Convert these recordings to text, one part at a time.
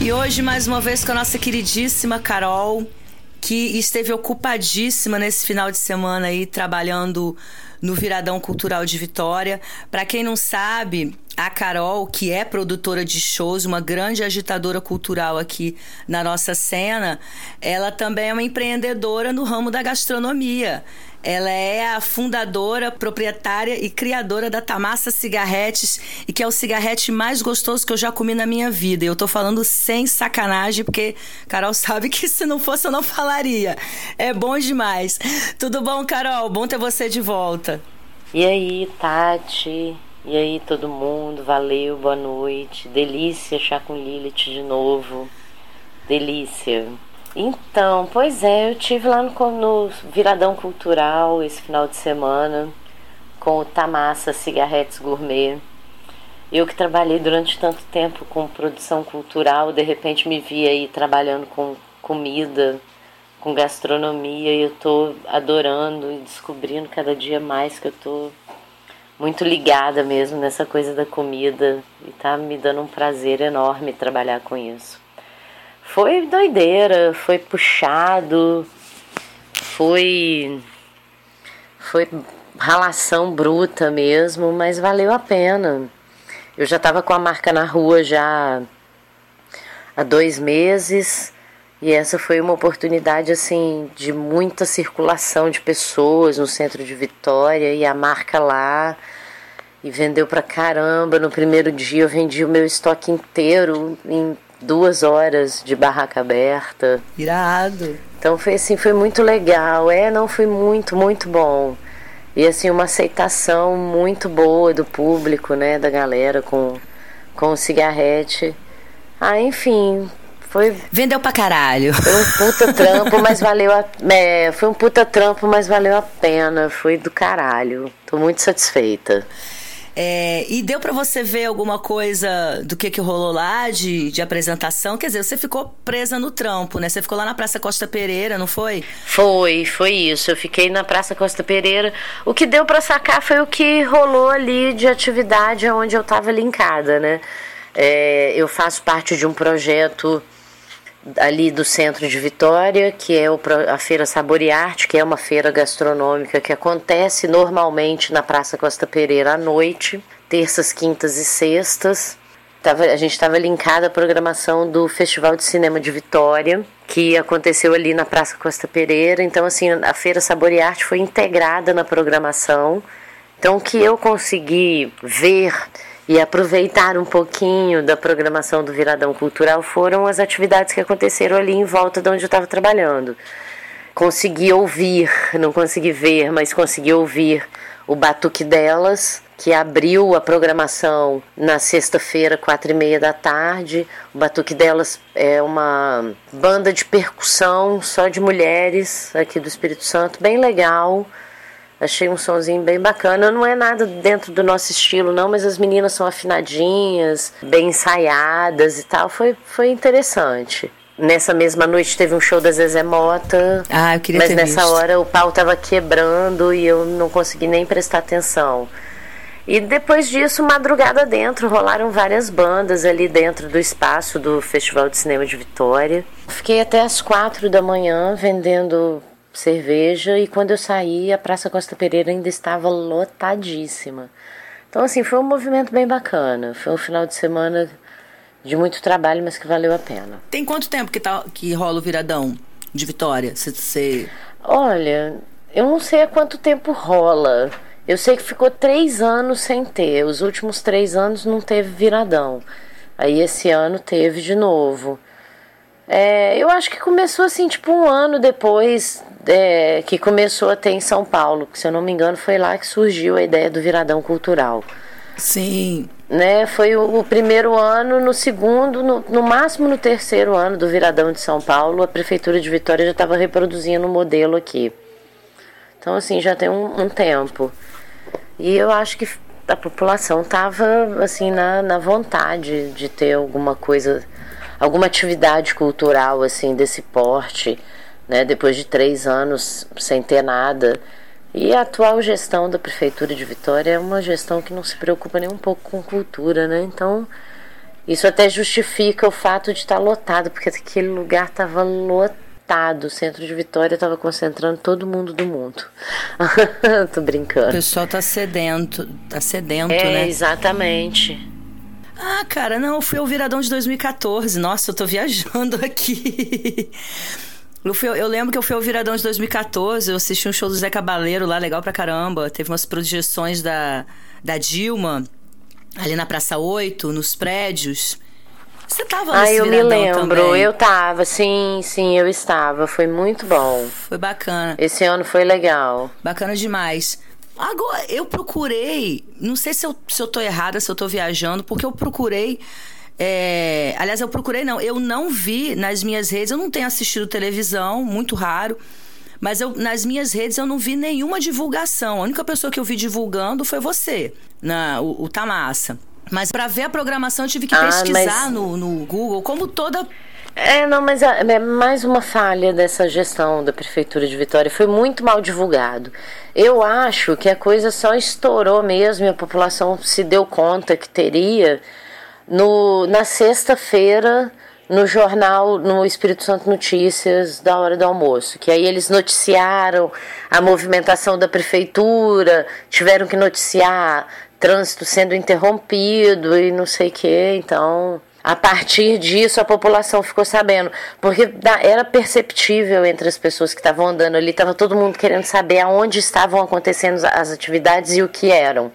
e hoje mais uma vez com a nossa queridíssima Carol, que esteve ocupadíssima nesse final de semana aí trabalhando no Viradão Cultural de Vitória. Para quem não sabe, a Carol, que é produtora de shows, uma grande agitadora cultural aqui na nossa cena, ela também é uma empreendedora no ramo da gastronomia. Ela é a fundadora, proprietária e criadora da Tamassa Cigarretes, e que é o cigarrete mais gostoso que eu já comi na minha vida. Eu tô falando sem sacanagem, porque Carol sabe que se não fosse eu não falaria. É bom demais. Tudo bom, Carol? Bom ter você de volta. E aí, Tati? E aí, todo mundo? Valeu, boa noite. Delícia chá com Lilith de novo. Delícia. Então, pois é, eu tive lá no, no Viradão Cultural esse final de semana com o Tamassa Cigarretes Gourmet. Eu que trabalhei durante tanto tempo com produção cultural, de repente me vi aí trabalhando com comida, com gastronomia e eu tô adorando e descobrindo cada dia mais que eu tô muito ligada mesmo nessa coisa da comida e tá me dando um prazer enorme trabalhar com isso. Foi doideira, foi puxado, foi foi ralação bruta mesmo, mas valeu a pena. Eu já estava com a marca na rua já há dois meses e essa foi uma oportunidade assim de muita circulação de pessoas no centro de Vitória e a marca lá e vendeu pra caramba. No primeiro dia eu vendi o meu estoque inteiro em duas horas de barraca aberta. Irado. Então foi assim, foi muito legal. É, não foi muito, muito bom. E assim, uma aceitação muito boa do público, né, da galera com, com o cigarrete. Ah, enfim, foi. Vendeu pra caralho. Foi um puta trampo, mas valeu a. É, foi um puta trampo, mas valeu a pena. Foi do caralho. Tô muito satisfeita. É, e deu para você ver alguma coisa do que, que rolou lá de, de apresentação? Quer dizer, você ficou presa no trampo, né? Você ficou lá na Praça Costa Pereira, não foi? Foi, foi isso. Eu fiquei na Praça Costa Pereira. O que deu para sacar foi o que rolou ali de atividade onde eu estava linkada, né? É, eu faço parte de um projeto ali do centro de Vitória, que é a Feira Sabor e Arte, que é uma feira gastronômica que acontece normalmente na Praça Costa Pereira à noite, terças, quintas e sextas. A gente estava linkada à programação do Festival de Cinema de Vitória, que aconteceu ali na Praça Costa Pereira. Então, assim, a Feira Sabor e Arte foi integrada na programação. Então, o que eu consegui ver e aproveitar um pouquinho da programação do Viradão Cultural foram as atividades que aconteceram ali em volta de onde eu estava trabalhando. Consegui ouvir, não consegui ver, mas consegui ouvir o Batuque Delas, que abriu a programação na sexta-feira, quatro e meia da tarde. O Batuque Delas é uma banda de percussão só de mulheres aqui do Espírito Santo, bem legal. Achei um sonzinho bem bacana. Não é nada dentro do nosso estilo, não, mas as meninas são afinadinhas, bem ensaiadas e tal. Foi, foi interessante. Nessa mesma noite teve um show da Zezé Mota. Ah, eu queria Mas ter nessa visto. hora o pau tava quebrando e eu não consegui nem prestar atenção. E depois disso, madrugada dentro, rolaram várias bandas ali dentro do espaço do Festival de Cinema de Vitória. Fiquei até as quatro da manhã vendendo cerveja e quando eu saí, a Praça Costa Pereira ainda estava lotadíssima. Então, assim, foi um movimento bem bacana. Foi um final de semana de muito trabalho, mas que valeu a pena. Tem quanto tempo que, tá, que rola o Viradão de Vitória? Você, você... Olha, eu não sei há quanto tempo rola. Eu sei que ficou três anos sem ter. Os últimos três anos não teve viradão. Aí esse ano teve de novo. É, eu acho que começou assim, tipo um ano depois é, que começou a ter em São Paulo. Que, se eu não me engano, foi lá que surgiu a ideia do viradão cultural. Sim. Né, foi o, o primeiro ano, no segundo, no, no, máximo no terceiro ano do Viradão de São Paulo, a Prefeitura de Vitória já estava reproduzindo o modelo aqui. Então, assim, já tem um, um tempo. E eu acho que a população estava, assim, na, na vontade de ter alguma coisa, alguma atividade cultural, assim, desse porte, né? Depois de três anos sem ter nada. E a atual gestão da Prefeitura de Vitória é uma gestão que não se preocupa nem um pouco com cultura, né? Então, isso até justifica o fato de estar lotado, porque aquele lugar estava lotado. O centro de Vitória estava concentrando todo mundo do mundo. Tô brincando. O pessoal tá sedento, tá sedento, é, né? Exatamente. Ah, cara, não, fui ao Viradão de 2014. Nossa, eu tô viajando aqui. Eu, fui, eu, lembro que eu fui ao Viradão de 2014, eu assisti um show do Zé Cabaleiro lá, legal pra caramba. Teve umas projeções da, da Dilma, ali na Praça 8, nos prédios. Você tava nesse Ah, eu me lembro. Também. Eu tava, sim, sim, eu estava. Foi muito bom. Foi bacana. Esse ano foi legal. Bacana demais. Agora, eu procurei, não sei se eu, se eu tô errada, se eu tô viajando, porque eu procurei. É, aliás, eu procurei, não, eu não vi nas minhas redes, eu não tenho assistido televisão, muito raro. Mas eu, nas minhas redes eu não vi nenhuma divulgação. A única pessoa que eu vi divulgando foi você, na, o, o Tamassa. Mas para ver a programação eu tive que ah, pesquisar mas... no, no Google, como toda é, não, mas é, é, mais uma falha dessa gestão da Prefeitura de Vitória. Foi muito mal divulgado. Eu acho que a coisa só estourou mesmo e a população se deu conta que teria no, na sexta-feira no jornal, no Espírito Santo Notícias, da hora do almoço. Que aí eles noticiaram a movimentação da prefeitura, tiveram que noticiar trânsito sendo interrompido e não sei o que. Então a partir disso, a população ficou sabendo, porque era perceptível entre as pessoas que estavam andando ali, estava todo mundo querendo saber aonde estavam acontecendo as atividades e o que eram,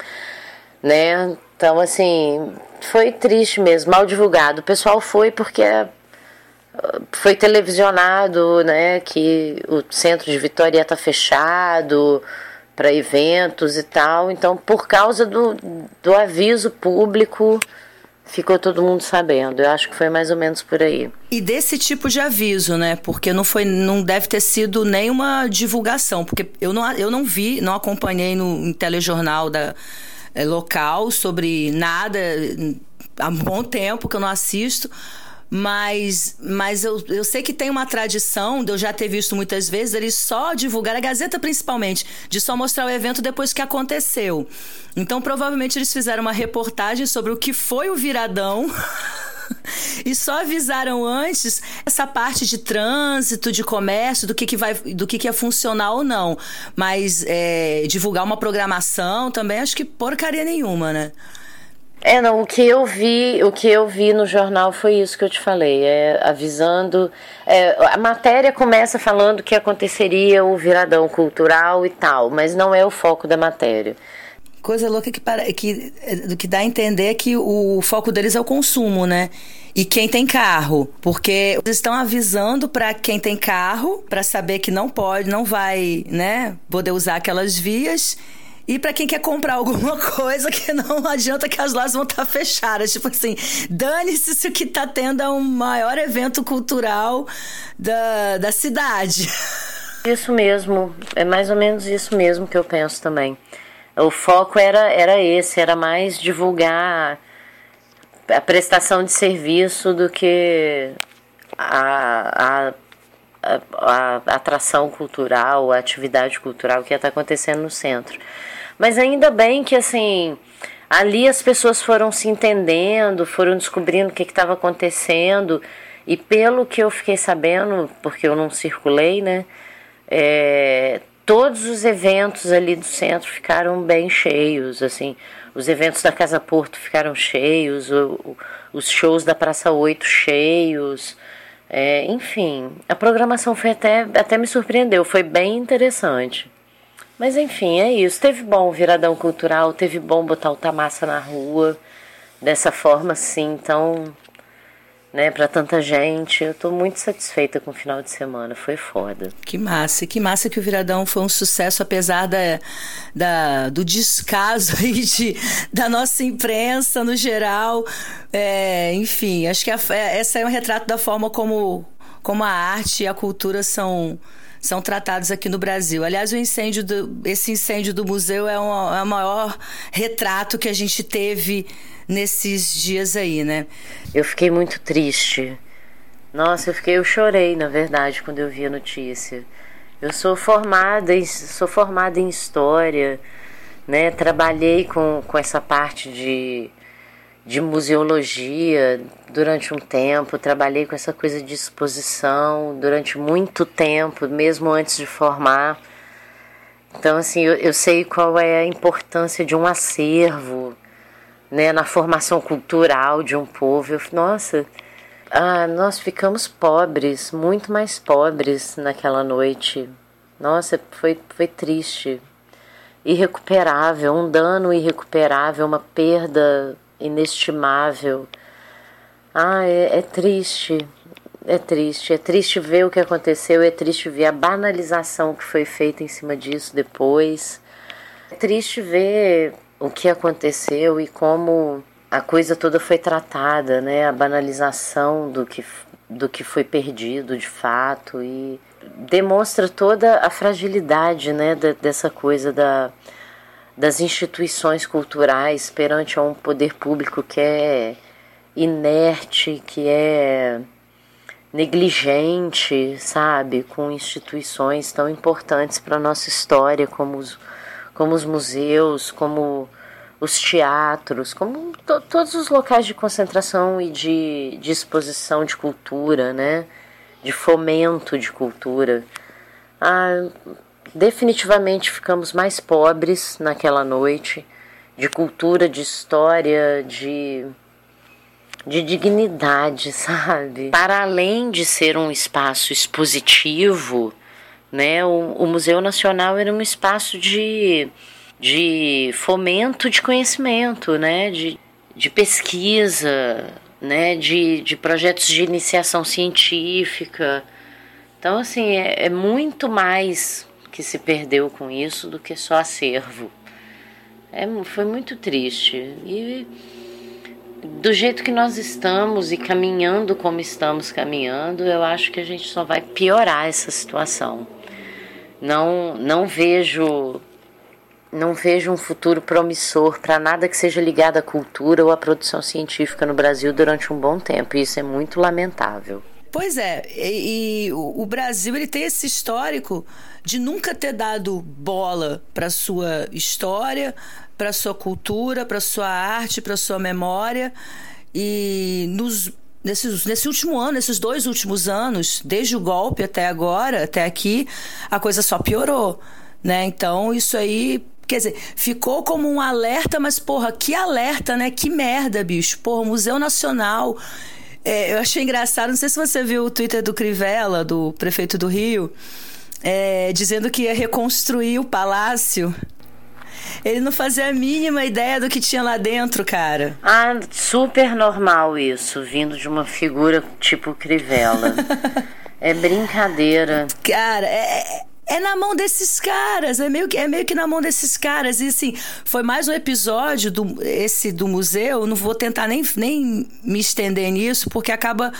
né? Então, assim, foi triste mesmo, mal divulgado. O pessoal foi porque ah, foi televisionado, né, que o centro de Vitória está fechado para eventos e tal. Então, por causa do, do aviso público, ficou todo mundo sabendo. Eu acho que foi mais ou menos por aí. E desse tipo de aviso, né? Porque não foi, não deve ter sido nenhuma divulgação, porque eu não, eu não vi, não acompanhei no telejornal da local sobre nada há um bom tempo que eu não assisto. Mas, mas eu, eu sei que tem uma tradição, eu já ter visto muitas vezes, eles só divulgar, a Gazeta principalmente, de só mostrar o evento depois que aconteceu. Então, provavelmente, eles fizeram uma reportagem sobre o que foi o viradão. e só avisaram antes essa parte de trânsito, de comércio, do que, que vai, do que, que é funcionar ou não. Mas é, divulgar uma programação também acho que porcaria nenhuma, né? É, não, o que eu vi, o que eu vi no jornal foi isso que eu te falei, é, avisando. É, a matéria começa falando que aconteceria o viradão cultural e tal, mas não é o foco da matéria. Coisa louca que, para, que, do que dá a entender é que o foco deles é o consumo, né? E quem tem carro, porque eles estão avisando para quem tem carro para saber que não pode, não vai, né, poder usar aquelas vias e para quem quer comprar alguma coisa que não adianta que as lojas vão estar tá fechadas. Tipo assim, dane-se se o que está tendo é um maior evento cultural da, da cidade. Isso mesmo, é mais ou menos isso mesmo que eu penso também. O foco era, era esse, era mais divulgar a prestação de serviço do que a, a a, a, atração cultural, a atividade cultural que ia estar tá acontecendo no centro. Mas ainda bem que assim ali as pessoas foram se entendendo, foram descobrindo o que estava acontecendo e pelo que eu fiquei sabendo, porque eu não circulei, né? É, todos os eventos ali do centro ficaram bem cheios, assim, os eventos da Casa Porto ficaram cheios, o, o, os shows da Praça 8 cheios, é, enfim, a programação foi até, até me surpreendeu, foi bem interessante. Mas enfim, é isso. Teve bom o viradão cultural, teve bom botar o Tamassa na rua dessa forma, sim. Então, né, para tanta gente, eu tô muito satisfeita com o final de semana. Foi foda. Que massa, que massa que o viradão foi um sucesso, apesar da, da do descaso aí de, da nossa imprensa no geral. É, enfim, acho que a, essa é um retrato da forma como, como a arte e a cultura são são tratados aqui no Brasil. Aliás, o incêndio do, esse incêndio do museu é, um, é o maior retrato que a gente teve nesses dias aí, né? Eu fiquei muito triste. Nossa, eu fiquei, eu chorei, na verdade, quando eu vi a notícia. Eu sou formada, em, sou formada em história, né? Trabalhei com, com essa parte de, de museologia durante um tempo, trabalhei com essa coisa de exposição durante muito tempo, mesmo antes de formar. Então, assim, eu, eu sei qual é a importância de um acervo, né, na formação cultural de um povo. Eu, nossa, ah, nós ficamos pobres, muito mais pobres naquela noite. Nossa, foi, foi triste. Irrecuperável, um dano irrecuperável, uma perda inestimável. Ah, é, é triste. É triste. É triste ver o que aconteceu, é triste ver a banalização que foi feita em cima disso depois. É triste ver o que aconteceu e como a coisa toda foi tratada, né? A banalização do que, do que foi perdido de fato e demonstra toda a fragilidade, né? dessa coisa da, das instituições culturais perante a um poder público que é inerte, que é negligente, sabe, com instituições tão importantes para a nossa história, como os, como os museus, como os teatros, como to, todos os locais de concentração e de, de exposição de cultura, né? De fomento de cultura. Ah, definitivamente ficamos mais pobres naquela noite, de cultura, de história, de de dignidade, sabe? Para além de ser um espaço expositivo, né, o, o Museu Nacional era um espaço de de fomento de conhecimento, né? de, de pesquisa, né? de, de projetos de iniciação científica. Então, assim, é, é muito mais que se perdeu com isso do que só acervo. É, foi muito triste. E do jeito que nós estamos e caminhando como estamos caminhando, eu acho que a gente só vai piorar essa situação. Não, não vejo não vejo um futuro promissor para nada que seja ligado à cultura ou à produção científica no Brasil durante um bom tempo, e isso é muito lamentável. Pois é, e, e o, Brasil ele tem esse histórico de nunca ter dado bola para sua história, para sua cultura, para sua arte, para sua memória. E nos, nesses, nesse último ano, nesses dois últimos anos, desde o golpe até agora, até aqui, a coisa só piorou. Né? Então, isso aí Quer dizer, ficou como um alerta, mas, porra, que alerta, né? Que merda, bicho. Porra, Museu Nacional. É, eu achei engraçado, não sei se você viu o Twitter do Crivella, do prefeito do Rio, é, dizendo que ia reconstruir o palácio. Ele não fazia a mínima ideia do que tinha lá dentro, cara. Ah, super normal isso, vindo de uma figura tipo Crivella. é brincadeira. Cara, é, é na mão desses caras, é meio que é meio que na mão desses caras. E assim, foi mais um episódio do esse do museu, não vou tentar nem, nem me estender nisso, porque acaba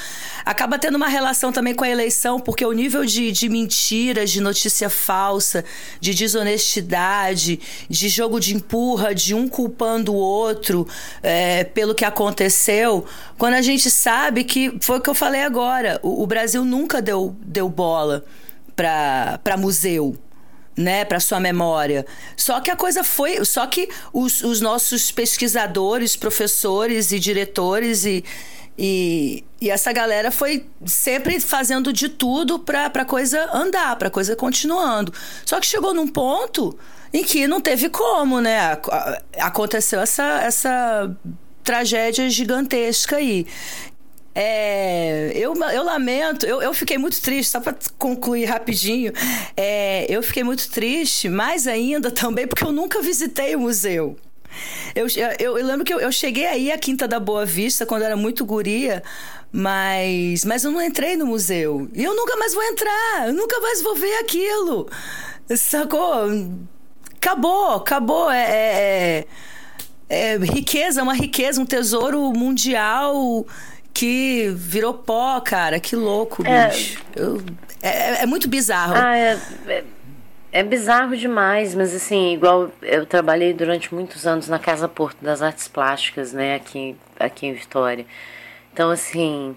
acaba tendo uma relação também com a eleição, porque o nível de, de mentiras, de notícia falsa, de desonestidade, de jogo de empurra, de um culpando o outro é, pelo que aconteceu, quando a gente sabe que foi o que eu falei agora, o, o Brasil nunca deu, deu bola para museu né, para sua memória. Só que a coisa foi, só que os, os nossos pesquisadores, professores e diretores e, e, e, essa galera foi sempre fazendo de tudo para a coisa andar, para a coisa continuando. Só que chegou num ponto em que não teve como, né? Aconteceu essa, essa tragédia gigantesca aí. É, eu, eu lamento, eu, eu fiquei muito triste, só para concluir rapidinho. É, eu fiquei muito triste, mais ainda também, porque eu nunca visitei o museu. Eu, eu, eu lembro que eu, eu, cheguei aí à Quinta da Boa Vista quando era muito guria, mas, mas eu não entrei no museu. E eu nunca mais vou entrar, eu nunca mais vou ver aquilo. Sacou? Acabou, acabou. É, é, é, é riqueza, uma riqueza, um tesouro mundial que virou pó, cara. Que louco, é... bicho. Eu, é, é, muito bizarro. Ah, é, é, é, bizarro demais, mas assim, igual eu trabalhei durante muitos anos na Casa Porto das Artes Plásticas, né, aqui, aqui em Vitória. Então, assim,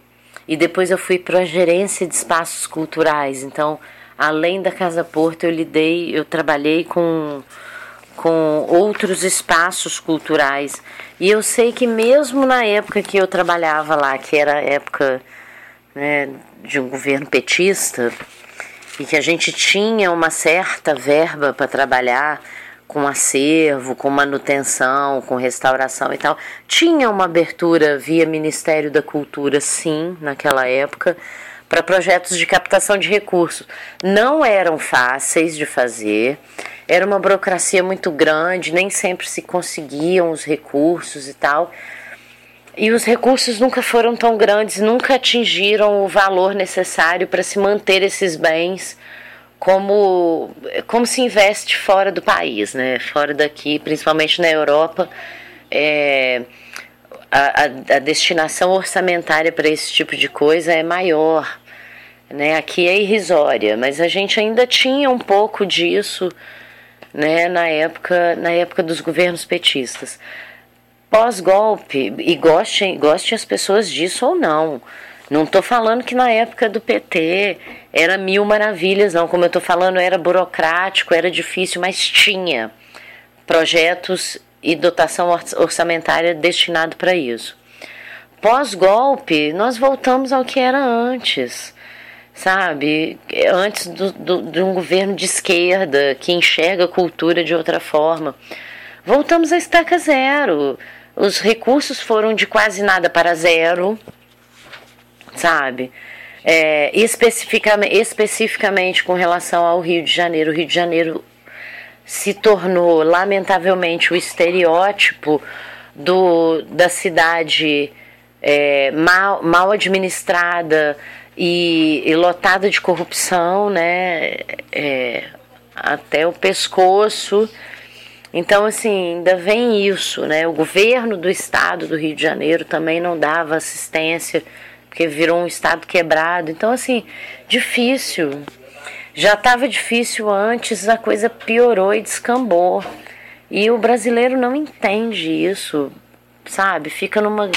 e depois eu fui para a gerência de espaços culturais. Então, além da Casa Porto, eu lidei, eu trabalhei com, com outros espaços culturais. E eu sei que mesmo na época que eu trabalhava lá, que era época né, de um governo petista, e que a gente tinha uma certa verba para trabalhar com acervo, com manutenção, com restauração e tal. Tinha uma abertura via Ministério da Cultura, sim, naquela época, para projetos de captação de recursos. Não eram fáceis de fazer, era uma burocracia muito grande, nem sempre se conseguiam os recursos e tal. E os recursos nunca foram tão grandes, nunca atingiram o valor necessário para se manter esses bens como, como se investe fora do país, né? fora daqui, principalmente na Europa. É, a, a, destinação orçamentária para esse tipo de coisa é maior. Né? Aqui é irrisória, mas a gente ainda tinha um pouco disso né, na, época, na época dos governos petistas pós-golpe, e gostem, gostem as pessoas disso ou não. Não estou falando que na época do PT era mil maravilhas, não. Como eu estou falando, era burocrático, era difícil, mas tinha projetos e dotação orçamentária destinado para isso. Pós-golpe, nós voltamos ao que era antes, sabe? Antes do, do, de um governo de esquerda que enxerga a cultura de outra forma. Voltamos à estaca zero. Os recursos foram de quase nada para zero, sabe? É, especificamente, especificamente com relação ao Rio de Janeiro. O Rio de Janeiro se tornou, lamentavelmente, o estereótipo do, da cidade é, mal, mal administrada e, e, lotada de corrupção, né? É, até o pescoço então, assim, ainda vem isso, né? O governo do estado do Rio de Janeiro também não dava assistência, porque virou um estado quebrado. Então, assim, difícil. Já estava difícil antes, a coisa piorou e descambou. E o brasileiro não entende isso, sabe? Fica numa,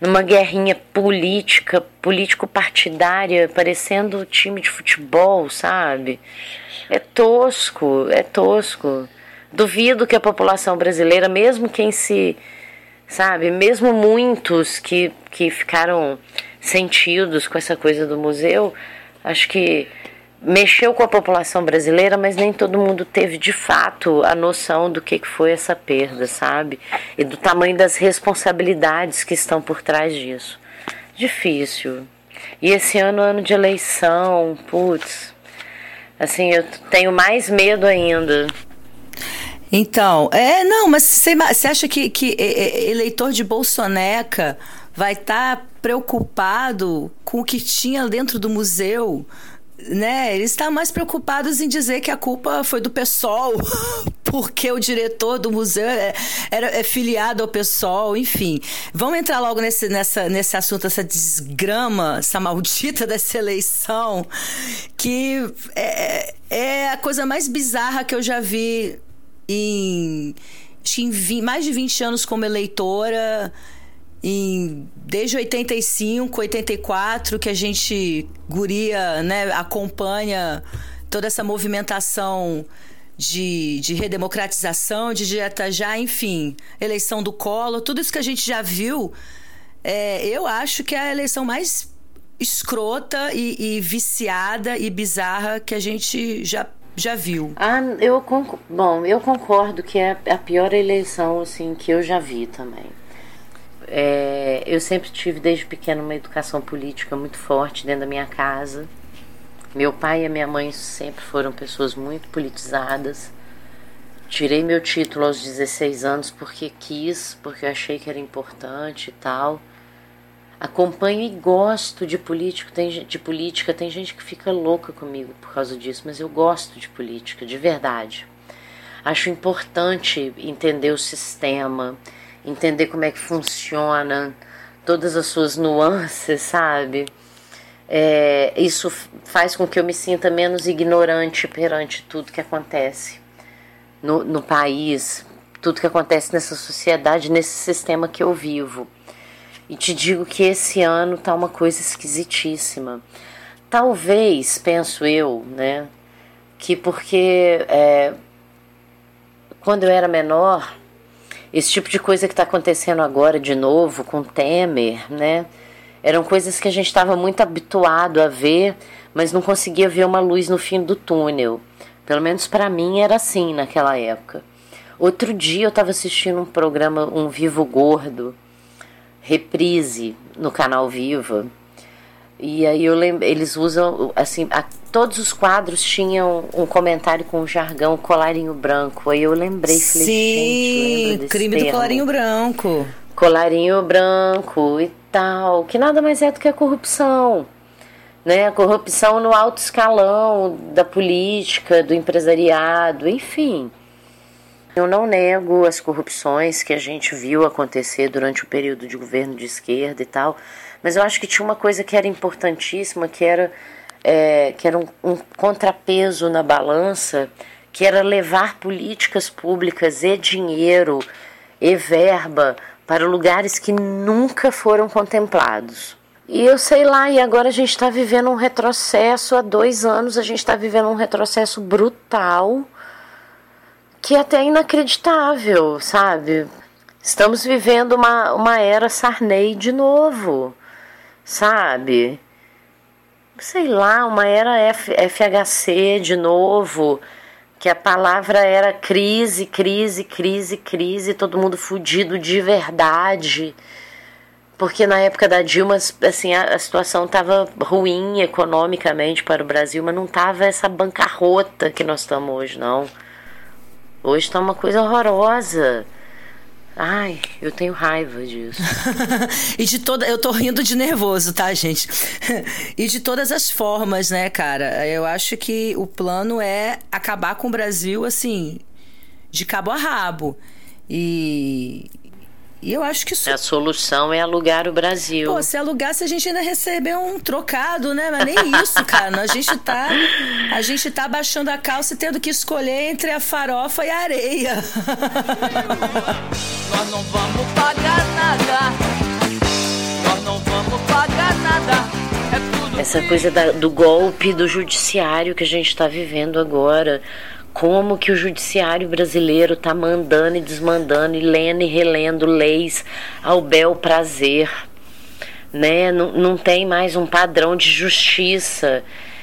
numa guerrinha política, político-partidária, parecendo time de futebol, sabe? É tosco, é tosco. Duvido que a população brasileira, mesmo quem se, sabe, mesmo muitos que, que ficaram sentidos com essa coisa do museu, acho que mexeu com a população brasileira, mas nem todo mundo teve de fato a noção do que foi essa perda, sabe? E do tamanho das responsabilidades que estão por trás disso. Difícil. E esse ano, ano de eleição, putz, assim, eu tenho mais medo ainda. Então, é, não, mas você, acha que, que eleitor de Bolsoneca vai estar tá preocupado com o que tinha dentro do museu? Né? Eles estão mais preocupados em dizer que a culpa foi do PSOL, porque o diretor do museu é, era, é filiado ao PSOL, enfim. Vamos entrar logo nesse, nessa, nesse assunto, essa desgrama, essa maldita dessa eleição, que é, é a coisa mais bizarra que eu já vi em, em 20, mais de 20 anos como eleitora, em, desde 85, 84, que a gente, guria, né, acompanha toda essa movimentação de, de redemocratização, de dieta já, enfim, eleição do colo, tudo isso que a gente já viu, é, eu acho que é a eleição mais escrota e, e viciada e bizarra que a gente já já viu? Ah, eu bom, eu concordo que é a pior eleição assim que eu já vi também. É, eu sempre tive desde pequeno uma educação política muito forte dentro da minha casa. Meu pai e a minha mãe sempre foram pessoas muito politizadas. Tirei meu título aos 16 anos porque quis, porque eu achei que era importante e tal acompanho e gosto de político, tem, de política. Tem gente que fica louca comigo por causa disso, mas eu gosto de política, de verdade. Acho importante entender o sistema, entender como é que funciona, todas as suas nuances, sabe? É, isso faz com que eu me sinta menos ignorante perante tudo que acontece no, no país, tudo que acontece nessa sociedade, nesse sistema que eu vivo. E te digo que esse ano tá uma coisa esquisitíssima. Talvez, penso eu, né? que porque é, quando eu era menor, esse tipo de coisa que está acontecendo agora de novo com Temer, né? Eram coisas que a gente estava muito habituado a ver, mas não conseguia ver uma luz no fim do túnel. Pelo menos para mim era assim naquela época. Outro dia eu estava assistindo um programa, um Vivo Gordo, reprise no canal Viva. E aí eu lembro, eles usam assim, a, todos os quadros tinham um comentário com um jargão colarinho branco. Aí eu lembrei, falei, Sim, gente, crime termo. do colarinho branco. Colarinho branco e tal, que nada mais é do que a corrupção né? A corrupção no alto escalão da política, do empresariado, enfim. Eu não nego as corrupções que a gente viu acontecer durante o período de governo de esquerda e tal, mas eu acho que tinha uma coisa que era importantíssima, que era, é, que era um, um contrapeso na balança, que era levar políticas públicas e dinheiro e verba para lugares que nunca foram contemplados. E eu sei lá, e agora a gente está vivendo um retrocesso, há dois anos a gente está vivendo um retrocesso brutal, que é até inacreditável, sabe? Estamos vivendo uma, uma era Sarney de novo, sabe? Sei lá, uma era F, FHC de novo, que a palavra era crise, crise, crise, crise, todo mundo fudido de verdade porque na época da Dilma, assim, a, a situação estava ruim economicamente para o Brasil, mas não estava essa bancarrota que nós estamos hoje, não. Hoje está uma coisa horrorosa. Ai, eu tenho raiva disso. e de toda. Eu tô rindo de nervoso, tá, gente? e de todas as formas, né, cara? Eu acho que o plano é acabar com o Brasil, assim, de cabo a rabo. E, e eu acho que isso. A solução é alugar o Brasil. Pô, se alugasse, a gente ainda recebeu um trocado, né? Mas nem isso, cara. A gente tá. A gente tá baixando a calça e tendo que escolher entre a farofa e a areia. Nós não vamos pagar nada. Nós não vamos pagar nada. É tudo Essa coisa da, do golpe do judiciário que a gente está vivendo agora como que o judiciário brasileiro está mandando e desmandando e lendo e relendo leis ao bel prazer, né? Não, não tem mais um padrão de justiça,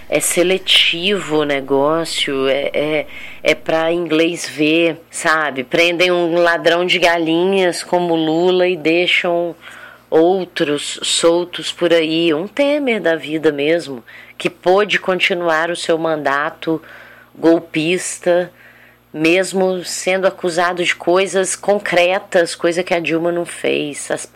é seletivo o negócio, é, é, é para inglês ver, sabe? Prendem um ladrão de galinhas como Lula e deixam outros soltos por aí, um Temer da vida mesmo, que pôde continuar o seu mandato golpista, mesmo sendo acusado de coisas concretas, coisa que a Dilma não fez. As,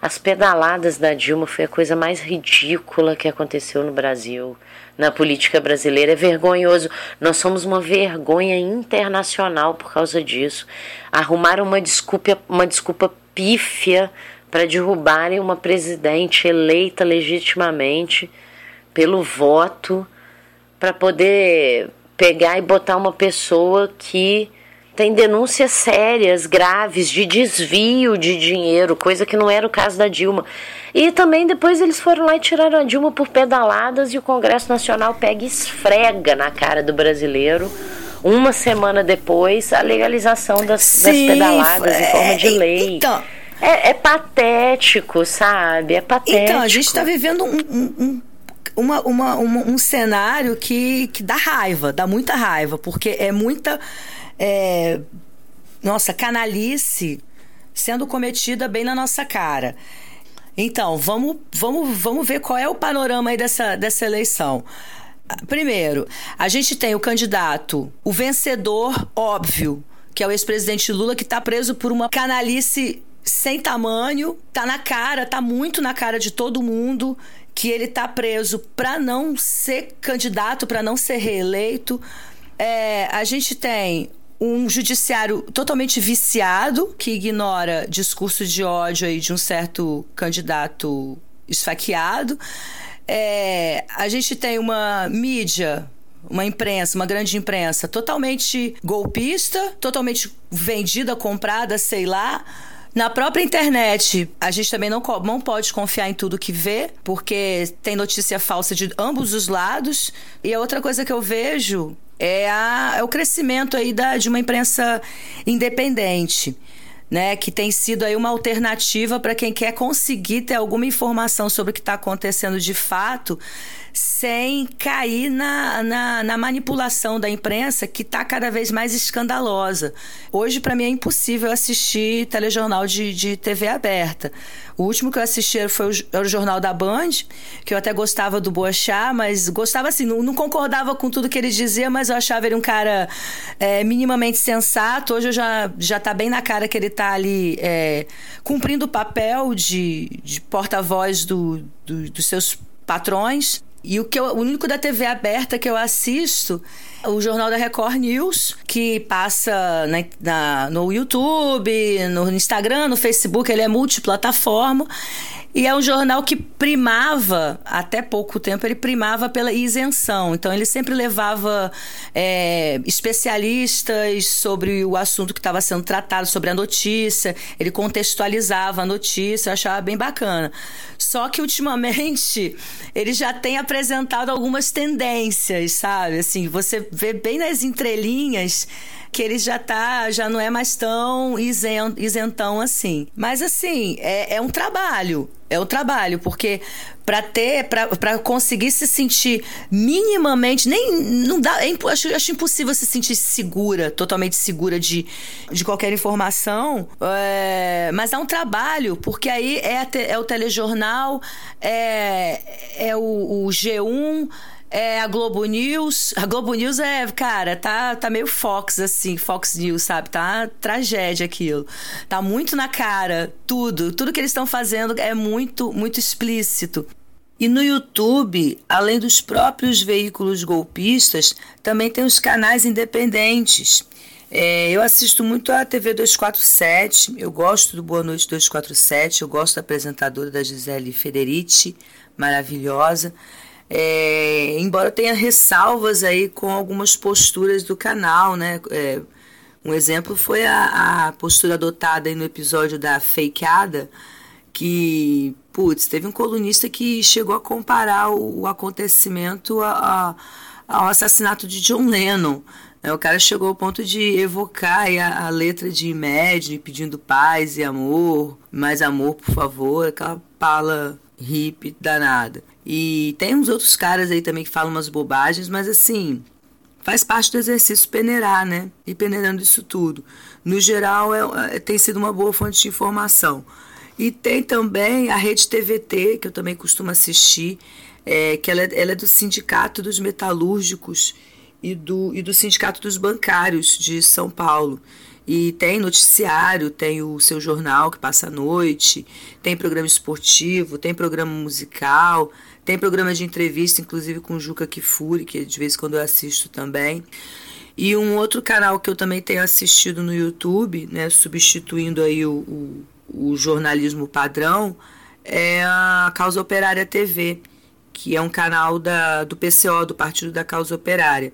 as pedaladas da Dilma foi a coisa mais ridícula que aconteceu no Brasil, na política brasileira. É vergonhoso. Nós somos uma vergonha internacional por causa disso. Arrumaram uma desculpa, uma desculpa pífia para derrubarem uma presidente eleita legitimamente pelo voto, para poder pegar e botar uma pessoa que tem denúncias sérias, graves, de desvio de dinheiro, coisa que não era o caso da Dilma. E também depois eles foram lá e tiraram a Dilma por pedaladas e o Congresso Nacional pega e esfrega na cara do brasileiro. Uma semana depois, a legalização das, Sim, das pedaladas é, em forma de lei. Então, é, é, patético, sabe? É patético. Então, a gente está vivendo um, um, uma, uma, uma, um cenário que, que dá raiva, dá muita raiva, porque é muita. É, nossa, canalice sendo cometida bem na nossa cara. Então, vamos, vamos, vamos ver qual é o panorama aí dessa, dessa eleição. Primeiro, a gente tem o candidato, o vencedor óbvio, que é o ex-presidente Lula, que está preso por uma canalice sem tamanho, tá na cara, tá muito na cara de todo mundo que ele está preso para não ser candidato, para não ser reeleito. É, a gente tem um judiciário totalmente viciado, que ignora discurso de ódio aí de um certo candidato esfaqueado. É, a gente tem uma mídia uma imprensa, uma grande imprensa totalmente golpista, totalmente vendida, comprada, sei lá. Na própria internet, a gente também não, não pode confiar em tudo que vê, porque tem notícia falsa de ambos os lados. E a outra coisa que eu vejo é, a, é o crescimento aí da, de uma imprensa independente né, que tem sido aí uma alternativa para quem quer conseguir ter alguma informação sobre o que está acontecendo de fato, sem cair na, na, na manipulação da imprensa que está cada vez mais escandalosa. Hoje, para mim, é impossível assistir telejornal de, de TV aberta. O último que eu assisti foi o, o Jornal da Band, que eu até gostava do Boechat, mas gostava assim, não, não, concordava com tudo que ele dizia, mas eu achava ele um cara é, minimamente sensato. Hoje eu já, já tá bem na cara que ele tá ali é, cumprindo o papel de, de porta-voz do, do, dos seus patrões. E o, que eu, o único da TV aberta que eu assisto é o Jornal da Record News, que passa na, na, no YouTube, no Instagram, no Facebook, ele é multiplataforma. E é um jornal que primava, até pouco tempo, ele primava pela isenção. Então, ele sempre levava é, especialistas sobre o assunto que estava sendo tratado, sobre a notícia. Ele contextualizava a notícia, eu achava bem bacana. Só que, ultimamente, ele já tem apresentado algumas tendências, sabe? Assim, você vê bem nas entrelinhas que ele já tá, já não é mais tão isentão assim. Mas assim, é, é um trabalho. É um trabalho, porque para ter, para conseguir se sentir minimamente, nem não dá, é, acho, acho impossível se sentir segura, totalmente segura de, de qualquer informação, é, mas é um trabalho, porque aí é, é o telejornal, é, é o, o G1, é a Globo News. A Globo News é, cara, tá, tá meio Fox, assim, Fox News, sabe? Tá tragédia aquilo. Tá muito na cara, tudo. Tudo que eles estão fazendo é muito, muito explícito. E no YouTube, além dos próprios veículos golpistas, também tem os canais independentes. É, eu assisto muito a TV 247, eu gosto do Boa Noite 247, eu gosto da apresentadora da Gisele Federici, maravilhosa. É, embora tenha ressalvas aí com algumas posturas do canal, né? É, um exemplo foi a, a, postura adotada aí no episódio da fakeada, que, putz, teve um colunista que chegou a comparar o, o acontecimento a, a, ao assassinato de John Lennon. Né? O cara chegou ao ponto de evocar a, a letra de Imagine, pedindo paz e amor, mais amor, por favor, aquela pala hippie danada. E tem uns outros caras aí também que falam umas bobagens, mas assim, faz parte do exercício peneirar, né? E peneirando isso tudo. No geral, é, é, tem sido uma boa fonte de informação. E tem também a Rede TVT, que eu também costumo assistir, é, que ela, é, ela é do Sindicato dos Metalúrgicos e do, e do Sindicato dos Bancários de São Paulo. E tem noticiário, tem o seu jornal que passa à noite, tem programa esportivo, tem programa musical, tem programa de entrevista, inclusive com Juca Kifuri, que de vez em quando eu assisto também. E um outro canal que eu também tenho assistido no YouTube, né, substituindo aí o, o, o jornalismo padrão, é a Causa Operária TV, que é um canal da, do PCO, do Partido da Causa Operária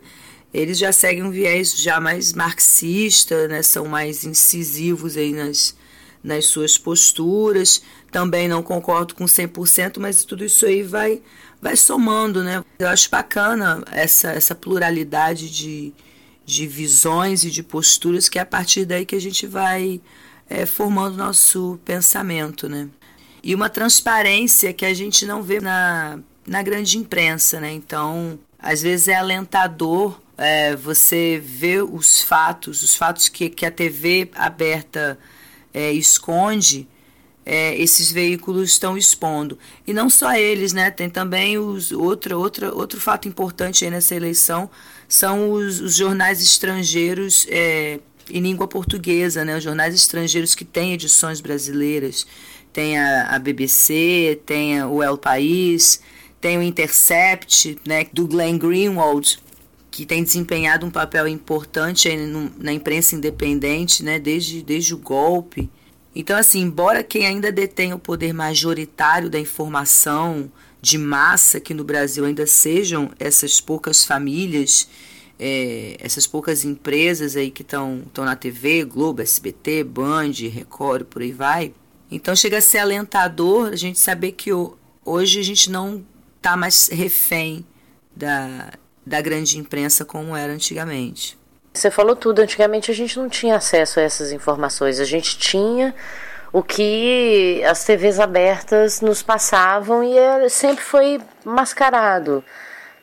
eles já seguem um viés já mais marxista, né? são mais incisivos aí nas, nas suas posturas. Também não concordo com 100%, mas tudo isso aí vai, vai somando. Né? Eu acho bacana essa, essa pluralidade de, de visões e de posturas, que é a partir daí que a gente vai é, formando nosso pensamento. Né? E uma transparência que a gente não vê na, na grande imprensa. Né? Então, às vezes é alentador é, você vê os fatos, os fatos que, que a TV aberta é, esconde, é, esses veículos estão expondo. E não só eles, né? Tem também os, outra, outra, outro fato importante nessa eleição são os, os jornais estrangeiros é, em língua portuguesa, né? Os jornais estrangeiros que têm edições brasileiras. Tem a, a BBC, tem a, o El País, tem o Intercept, né? Do Glenn Greenwald, que tem desempenhado um papel importante na imprensa independente, né, desde, desde o golpe. Então, assim, embora quem ainda detém o poder majoritário da informação de massa aqui no Brasil ainda sejam essas poucas famílias, é, essas poucas empresas aí que estão na TV, Globo, SBT, Band, Record, por aí vai. Então chega a ser alentador a gente saber que hoje a gente não está mais refém da, da grande imprensa como era antigamente. Você falou tudo. Antigamente a gente não tinha acesso a essas informações. A gente tinha o que as TVs abertas nos passavam e era, sempre foi mascarado.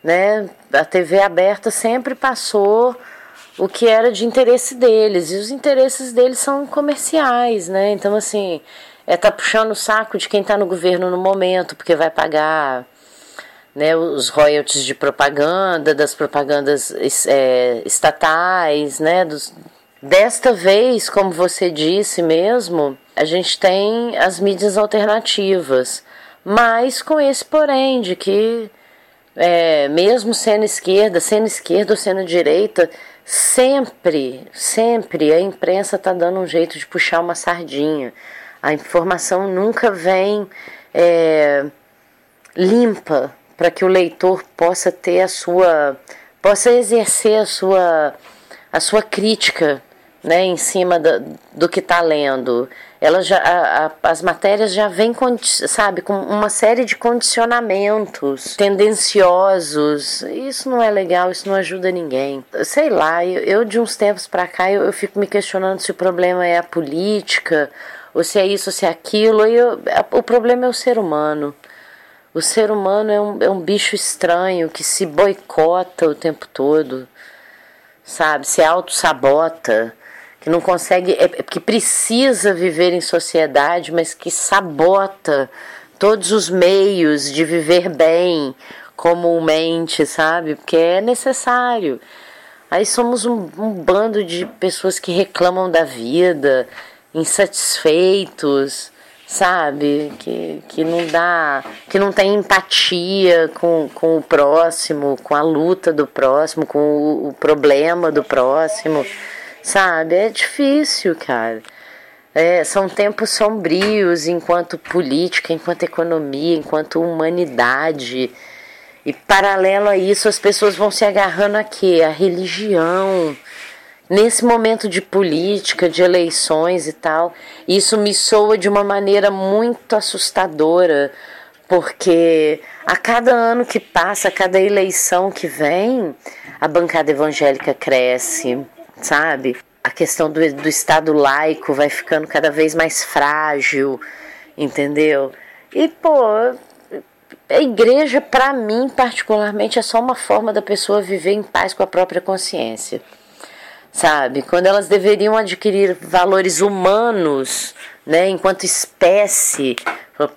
Né? A TV aberta sempre passou o que era de interesse deles. E os interesses deles são comerciais, né? Então, assim, é tá puxando o saco de quem está no governo no momento, porque vai pagar né, os royalties de propaganda, das propagandas é, estatais, né, dos... Desta vez, como você disse mesmo, a gente tem as mídias alternativas, mas com esse porém de que, é, mesmo sendo esquerda, sendo esquerda ou sendo direita, sempre, sempre a imprensa está dando um jeito de puxar uma sardinha. A informação nunca vem é, limpa, para que o leitor possa ter a sua possa exercer a sua a sua crítica né, em cima do, do que está lendo. Ela já, a, a, as matérias já vêm, sabe, com uma série de condicionamentos tendenciosos. Isso não é legal, isso não ajuda ninguém. Sei lá, eu, eu de uns tempos para cá eu, eu, fico me questionando se o problema é a política, ou se é isso, ou se é aquilo. E eu, o problema é o ser humano. O ser humano é um, é um bicho estranho que se boicota o tempo todo, sabe? Se auto-sabota, que não consegue, é, é, que precisa viver em sociedade, mas que sabota todos os meios de viver bem comumente, sabe? Porque é necessário. Aí somos um, um bando de pessoas que reclamam da vida, insatisfeitos sabe? Que, que não dá, que não tem empatia com, com o próximo, com a luta do próximo, com o, o problema do próximo, sabe? É difícil, cara. É, são tempos sombrios enquanto política, enquanto economia, enquanto humanidade. E paralelo a isso, as pessoas vão se agarrando a quê? A religião nesse momento de política, de eleições e tal, isso me soa de uma maneira muito assustadora, porque a cada ano que passa, a cada eleição que vem, a bancada evangélica cresce, sabe? A questão do, do Estado laico vai ficando cada vez mais frágil, entendeu? E, pô, a igreja, para mim, particularmente, é só uma forma da pessoa viver em paz com a própria consciência sabe? Quando elas deveriam adquirir valores humanos, né, enquanto espécie.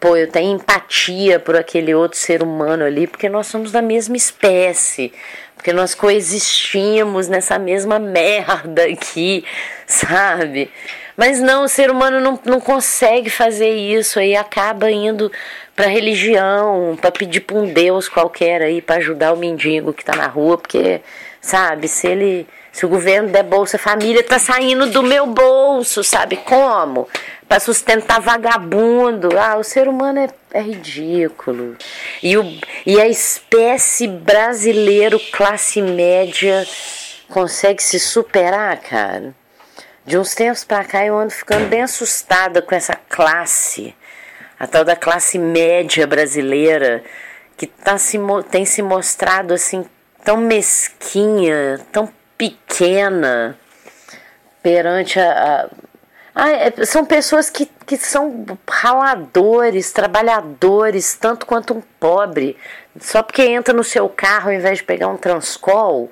Pô, eu tenho empatia por aquele outro ser humano ali, porque nós somos da mesma espécie, porque nós coexistimos nessa mesma merda aqui, sabe? Mas não, o ser humano não, não consegue fazer isso, aí acaba indo para religião, para pedir para um Deus qualquer aí para ajudar o mendigo que tá na rua, porque, sabe, se ele se o governo der Bolsa Família, tá saindo do meu bolso, sabe como? Para sustentar vagabundo. Ah, o ser humano é, é ridículo. E, o, e a espécie brasileiro classe média consegue se superar, cara. De uns tempos para cá eu ando ficando bem assustada com essa classe, a tal da classe média brasileira, que tá se, tem se mostrado assim tão mesquinha, tão pequena perante a. a é, são pessoas que, que são raladores, trabalhadores, tanto quanto um pobre. Só porque entra no seu carro ao invés de pegar um transcol,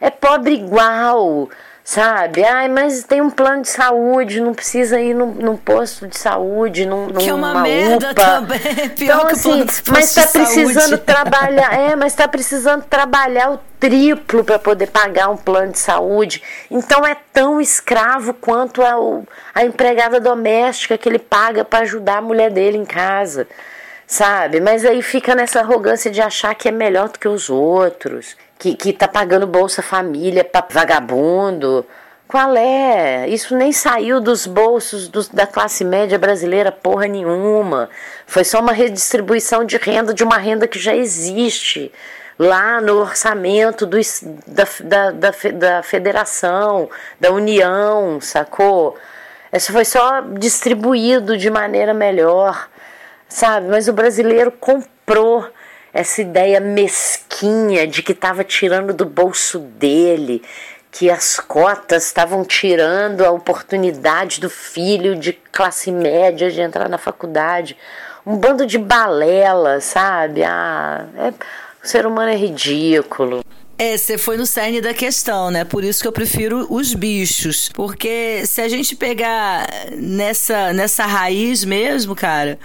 é pobre igual sabe? Ai, mas tem um plano de saúde, não precisa ir num, num posto de saúde, num, que é uma merda UPA. também. É pior então, que assim, mas tá precisando trabalhar, é, mas tá precisando trabalhar o triplo para poder pagar um plano de saúde. Então é tão escravo quanto a, a empregada doméstica que ele paga para ajudar a mulher dele em casa sabe? Mas aí fica nessa arrogância de achar que é melhor do que os outros que, que tá pagando Bolsa Família para vagabundo. Qual é? Isso nem saiu dos bolsos dos, da classe média brasileira porra nenhuma. Foi só uma redistribuição de renda de uma renda que já existe lá no orçamento do, da, da, da, da federação, da União, sacou? Isso foi só distribuído de maneira melhor, sabe? Mas o brasileiro comprou essa ideia mesquinha de que estava tirando do bolso dele, que as cotas estavam tirando a oportunidade do filho de classe média de entrar na faculdade. Um bando de balela, sabe? Ah, é, o ser humano é ridículo. É, você foi no cerne da questão, né? Por isso que eu prefiro os bichos. Porque se a gente pegar nessa, nessa raiz mesmo, cara,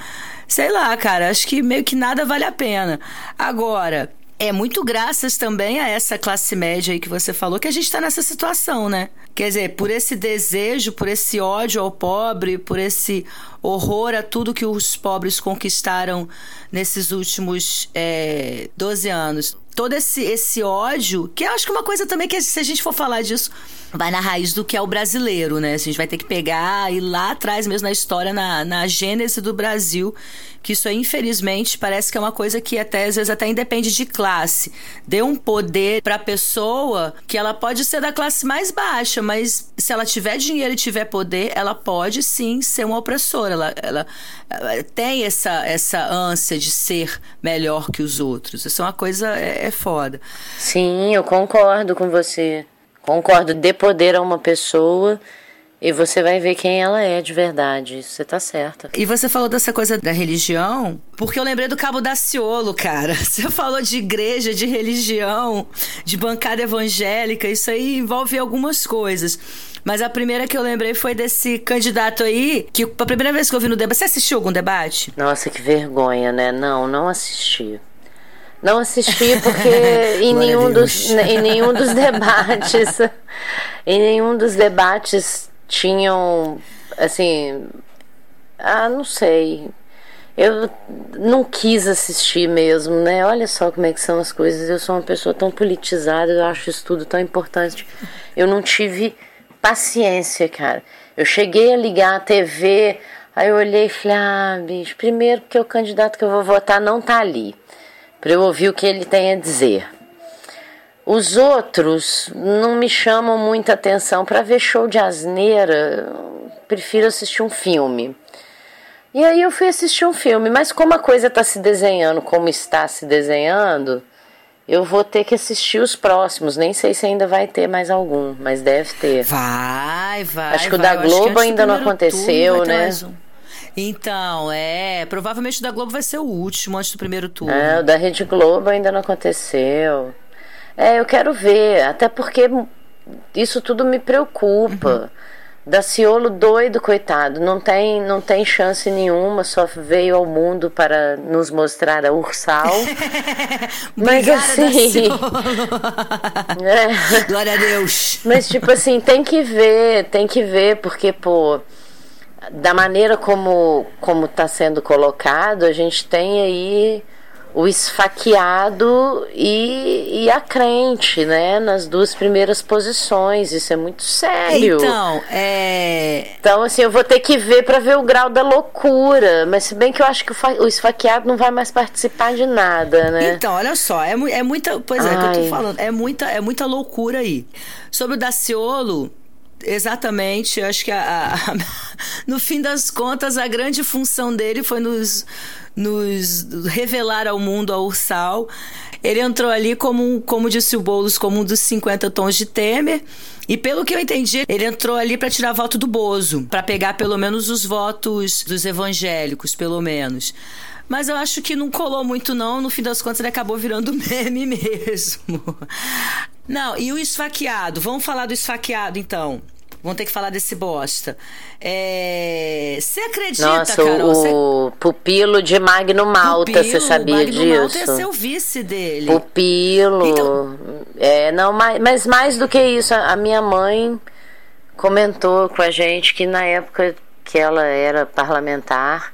sei lá, cara, acho que meio que nada vale a pena. Agora, é muito graças também a essa classe média aí que você falou que a gente está nessa situação, né? Quer dizer, por esse desejo, por esse ódio ao pobre, por esse horror a tudo que os pobres conquistaram nesses últimos é, 12 anos. Todo esse, esse ódio, que eu acho que é uma coisa também que se a gente for falar disso, vai na raiz do que é o brasileiro, né? A gente vai ter que pegar e lá atrás mesmo na história, na, na gênese do Brasil que isso aí, infelizmente, parece que é uma coisa que até às vezes até independe de classe. Dê um poder para a pessoa que ela pode ser da classe mais baixa, mas se ela tiver dinheiro e tiver poder, ela pode sim ser uma opressora. Ela, ela, ela tem essa, essa ânsia de ser melhor que os outros. Isso é uma coisa é, é foda. Sim, eu concordo com você. Concordo. Dê poder a uma pessoa e você vai ver quem ela é de verdade. Você tá certa. E você falou dessa coisa da religião, porque eu lembrei do Cabo Daciolo, cara. Você falou de igreja, de religião, de bancada evangélica. Isso aí envolve algumas coisas. Mas a primeira que eu lembrei foi desse candidato aí, que a primeira vez que eu vi no debate. Você assistiu algum debate? Nossa, que vergonha, né? Não, não assisti. Não assisti porque em, nenhum dos, em nenhum dos debates. em nenhum dos debates tinham, assim, ah, não sei. Eu não quis assistir mesmo, né? Olha só como é que são as coisas. Eu sou uma pessoa tão politizada, eu acho isso tudo tão importante. Eu não tive paciência, cara. Eu cheguei a ligar a TV, aí eu olhei e falei: ah, bicho, primeiro porque o candidato que eu vou votar não tá ali, para eu ouvir o que ele tem a dizer. Os outros não me chamam muita atenção. Para ver show de asneira, prefiro assistir um filme. E aí eu fui assistir um filme, mas como a coisa está se desenhando como está se desenhando, eu vou ter que assistir os próximos. Nem sei se ainda vai ter mais algum, mas deve ter. Vai, vai. Acho que vai. o da Globo ainda não aconteceu, né? Um. Então, é. Provavelmente o da Globo vai ser o último antes do primeiro turno. É, o da Rede Globo ainda não aconteceu. É, eu quero ver, até porque isso tudo me preocupa. Uhum. Daciolo doido, coitado, não tem, não tem chance nenhuma, só veio ao mundo para nos mostrar a Ursal. Mas assim. é. Glória a Deus. Mas tipo assim, tem que ver, tem que ver, porque, pô, da maneira como, como tá sendo colocado, a gente tem aí o esfaqueado e, e a crente, né? Nas duas primeiras posições. Isso é muito sério. Então, é. Então, assim, eu vou ter que ver para ver o grau da loucura. Mas, se bem que eu acho que o, esfaqueado não vai mais participar de nada, né? Então, olha só, é, é muita. Pois é, é que eu tô falando. É muita, é muita loucura aí. Sobre o Daciolo. Exatamente, eu acho que a, a, no fim das contas a grande função dele foi nos nos revelar ao mundo a Ursal. Ele entrou ali como, como disse o Boulos, como um dos 50 tons de Temer. E pelo que eu entendi, ele entrou ali para tirar voto do Bozo, para pegar pelo menos os votos dos evangélicos, pelo menos. Mas eu acho que não colou muito, não. No fim das contas, ele acabou virando meme mesmo. Não, e o esfaqueado? Vamos falar do esfaqueado, então. Vão ter que falar desse bosta. É... Você acredita, Nossa, Carol? o Cê... pupilo de Magno Malta, você sabia Magno disso? Magno Malta é seu vice dele. Pupilo. Então... É, não, mas, mas mais do que isso, a minha mãe comentou com a gente que na época que ela era parlamentar,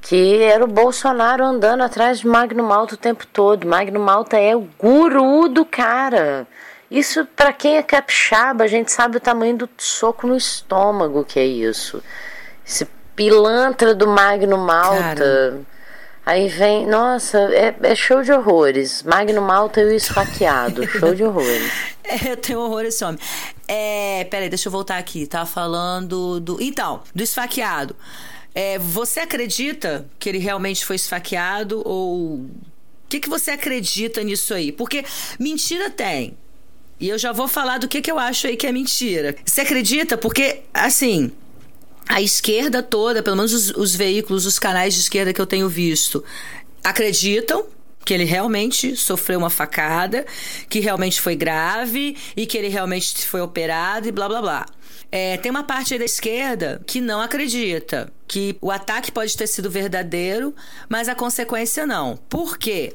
que era o Bolsonaro andando atrás de Magno Malta o tempo todo. Magno Malta é o guru do cara. Isso, para quem é capixaba, a gente sabe o tamanho do soco no estômago que é isso. Esse pilantra do Magno Malta. Cara. Aí vem, nossa, é, é, show de horrores. Magno Malta e o esfaqueado. show de horrores. É, eu tenho horror esse homem. É, peraí, deixa eu voltar aqui. Tá falando do. Então, do esfaqueado. É, você acredita que ele realmente foi esfaqueado ou que, que você acredita nisso aí? Porque mentira tem. E eu já vou falar do que, que eu acho aí que é mentira. Você acredita? Porque, assim, a esquerda toda, pelo menos os, os veículos, os canais de esquerda que eu tenho visto, acreditam que ele realmente sofreu uma facada, que realmente foi grave e que ele realmente foi operado e blá blá blá. É, tem uma parte da esquerda que não acredita que o ataque pode ter sido verdadeiro, mas a consequência não. Por quê?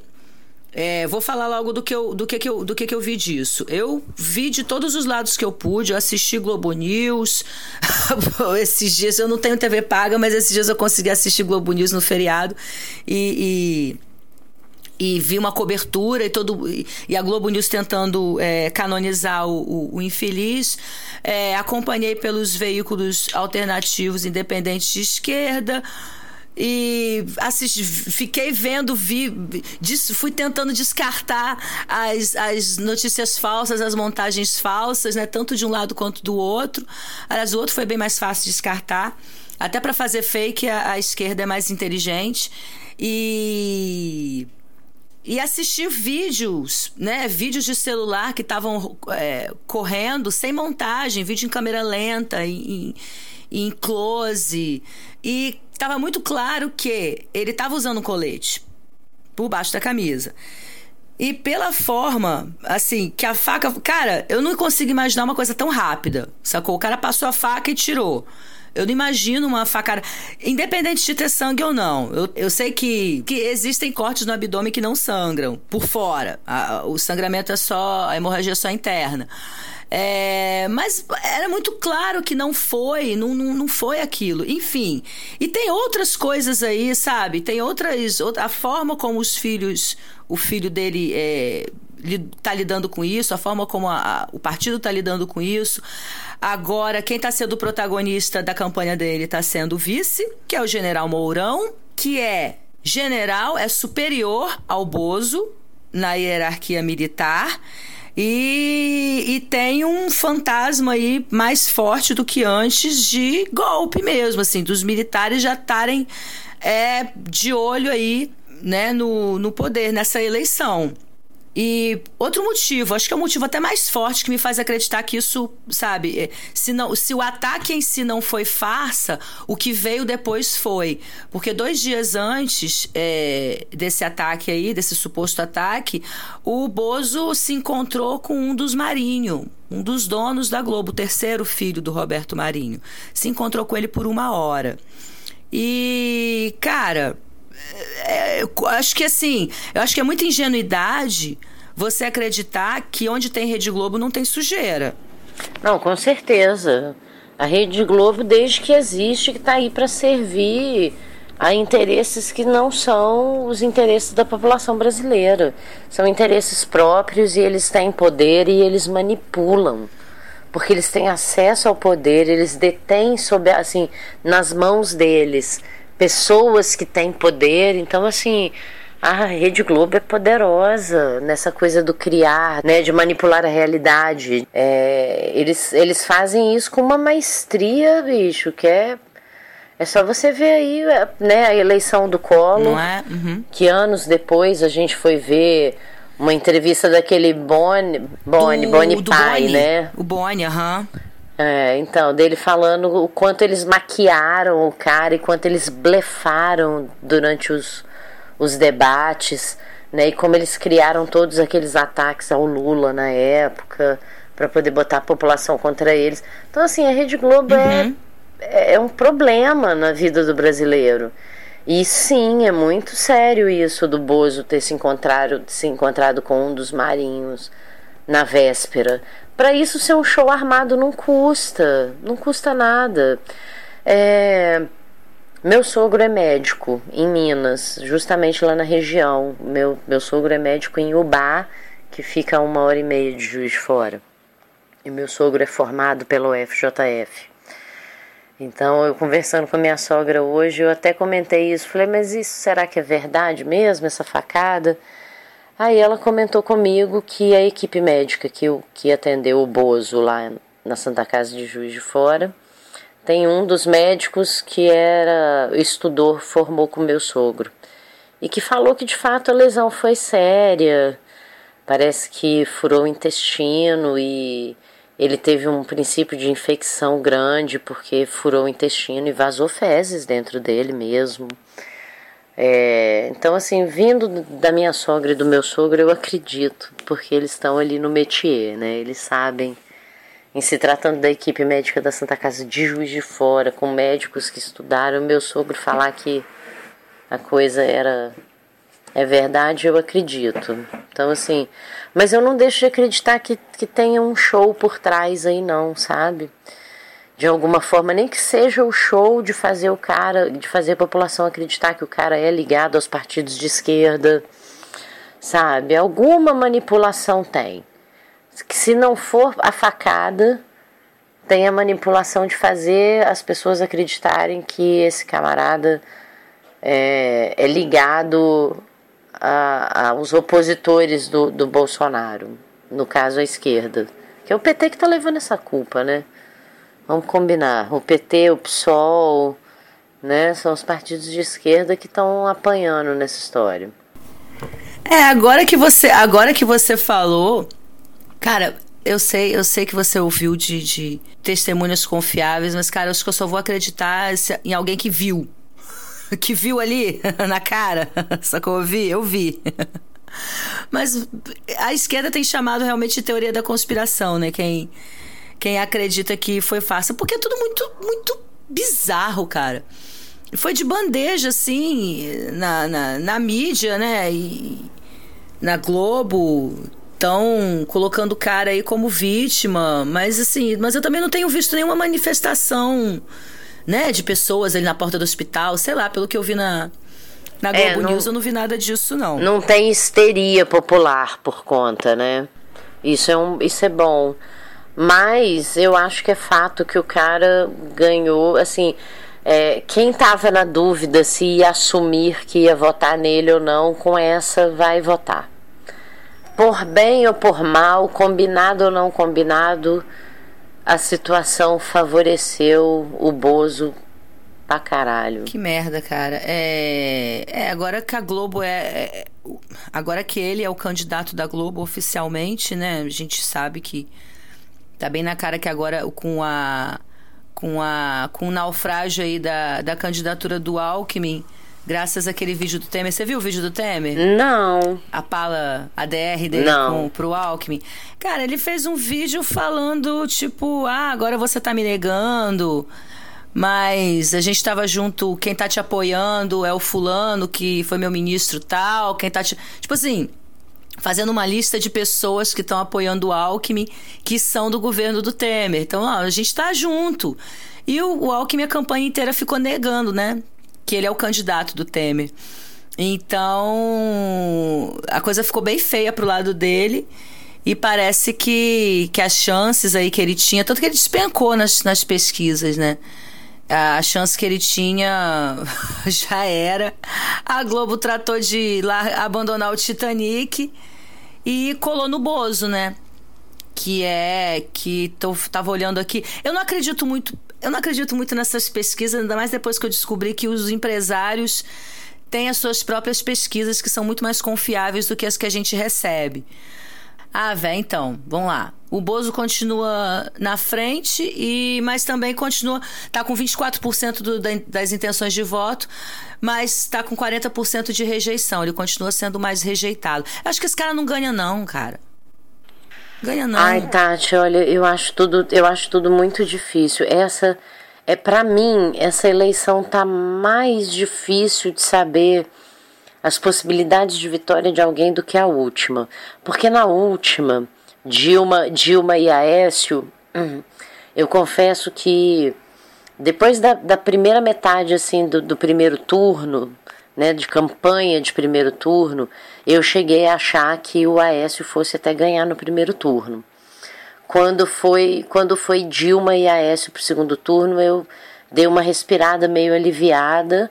É, vou falar logo do que, eu, do, que, que, eu, do que, que eu vi disso. Eu vi de todos os lados que eu pude, eu assisti Globo News. esses dias eu não tenho TV paga, mas esses dias eu consegui assistir Globo News no feriado. E, e, e vi uma cobertura e todo e a Globo News tentando é, canonizar o, o, o infeliz. É, acompanhei pelos veículos alternativos independentes de esquerda e assisti, fiquei vendo, vi, fui tentando descartar as, as notícias falsas, as montagens falsas, né? Tanto de um lado quanto do outro. Aliás, o outro foi bem mais fácil de descartar. Até para fazer fake, a, a esquerda é mais inteligente. E e assistir vídeos, né? Vídeos de celular que estavam é, correndo sem montagem, vídeo em câmera lenta, em, em close. E estava muito claro que ele estava usando um colete por baixo da camisa. E pela forma, assim, que a faca. Cara, eu não consigo imaginar uma coisa tão rápida, sacou? O cara passou a faca e tirou. Eu não imagino uma facada. Independente de ter sangue ou não. Eu, eu sei que, que existem cortes no abdômen que não sangram por fora. A, o sangramento é só. A hemorragia é só interna. É, mas era muito claro que não foi, não, não, não foi aquilo. Enfim. E tem outras coisas aí, sabe? Tem outras. A forma como os filhos. O filho dele é, está lidando com isso, a forma como a, a, o partido está lidando com isso. Agora, quem está sendo o protagonista da campanha dele está sendo o vice, que é o general Mourão, que é general, é superior ao Bozo na hierarquia militar. E, e, tem um fantasma aí mais forte do que antes de golpe mesmo, assim, dos militares já estarem é, de olho aí, né, no, no poder, nessa eleição. E outro motivo, acho que é um motivo até mais forte que me faz acreditar que isso, sabe, é, se, não, se o ataque em si não foi farsa, o que veio depois foi. Porque dois dias antes é, desse ataque aí, desse suposto ataque, o Bozo se encontrou com um dos Marinho, um dos donos da Globo, o terceiro filho do Roberto Marinho. Se encontrou com ele por uma hora. E, cara, eu acho que assim, eu acho que é muita ingenuidade você acreditar que onde tem Rede Globo não tem sujeira. Não, com certeza. A Rede Globo, desde que existe, está aí para servir a interesses que não são os interesses da população brasileira. São interesses próprios e eles têm poder e eles manipulam. Porque eles têm acesso ao poder, eles detêm sob, assim, nas mãos deles pessoas que têm poder. Então, assim, a Rede Globo é poderosa nessa coisa do criar, né, de manipular a realidade. É, eles, eles fazem isso com uma maestria, bicho, que é é só você ver aí, né, a eleição do Collor, é? uhum. que anos depois a gente foi ver uma entrevista daquele Boni, Boni, Boni Pai, Boni. né? O Boni, aham. Uhum. É, então, dele falando o quanto eles maquiaram o cara e quanto eles blefaram durante os, os debates, né? E como eles criaram todos aqueles ataques ao Lula na época para poder botar a população contra eles. Então, assim, a Rede Globo é, uhum. é, é um problema na vida do brasileiro. E sim, é muito sério isso do Bozo ter se encontrado, se encontrado com um dos marinhos na véspera. Para isso ser um show armado não custa, não custa nada. É, meu sogro é médico em Minas, justamente lá na região. Meu, meu sogro é médico em Ubá, que fica a uma hora e meia de Juiz de Fora. E meu sogro é formado pelo FJF. Então, eu conversando com a minha sogra hoje, eu até comentei isso. Falei, mas isso será que é verdade mesmo, essa facada? Aí ela comentou comigo que a equipe médica que, que atendeu o Bozo lá na Santa Casa de Juiz de Fora tem um dos médicos que era estudou, formou com meu sogro. e que falou que de fato a lesão foi séria. Parece que furou o intestino e ele teve um princípio de infecção grande porque furou o intestino e vazou fezes dentro dele mesmo. É, então, assim, vindo da minha sogra e do meu sogro, eu acredito, porque eles estão ali no métier, né? Eles sabem, em se tratando da equipe médica da Santa Casa de Juiz de Fora, com médicos que estudaram, meu sogro falar que a coisa era é verdade, eu acredito. Então, assim, mas eu não deixo de acreditar que, que tenha um show por trás aí, não, sabe? De alguma forma, nem que seja o show de fazer o cara, de fazer a população acreditar que o cara é ligado aos partidos de esquerda, sabe? Alguma manipulação tem. Que se não for a facada, tem a manipulação de fazer as pessoas acreditarem que esse camarada é, é ligado aos opositores do, do Bolsonaro, no caso a esquerda. Que é o PT que está levando essa culpa, né? Vamos combinar. O PT, o PSOL, né? São os partidos de esquerda que estão apanhando nessa história. É, agora que você, agora que você falou, cara, eu sei, eu sei que você ouviu de, de testemunhas confiáveis, mas cara, eu acho que eu só vou acreditar em alguém que viu. Que viu ali na cara. Só que eu vi, eu vi. Mas a esquerda tem chamado realmente de teoria da conspiração, né? Quem quem acredita que foi fácil. Porque é tudo muito, muito bizarro, cara. Foi de bandeja, assim, na, na, na mídia, né? E na Globo. Estão colocando o cara aí como vítima. Mas assim, mas eu também não tenho visto nenhuma manifestação, né? De pessoas ali na porta do hospital. Sei lá, pelo que eu vi na, na é, Globo é, não, News eu não vi nada disso, não. Não tem histeria popular por conta, né? Isso é, um, isso é bom. Mas eu acho que é fato que o cara ganhou, assim, é, quem estava na dúvida se ia assumir que ia votar nele ou não, com essa vai votar. Por bem ou por mal, combinado ou não combinado, a situação favoreceu o Bozo pra caralho. Que merda, cara. É, é agora que a Globo é, é, Agora que ele é o candidato da Globo oficialmente, né? A gente sabe que Tá bem na cara que agora com a com a com o naufrágio aí da, da candidatura do Alckmin, graças àquele vídeo do Temer. Você viu o vídeo do Temer? Não. A pala ADR dele Não. Com, pro Alckmin. Cara, ele fez um vídeo falando tipo, ah, agora você tá me negando. Mas a gente tava junto, quem tá te apoiando é o fulano que foi meu ministro tal, quem tá te. Tipo assim, fazendo uma lista de pessoas que estão apoiando o Alckmin, que são do governo do Temer. Então, ó, a gente está junto. E o, o Alckmin a campanha inteira ficou negando, né? Que ele é o candidato do Temer. Então, a coisa ficou bem feia pro lado dele. E parece que, que as chances aí que ele tinha, tanto que ele despencou nas, nas pesquisas, né? a chance que ele tinha já era. A Globo tratou de lá abandonar o Titanic e colou no Bozo, né? Que é que tô, tava olhando aqui. Eu não acredito muito, eu não acredito muito nessas pesquisas, ainda mais depois que eu descobri que os empresários têm as suas próprias pesquisas que são muito mais confiáveis do que as que a gente recebe. Ah, velho, então, vamos lá. O Bozo continua na frente, e mas também continua. Tá com 24% do, das intenções de voto, mas está com 40% de rejeição. Ele continua sendo mais rejeitado. Acho que esse cara não ganha, não, cara. Ganha não. Ai, Tati, olha, eu acho tudo, eu acho tudo muito difícil. Essa é para mim, essa eleição tá mais difícil de saber as possibilidades de vitória de alguém do que a última. Porque na última, Dilma, Dilma e Aécio, hum, eu confesso que depois da, da primeira metade assim do, do primeiro turno, né, de campanha de primeiro turno, eu cheguei a achar que o Aécio fosse até ganhar no primeiro turno. Quando foi, quando foi Dilma e Aécio para o segundo turno, eu dei uma respirada meio aliviada,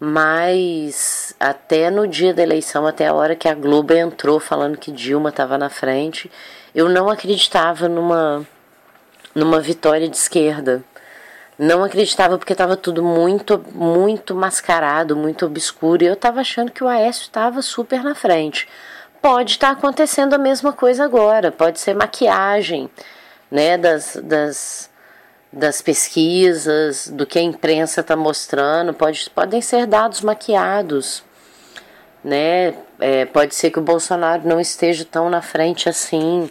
mas até no dia da eleição, até a hora que a Globo entrou falando que Dilma estava na frente, eu não acreditava numa, numa vitória de esquerda. Não acreditava porque estava tudo muito, muito mascarado, muito obscuro. E eu estava achando que o Aécio estava super na frente. Pode estar tá acontecendo a mesma coisa agora. Pode ser maquiagem, né, das, das, das pesquisas, do que a imprensa está mostrando. Pode, podem ser dados maquiados, né? É, pode ser que o Bolsonaro não esteja tão na frente assim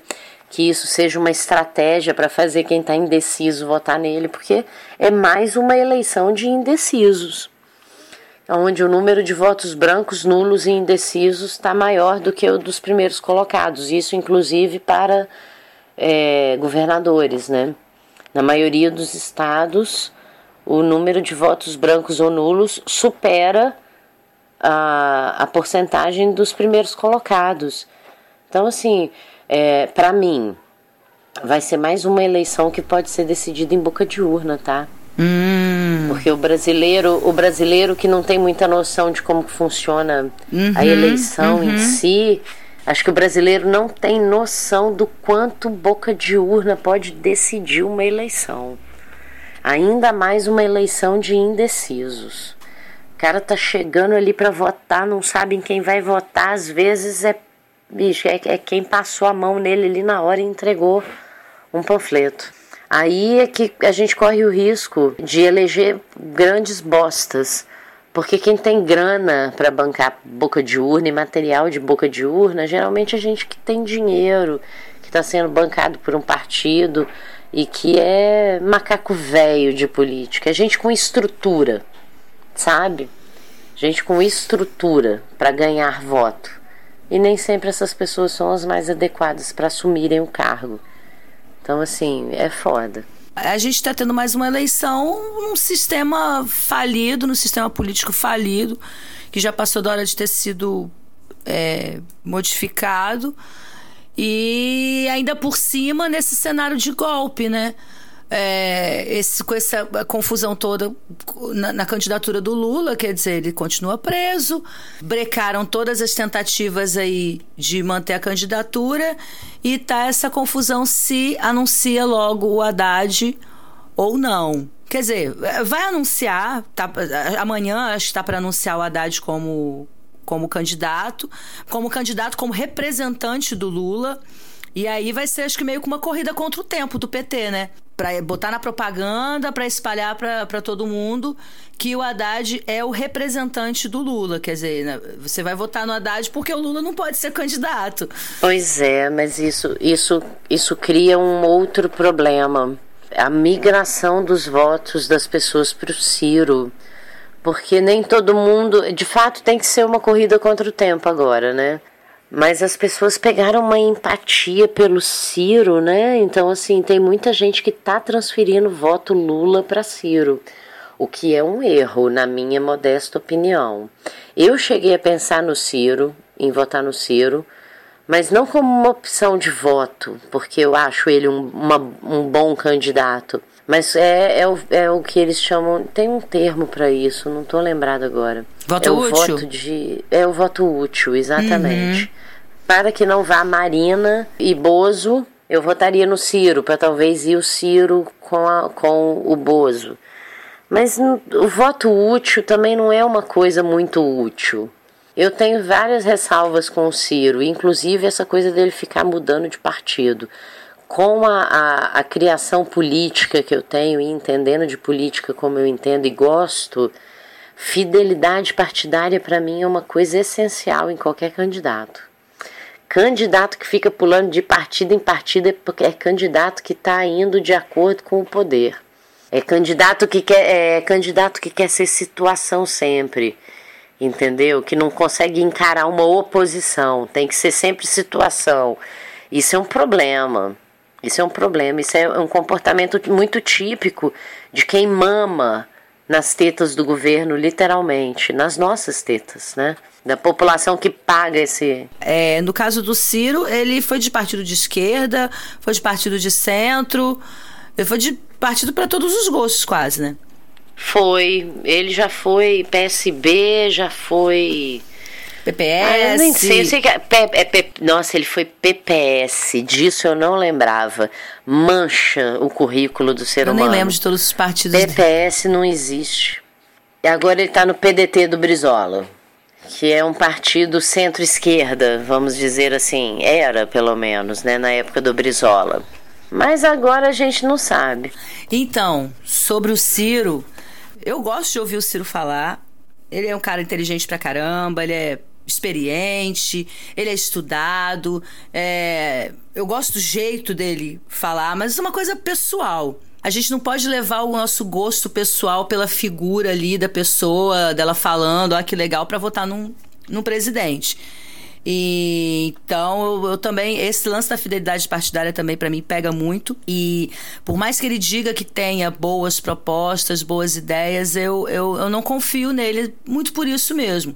que isso seja uma estratégia para fazer quem está indeciso votar nele, porque é mais uma eleição de indecisos, onde o número de votos brancos, nulos e indecisos está maior do que o dos primeiros colocados, isso inclusive para é, governadores, né? Na maioria dos estados, o número de votos brancos ou nulos supera a, a porcentagem dos primeiros colocados. Então, assim, é, para mim, vai ser mais uma eleição que pode ser decidida em boca de urna, tá? Hum. Porque o brasileiro, o brasileiro que não tem muita noção de como funciona uhum, a eleição uhum. em si, acho que o brasileiro não tem noção do quanto boca de urna pode decidir uma eleição. Ainda mais uma eleição de indecisos. O cara tá chegando ali para votar, não sabe em quem vai votar, às vezes é bicho, é, é quem passou a mão nele ali na hora e entregou um panfleto. Aí é que a gente corre o risco de eleger grandes bostas. Porque quem tem grana para bancar boca de urna e material de boca de urna, geralmente é gente que tem dinheiro, que está sendo bancado por um partido e que é macaco velho de política. É gente com estrutura, sabe? Gente com estrutura para ganhar voto. E nem sempre essas pessoas são as mais adequadas para assumirem o cargo. Então, assim, é foda. A gente está tendo mais uma eleição num sistema falido, num sistema político falido, que já passou da hora de ter sido é, modificado. E ainda por cima, nesse cenário de golpe, né? É, esse, com essa confusão toda na, na, candidatura do Lula, quer dizer, ele continua preso, brecaram todas as tentativas aí de manter a candidatura e tá essa confusão se anuncia logo o Haddad ou não. Quer dizer, vai anunciar, tá, amanhã acho que está para anunciar o Haddad como, como candidato, como candidato, como representante do Lula. E aí vai ser, acho que meio que uma corrida contra o tempo do PT, né? Pra botar na propaganda, para espalhar para todo mundo que o Haddad é o representante do Lula. Quer dizer, né? você vai votar no Haddad porque o Lula não pode ser candidato. Pois é, mas isso, isso, isso cria um outro problema. A migração dos votos das pessoas para o Ciro. Porque nem todo mundo. De fato, tem que ser uma corrida contra o tempo agora, né? Mas as pessoas pegaram uma empatia pelo Ciro, né? Então, assim, tem muita gente que tá transferindo voto Lula para Ciro, o que é um erro, na minha modesta opinião. Eu cheguei a pensar no Ciro, em votar no Ciro, mas não como uma opção de voto, porque eu acho ele um, uma, um bom candidato. Mas é, é, o, é o que eles chamam. Tem um termo para isso, não estou lembrado agora. Voto é o útil? Voto de, é o voto útil, exatamente. Uhum. Para que não vá Marina e Bozo, eu votaria no Ciro, para talvez ir o Ciro com, a, com o Bozo. Mas o voto útil também não é uma coisa muito útil. Eu tenho várias ressalvas com o Ciro, inclusive essa coisa dele ficar mudando de partido. Com a, a, a criação política que eu tenho e entendendo de política como eu entendo e gosto, fidelidade partidária para mim é uma coisa essencial em qualquer candidato. Candidato que fica pulando de partido em partido é porque é candidato que está indo de acordo com o poder. É candidato que quer, é candidato que quer ser situação sempre, entendeu? Que não consegue encarar uma oposição, tem que ser sempre situação. Isso é um problema. Isso é um problema. Isso é um comportamento muito típico de quem mama nas tetas do governo, literalmente, nas nossas tetas, né? Da população que paga esse. É, no caso do Ciro, ele foi de partido de esquerda, foi de partido de centro, ele foi de partido para todos os gostos, quase, né? Foi. Ele já foi PSB, já foi PPS. Ah, eu nem sei, eu sei que é, é, é, nossa, ele foi PPS, disso eu não lembrava. Mancha o currículo do ser eu humano. Eu nem lembro de todos os partidos. PPS não existe. E agora ele está no PDT do Brizola, que é um partido centro-esquerda, vamos dizer assim, era pelo menos, né, na época do Brizola. Mas agora a gente não sabe. Então, sobre o Ciro, eu gosto de ouvir o Ciro falar. Ele é um cara inteligente pra caramba, ele é experiente, ele é estudado. É... Eu gosto do jeito dele falar, mas é uma coisa pessoal. A gente não pode levar o nosso gosto pessoal pela figura ali da pessoa, dela falando, ó, que legal, para votar num, num presidente. E, então, eu, eu, também, esse lance da fidelidade partidária também para mim pega muito. E por mais que ele diga que tenha boas propostas, boas ideias, eu, eu, eu não confio nele muito por isso mesmo.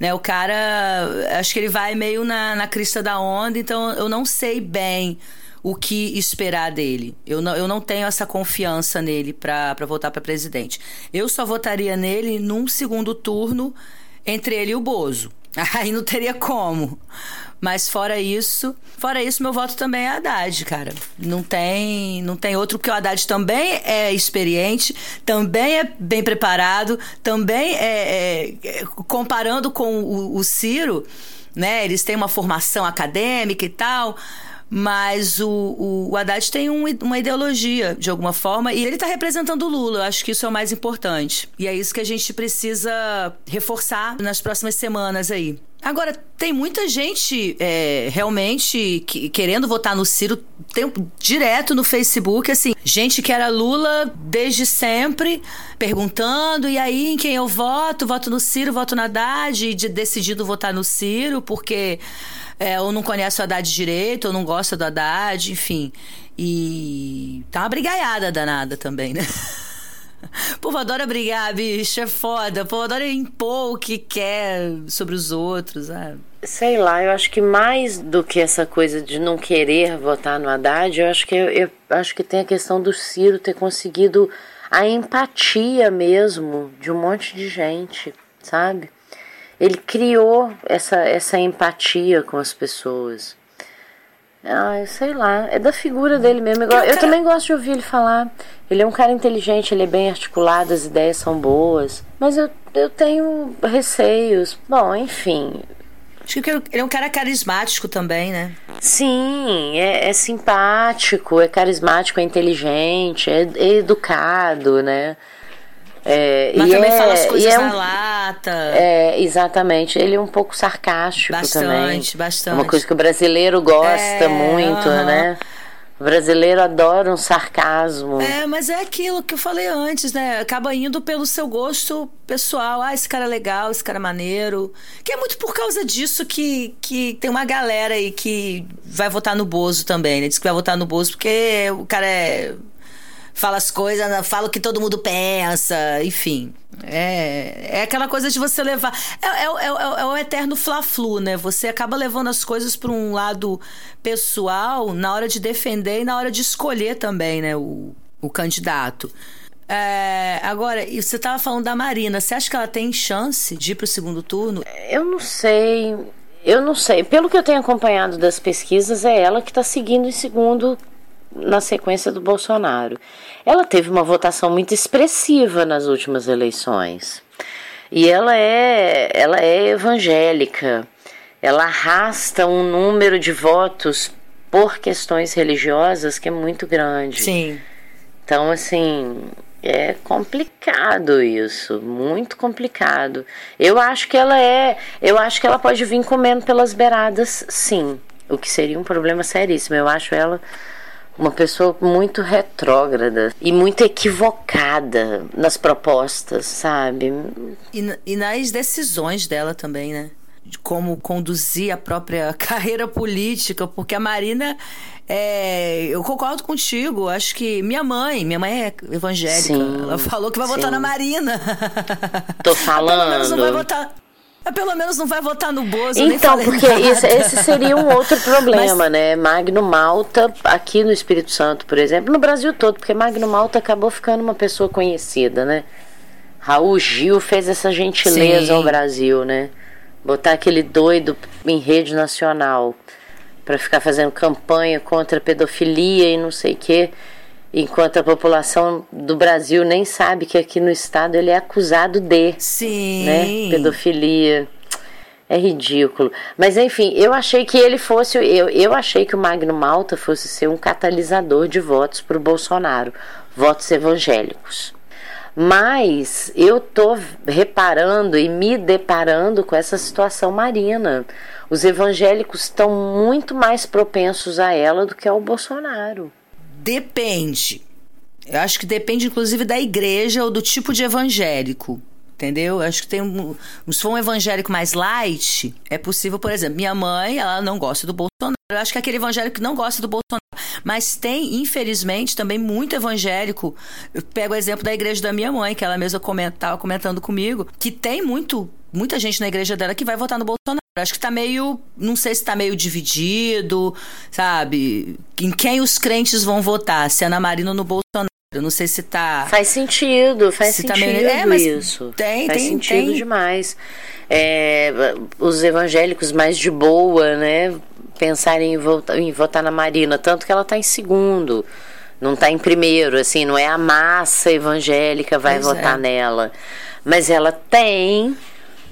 Né, o cara, acho que ele vai meio na, na crista da onda, então eu não sei bem o que esperar dele. Eu não, eu não tenho essa confiança nele para votar para presidente. Eu só votaria nele num segundo turno entre ele e o Bozo. Aí não teria como. Mas fora isso, fora isso, meu voto também é Haddad, cara. Não tem, não tem outro, porque o Haddad também é experiente, também é bem preparado, também é, é comparando com o, o Ciro, né? Eles têm uma formação acadêmica e tal. Mas o, o, o Haddad tem um, uma ideologia, de alguma forma, e ele está representando o Lula. Eu acho que isso é o mais importante. E é isso que a gente precisa reforçar nas próximas semanas aí. Agora, tem muita gente é, realmente que, querendo votar no Ciro tem, direto no Facebook, assim, gente que era Lula desde sempre, perguntando, e aí em quem eu voto? Voto no Ciro, voto na Haddad, e de, decidido votar no Ciro, porque é, ou não conhece o Haddad direito, ou não gosta do Haddad, enfim. E tá uma brigaiada danada também, né? O povo adora brigar, bicho, é foda. O povo adora impor o que quer sobre os outros, sabe? Sei lá, eu acho que mais do que essa coisa de não querer votar no Haddad, eu acho que eu, eu acho que tem a questão do Ciro ter conseguido a empatia mesmo de um monte de gente, sabe? Ele criou essa, essa empatia com as pessoas. Ah, sei lá, é da figura dele mesmo. Eu, eu também gosto de ouvir ele falar. Ele é um cara inteligente, ele é bem articulado, as ideias são boas. Mas eu, eu tenho receios. Bom, enfim. Acho que ele é um cara carismático também, né? Sim, é, é simpático, é carismático, é inteligente, é, é educado, né? É, Mas também é, fala as coisas é um, na lata. É, exatamente. Ele é um pouco sarcástico bastante, também. Bastante, bastante. Uma coisa que o brasileiro gosta é, muito, uh -huh. né? O brasileiro adora um sarcasmo. É, mas é aquilo que eu falei antes, né? Acaba indo pelo seu gosto pessoal. Ah, esse cara é legal, esse cara é maneiro. Que é muito por causa disso que, que tem uma galera aí que vai votar no Bozo também, né? Diz que vai votar no Bozo porque o cara é fala as coisas, fala o que todo mundo pensa, enfim. É, é aquela coisa de você levar. É, é, é, é o eterno fla-flu, né? Você acaba levando as coisas para um lado pessoal na hora de defender e na hora de escolher também, né? O, o candidato. É, agora, você estava falando da Marina. Você acha que ela tem chance de ir para o segundo turno? Eu não sei. Eu não sei. Pelo que eu tenho acompanhado das pesquisas, é ela que está seguindo em segundo na sequência do Bolsonaro. Ela teve uma votação muito expressiva nas últimas eleições. E ela é, ela é evangélica. Ela arrasta um número de votos por questões religiosas que é muito grande. Sim. Então, assim, é complicado isso, muito complicado. Eu acho que ela é, eu acho que ela pode vir comendo pelas beiradas, sim. O que seria um problema seríssimo. Eu acho ela uma pessoa muito retrógrada e muito equivocada nas propostas, sabe? E, e nas decisões dela também, né? De como conduzir a própria carreira política, porque a Marina é, eu concordo contigo. Acho que minha mãe, minha mãe é evangélica. Sim, ela falou que vai sim. votar na Marina. Tô falando. Pelo menos não vai votar. Mas pelo menos não vai votar no Bozo. Então, porque esse, esse, seria um outro problema, Mas... né? Magno Malta, aqui no Espírito Santo, por exemplo, no Brasil todo, porque Magno Malta acabou ficando uma pessoa conhecida, né? Raul Gil fez essa gentileza Sim. ao Brasil, né? botar aquele doido em rede nacional para ficar fazendo campanha contra a pedofilia e não sei o quê, enquanto a população do Brasil nem sabe que aqui no estado ele é acusado de Sim. né, pedofilia. É ridículo. Mas enfim, eu achei que ele fosse. Eu, eu achei que o Magno Malta fosse ser um catalisador de votos para o Bolsonaro, votos evangélicos. Mas eu tô reparando e me deparando com essa situação marina. Os evangélicos estão muito mais propensos a ela do que ao Bolsonaro. Depende. Eu acho que depende, inclusive, da igreja ou do tipo de evangélico. Entendeu? Eu acho que tem um. Se for um evangélico mais light, é possível, por exemplo, minha mãe, ela não gosta do Bolsonaro. Eu acho que é aquele evangélico que não gosta do Bolsonaro. Mas tem, infelizmente, também muito evangélico. Eu pego o exemplo da igreja da minha mãe, que ela mesma estava comentando comigo, que tem muito, muita gente na igreja dela que vai votar no Bolsonaro. Acho que tá meio. Não sei se tá meio dividido, sabe? Em quem os crentes vão votar, se é na Marina ou no Bolsonaro. Eu não sei se tá. Faz sentido, faz sentido também... é, mas isso. Tem, faz tem, sentido tem. demais. É, os evangélicos mais de boa, né? Pensarem em votar, em votar na Marina, tanto que ela tá em segundo. Não tá em primeiro, assim, não é a massa evangélica vai Pois votar é. nela. Mas ela tem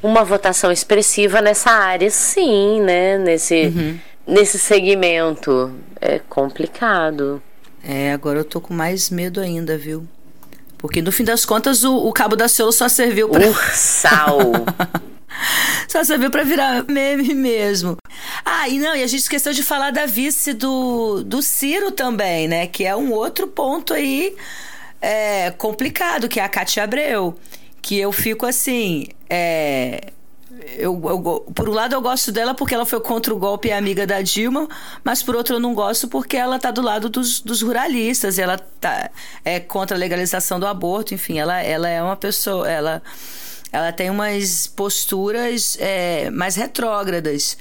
uma votação expressiva nessa área, sim, né? Nesse, Uhum. nesse segmento. É complicado. É, agora eu tô com mais medo ainda, viu? Porque no fim das contas o, o cabo da Ciolo só serviu pra. Ursal. Só serviu pra virar meme mesmo. Ah, e não, e a gente esqueceu de falar da vice do, do Ciro também, né? Que é um outro ponto aí é, complicado, que é a Cátia Abreu. Que eu fico assim. É, eu, eu por um lado eu gosto dela porque ela foi contra o golpe e é amiga da Dilma, mas por outro eu não gosto porque ela tá do lado dos, dos ruralistas, ela tá é contra a legalização do aborto, enfim, ela, ela é uma pessoa, ela, ela tem umas posturas é, mais retrógradas.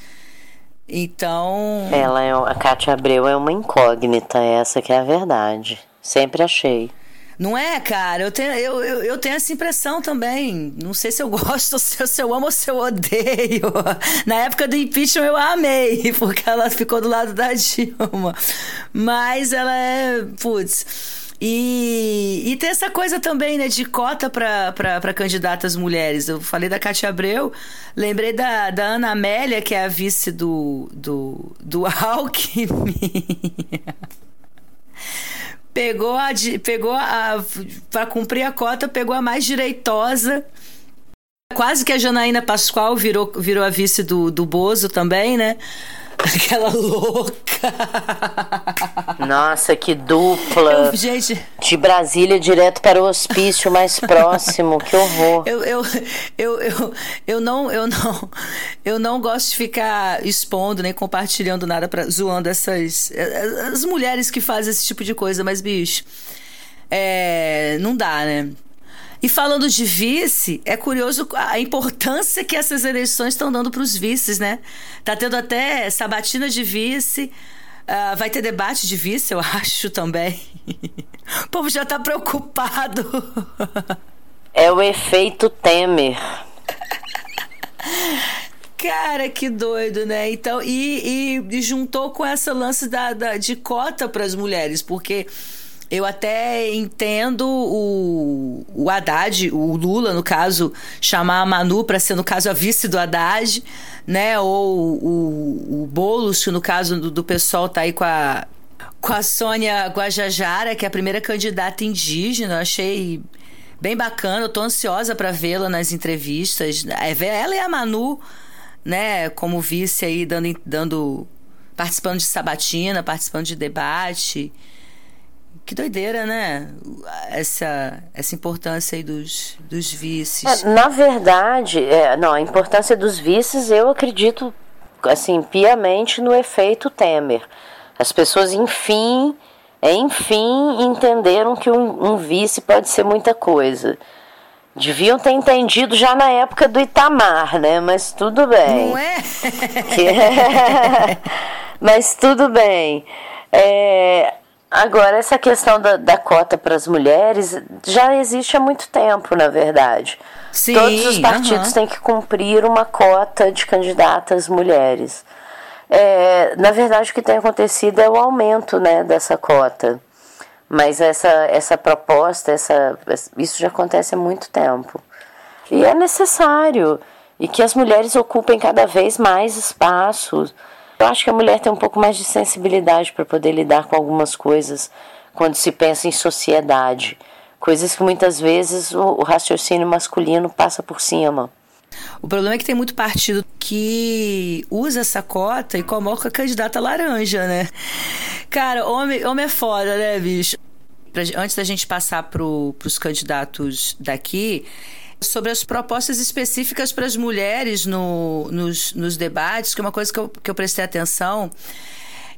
Então, Ela é, a Cátia Abreu é uma incógnita, essa que é a verdade. Sempre achei. Não é, cara? Eu tenho, eu, eu, eu tenho essa impressão também. Não sei se eu gosto, se eu, se eu amo ou se eu odeio. Na época do impeachment eu amei, porque ela ficou do lado da Dilma. Mas ela é. Putz. E, e tem essa coisa também, né, de cota para candidatas mulheres. Eu falei da Cátia Abreu, lembrei da, da Ana Amélia, que é a vice do, do, do Alckmin. Pegou a pegou a para cumprir a cota pegou a mais direitosa. Quase que a Janaína Pascoal virou virou a vice do, do Bozo também né aquela louca Nossa, que dupla. Eu- gente De Brasília direto para o hospício mais próximo. Que horror. eu, eu, eu, eu, eu não eu não eu não gosto de ficar expondo nem compartilhando nada para zoando essas as mulheres que fazem esse tipo de coisa mas bicho é, não dá né e falando de vice, é curioso a importância que essas eleições estão dando para os vices, né? Tá tendo até sabatina de vice, ah, vai ter debate de vice, eu acho também. O povo já tá preocupado. É o efeito Temer. Cara, que doido, né? Então, e, e- e juntou com essa lance da, da- de cota para as mulheres, porque eu até entendo o, o Haddad, o Lula, no caso, chamar a Manu para ser, no caso, a vice do Haddad, né? Ou o, o Boulos, que no caso do, do pessoal tá aí com a, com a Sônia Guajajara, que é a primeira candidata indígena. Eu achei bem bacana, eu tô ansiosa para vê-la nas entrevistas. É, Ela e a Manu, né, como vice aí, dando, dando participando de sabatina, participando de debate. Que doideira, né? Essa, essa importância aí dos, dos vices. É, na verdade, é, não, a importância dos vices eu acredito assim piamente no efeito Temer. As pessoas, enfim, enfim, entenderam que um, um vice pode ser muita coisa. Deviam ter entendido já na época do Itamar, né? Mas tudo bem. Não é? Mas tudo bem. É, Agora, essa questão da, da cota para as mulheres já existe há muito tempo, na verdade. Sim, Todos os partidos têm que cumprir uma cota de candidatas mulheres. É, na verdade, o que tem acontecido é o aumento né, dessa cota. Mas essa, essa proposta, essa, isso já acontece há muito tempo. E é necessário. E que as mulheres ocupem cada vez mais espaços. Eu acho que a mulher tem um pouco mais de sensibilidade para poder lidar com algumas coisas quando se pensa em sociedade. Coisas que muitas vezes o, raciocínio masculino passa por cima. O problema é que tem muito partido que usa essa cota e coloca a candidata laranja, né? Cara, homem, homem é foda, né, bicho? Pra- antes da gente passar pro, pros candidatos daqui, sobre as propostas específicas para as mulheres no, nos, nos debates, que é uma coisa que eu, que eu prestei atenção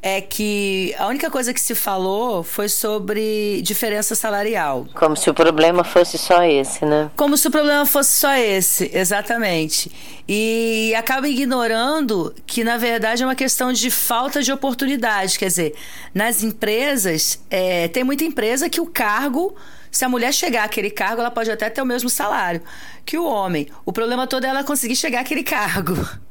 é que a única coisa que se falou foi sobre diferença salarial. Como se o problema fosse só esse, né? Como se o problema fosse só esse, exatamente. E acaba ignorando que, na verdade, é uma questão de falta de oportunidade. Quer dizer, nas empresas, é, tem muita empresa que o cargo, se a mulher chegar àquele cargo, ela pode até ter o mesmo salário que o homem. O problema todo é ela conseguir chegar àquele cargo.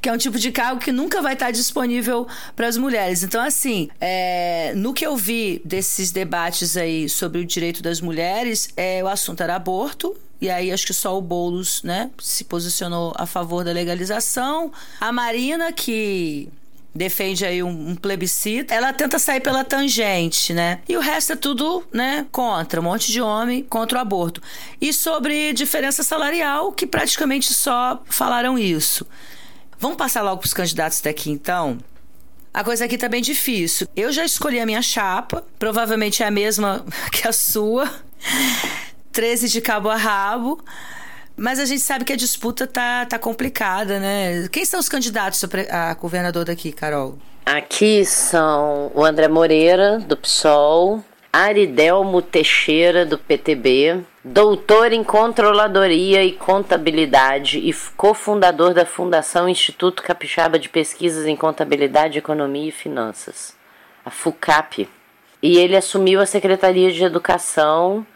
Que é um tipo de cargo que nunca vai estar disponível para as mulheres. Então, assim, é, no que eu vi desses debates aí sobre o direito das mulheres, é, o assunto era aborto, e aí acho que só o Boulos, né, se posicionou a favor da legalização. A Marina, que defende aí um, um plebiscito, ela tenta sair pela tangente, né? E o resto é tudo, né, contra, um monte de homem contra o aborto. E sobre diferença salarial, que praticamente só falaram isso. Vamos passar logo pros candidatos daqui, então? A coisa aqui tá bem difícil. Eu já escolhi a minha chapa, provavelmente é a mesma que a sua. 13 de cabo a rabo. Mas a gente sabe que a disputa tá, tá complicada, né? Quem são os candidatos a governador daqui, Carol? Aqui são o André Moreira, do PSOL, Aridelmo Teixeira, do PTB, doutor em Controladoria e Contabilidade e cofundador da Fundação Instituto Capixaba de Pesquisas em Contabilidade, Economia e Finanças, a FUCAP. E ele assumiu a Secretaria de Educação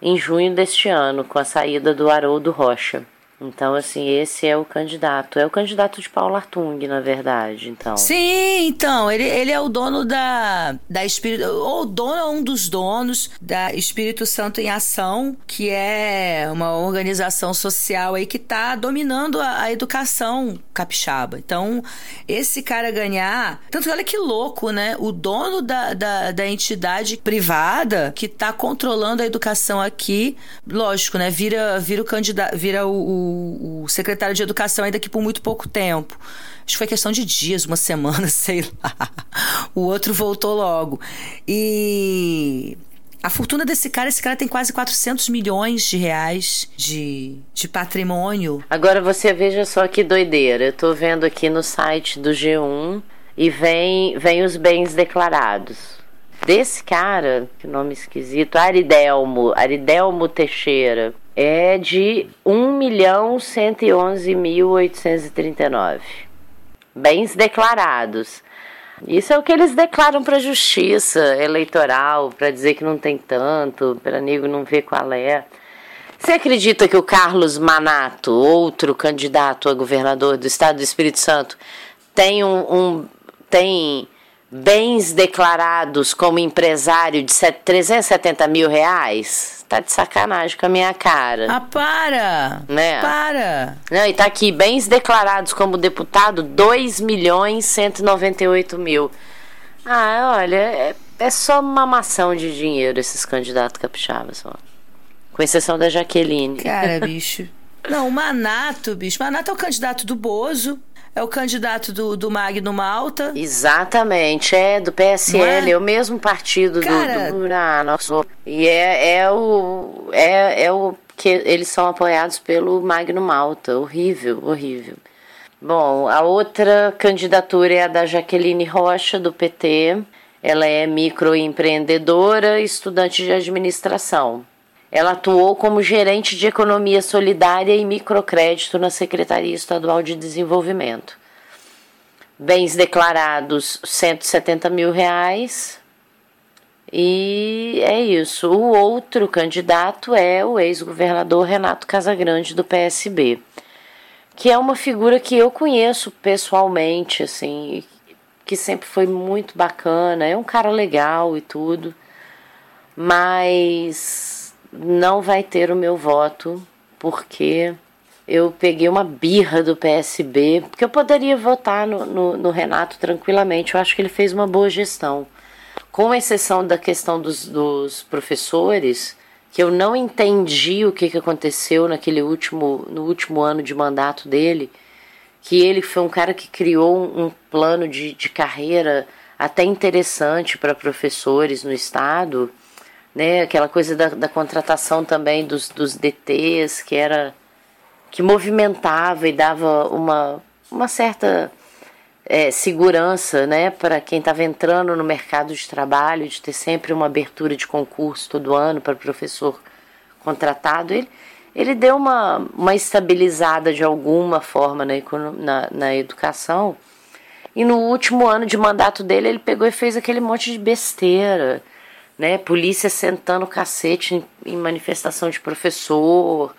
em junho deste ano, com a saída do Haroldo Rocha. Então, assim, esse é o candidato. É o candidato de Paulo Artung, na verdade. Então. Sim, então, ele, ele é o dono da, da Espírito, ou dono um dos donos da Espírito Santo em Ação, que é uma organização social aí que está dominando a, a educação capixaba. Então, esse cara ganhar. Tanto que olha que louco, né? O dono da, da, da entidade privada que está controlando a educação aqui, lógico, né? Vira, vira o candidato, vira o, o- secretário de educação ainda que por muito pouco tempo. Acho que foi questão de dias, uma semana, sei lá. O outro voltou logo. E a fortuna desse cara, esse cara tem quase 400 milhões de reais de, de patrimônio. Agora você veja só que doideira. Eu tô vendo aqui no site do G1 e vem, vem os bens declarados. Desse cara, que nome esquisito, Aridelmo, Aridelmo Teixeira, é de 1.111.839. Bens declarados. Isso é o que eles declaram para a justiça eleitoral, para dizer que não tem tanto, para nego não ver qual é. Você acredita que o Carlos Manato, outro candidato a governador do estado do Espírito Santo, tem um, um- tem bens declarados como empresário de set- 370 mil reais? Tá de sacanagem com a minha cara. Ah, para! Né? Para! Não, e tá aqui, bens declarados como deputado, 2 milhões 198 mil. Ah, olha, é, é só mamação de dinheiro esses candidatos capixabas, ó. Com exceção da Jaqueline. Cara, bicho. Não, o Manato, bicho. Manato é o candidato do Bozo, é o candidato do, do Magno Malta. Exatamente, é do PSL, é? é? o mesmo partido do- Cara- do, ah, nossa, E é, é o. É, é o que eles são apoiados pelo Magno Malta. Horrível, horrível. Bom, a outra candidatura é a da Jaqueline Rocha, do PT. Ela é microempreendedora e estudante de administração. Ela atuou como gerente de economia solidária e microcrédito na Secretaria Estadual de Desenvolvimento. Bens declarados 170 mil reais. E é isso. O outro candidato é o ex-governador Renato Casagrande do PSB, que é uma figura que eu conheço pessoalmente, assim, que sempre foi muito bacana, é um cara legal e tudo, mas não vai ter o meu voto porque eu peguei uma birra do PSB, porque eu poderia votar no, no, no Renato tranquilamente, eu acho que ele fez uma boa gestão. Com exceção da questão dos, dos professores, que eu não entendi o que, que aconteceu naquele último, no último ano de mandato dele, que ele foi um cara que criou um, um plano de, de carreira até interessante para professores no estado, né? Aquela coisa da, da contratação também dos, dos DTs, que era que movimentava e dava uma, uma certa é, segurança né, para quem estava entrando no mercado de trabalho, de ter sempre uma abertura de concurso todo ano para professor contratado. Ele, ele deu uma, uma estabilizada de alguma forma na, na, na educação. E no último ano de mandato dele, ele pegou e fez aquele monte de besteira, né? Polícia sentando cacete em, em manifestação de professor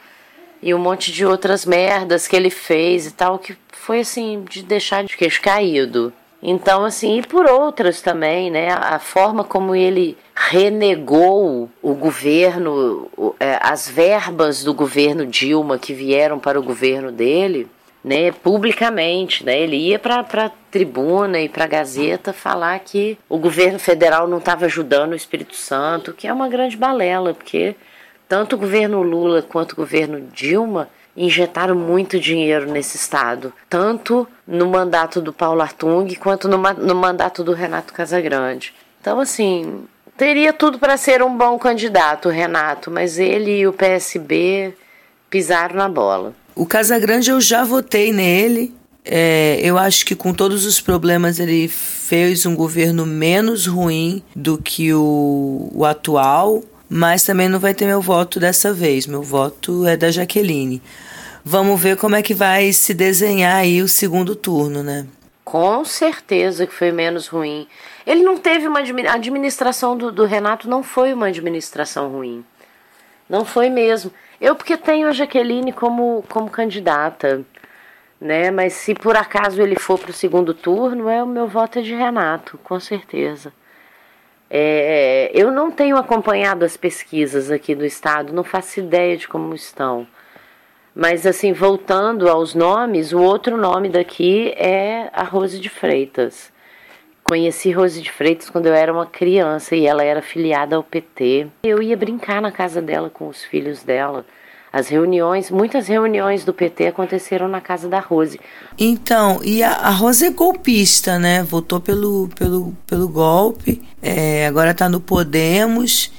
e um monte de outras merdas que ele fez e tal, que foi assim, de deixar de queixo caído. Então, assim, e por outras também, né? A forma como ele renegou o governo, é, as verbas do governo Dilma que vieram para o governo dele, né? Publicamente, né? Ele ia para a tribuna e para a Gazeta falar que o governo federal não estava ajudando o Espírito Santo, que é uma grande balela, porque tanto o governo Lula quanto o governo Dilma injetaram muito dinheiro nesse estado, tanto no mandato do Paulo Artung quanto no, no mandato do Renato Casagrande. Então, assim, teria tudo para ser um bom candidato, Renato, mas ele e o PSB pisaram na bola. O Casagrande eu já votei nele. É, eu acho que com todos os problemas ele fez um governo menos ruim do que o, o atual, mas também não vai ter meu voto dessa vez. Meu voto é da Jaqueline. Vamos ver como é que vai se desenhar aí o segundo turno, né? Com certeza que foi menos ruim. Ele não teve uma a administração do, do Renato não foi uma administração ruim. Não foi mesmo. Eu porque tenho a Jaqueline como, como candidata, né? Mas se por acaso ele for para o segundo turno, é o meu voto é de Renato, com certeza. É, eu não tenho acompanhado as pesquisas aqui do estado, não faço ideia de como estão. Mas assim, voltando aos nomes, o outro nome daqui é a Rose de Freitas. Conheci Rose de Freitas quando eu era uma criança e ela era filiada ao PT. Eu ia brincar na casa dela com os filhos dela. As reuniões, muitas reuniões do PT aconteceram na casa da Rose. Então, e a, a Rose é golpista, né? Votou pelo, pelo, pelo golpe, é, agora está no Podemos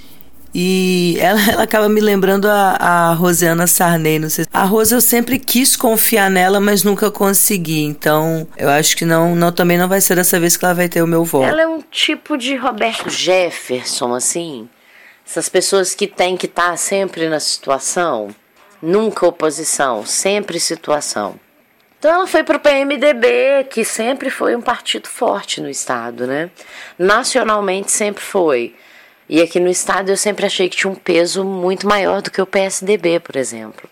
e ela, ela acaba me lembrando a, a Rosiana Sarney, não sei. A Rose eu sempre quis confiar nela, mas nunca consegui. Então, eu acho que não, não também não vai ser dessa vez que ela vai ter o meu voto. Ela é um tipo de Roberto Jefferson, assim. Essas pessoas que têm que estar tá sempre na situação, nunca oposição, sempre situação. Então ela foi para o PMDB, que sempre foi um partido forte no estado, né? Nacionalmente sempre foi. E aqui no estado eu sempre achei que tinha um peso muito maior do que o PSDB, por exemplo.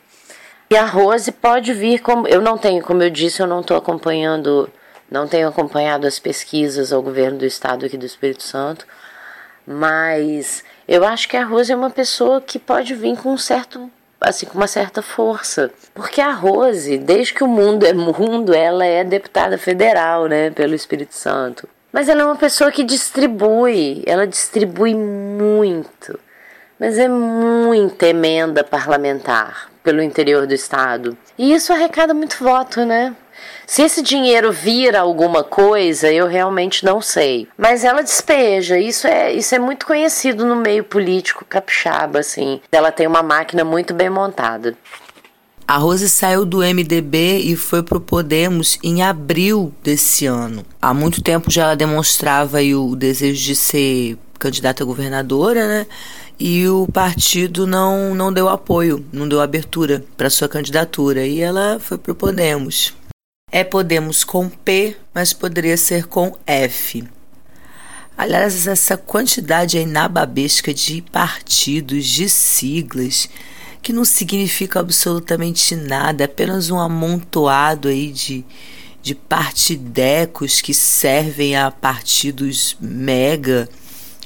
E a Rose pode vir como. Eu não tenho, como eu disse, eu não estou acompanhando, não tenho acompanhado as pesquisas ao governo do estado aqui do Espírito Santo, mas eu acho que a Rose é uma pessoa que pode vir com um certo assim com uma certa força. Porque a Rose, desde que o mundo é mundo, ela é deputada federal, né, pelo Espírito Santo. Mas ela é uma pessoa que distribui, ela distribui muito. Mas é muita emenda parlamentar pelo interior do estado. E isso arrecada muito voto, né? Se esse dinheiro vira alguma coisa, eu realmente não sei. Mas ela despeja. Isso é, isso é muito conhecido no meio político capixaba, assim. Ela tem uma máquina muito bem montada. A Rose saiu do MDB e foi pro Podemos em abril desse ano. Há muito tempo já ela demonstrava o desejo de ser candidata a governadora, né? E o partido não, não deu apoio, não deu abertura para sua candidatura. E ela foi pro Podemos. É Podemos com P, mas poderia ser com F. Aliás, essa quantidade aí nababesca de partidos, de siglas, que não significa absolutamente nada, é apenas um amontoado aí de, de partidecos que servem a partidos mega,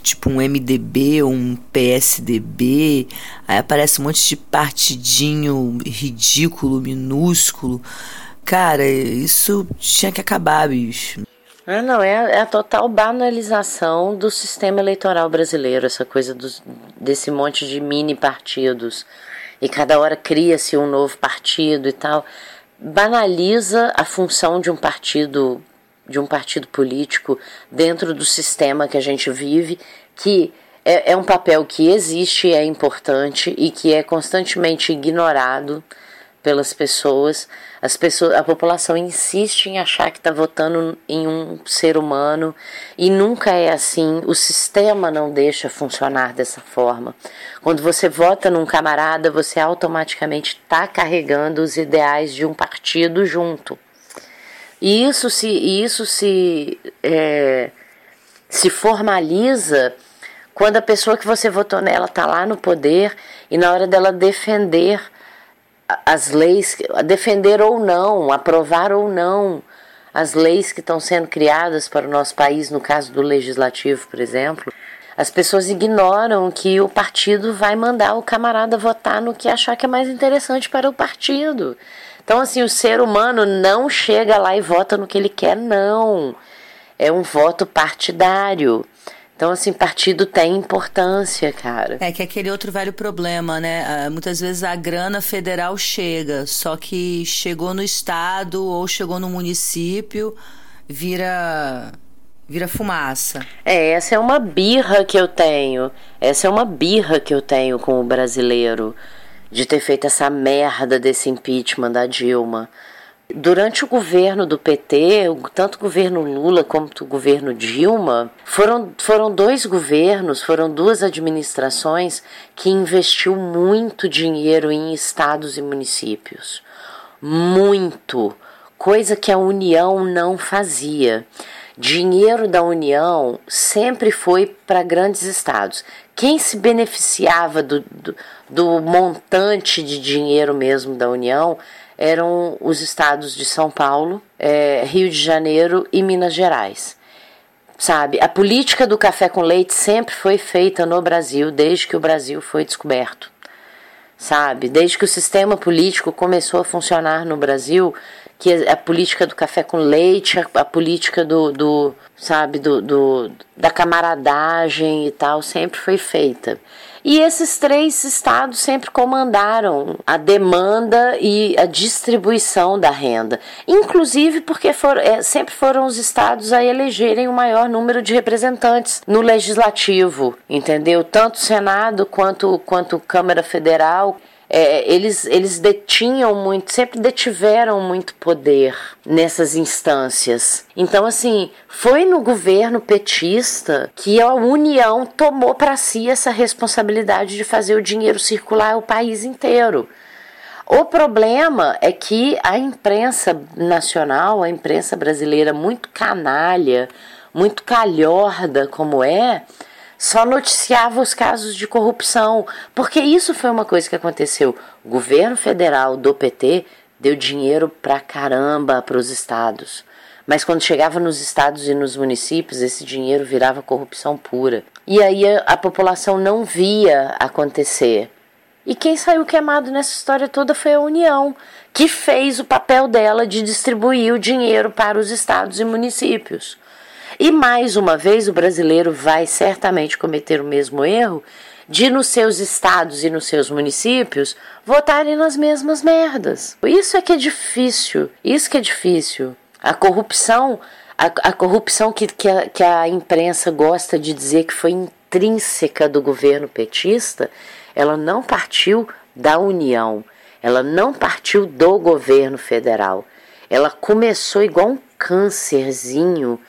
tipo um MDB ou um PSDB. Aí aparece um monte de partidinho ridículo, minúsculo. Cara, isso tinha que acabar, bicho. Ah, não, é, é, a total banalização do sistema eleitoral brasileiro, essa coisa dos, desse monte de mini partidos. E cada hora cria-se um novo partido e tal. Banaliza a função de um partido, de um partido político dentro do sistema que a gente vive, que é, é um papel que existe, é importante e que é constantemente ignorado pelas pessoas. As pessoas, a população insiste em achar que está votando em um ser humano e nunca é assim. O sistema não deixa funcionar dessa forma. Quando você vota num camarada, você automaticamente está carregando os ideais de um partido junto. E isso se, isso se, é, se formaliza quando a pessoa que você votou nela está lá no poder e na hora dela defender as leis, defender ou não, aprovar ou não as leis que estão sendo criadas para o nosso país, no caso do legislativo, por exemplo, as pessoas ignoram que o partido vai mandar o camarada votar no que achar que é mais interessante para o partido. Então, assim, o ser humano não chega lá e vota no que ele quer, não. É um voto partidário. Então, assim, partido tem importância, cara. É que é aquele outro velho problema, né? Ah, muitas vezes a grana federal chega, só que chegou no estado ou chegou no município, vira vira fumaça. É, essa é uma birra que eu tenho. Essa é uma birra que eu tenho com o brasileiro de ter feito essa merda desse impeachment da Dilma. Durante o governo do PT, tanto o governo Lula quanto o governo Dilma, foram, foram dois governos, foram duas administrações que investiu muito dinheiro em estados e municípios. Muito. Coisa que a União não fazia. Dinheiro da União sempre foi para grandes estados. Quem se beneficiava do, do, do montante de dinheiro mesmo da União eram os estados de São Paulo, é, Rio de Janeiro e Minas Gerais. Sabe, a política do café com leite sempre foi feita no Brasil desde que o Brasil foi descoberto. Sabe, desde que o sistema político começou a funcionar no Brasil, que a política do café com leite, a, a política do, do sabe, do, do, da camaradagem e tal, sempre foi feita. E esses três estados sempre comandaram a demanda e a distribuição da renda, inclusive porque for, é, sempre foram os estados a elegerem o maior número de representantes no legislativo, entendeu? Tanto Senado quanto, quanto Câmara Federal é, eles, eles detinham muito, sempre detiveram muito poder nessas instâncias. Então, assim, foi no governo petista que a União tomou para si essa responsabilidade de fazer o dinheiro circular o país inteiro. O problema é que a imprensa nacional, a imprensa brasileira, muito canalha, muito calhorda como é, só noticiava os casos de corrupção, porque isso foi uma coisa que aconteceu. O governo federal do PT deu dinheiro pra caramba para os estados. Mas quando chegava nos estados e nos municípios, esse dinheiro virava corrupção pura. E aí a, a população não via acontecer. E quem saiu queimado nessa história toda foi a União, que fez o papel dela de distribuir o dinheiro para os estados e municípios. E mais uma vez o brasileiro vai certamente cometer o mesmo erro de nos seus estados e nos seus municípios votarem nas mesmas merdas. Isso é que é difícil, isso que é difícil. A corrupção, a, a corrupção que, que a, que a imprensa gosta de dizer que foi intrínseca do governo petista, ela não partiu da União, ela não partiu do governo federal. Ela começou igual um câncerzinho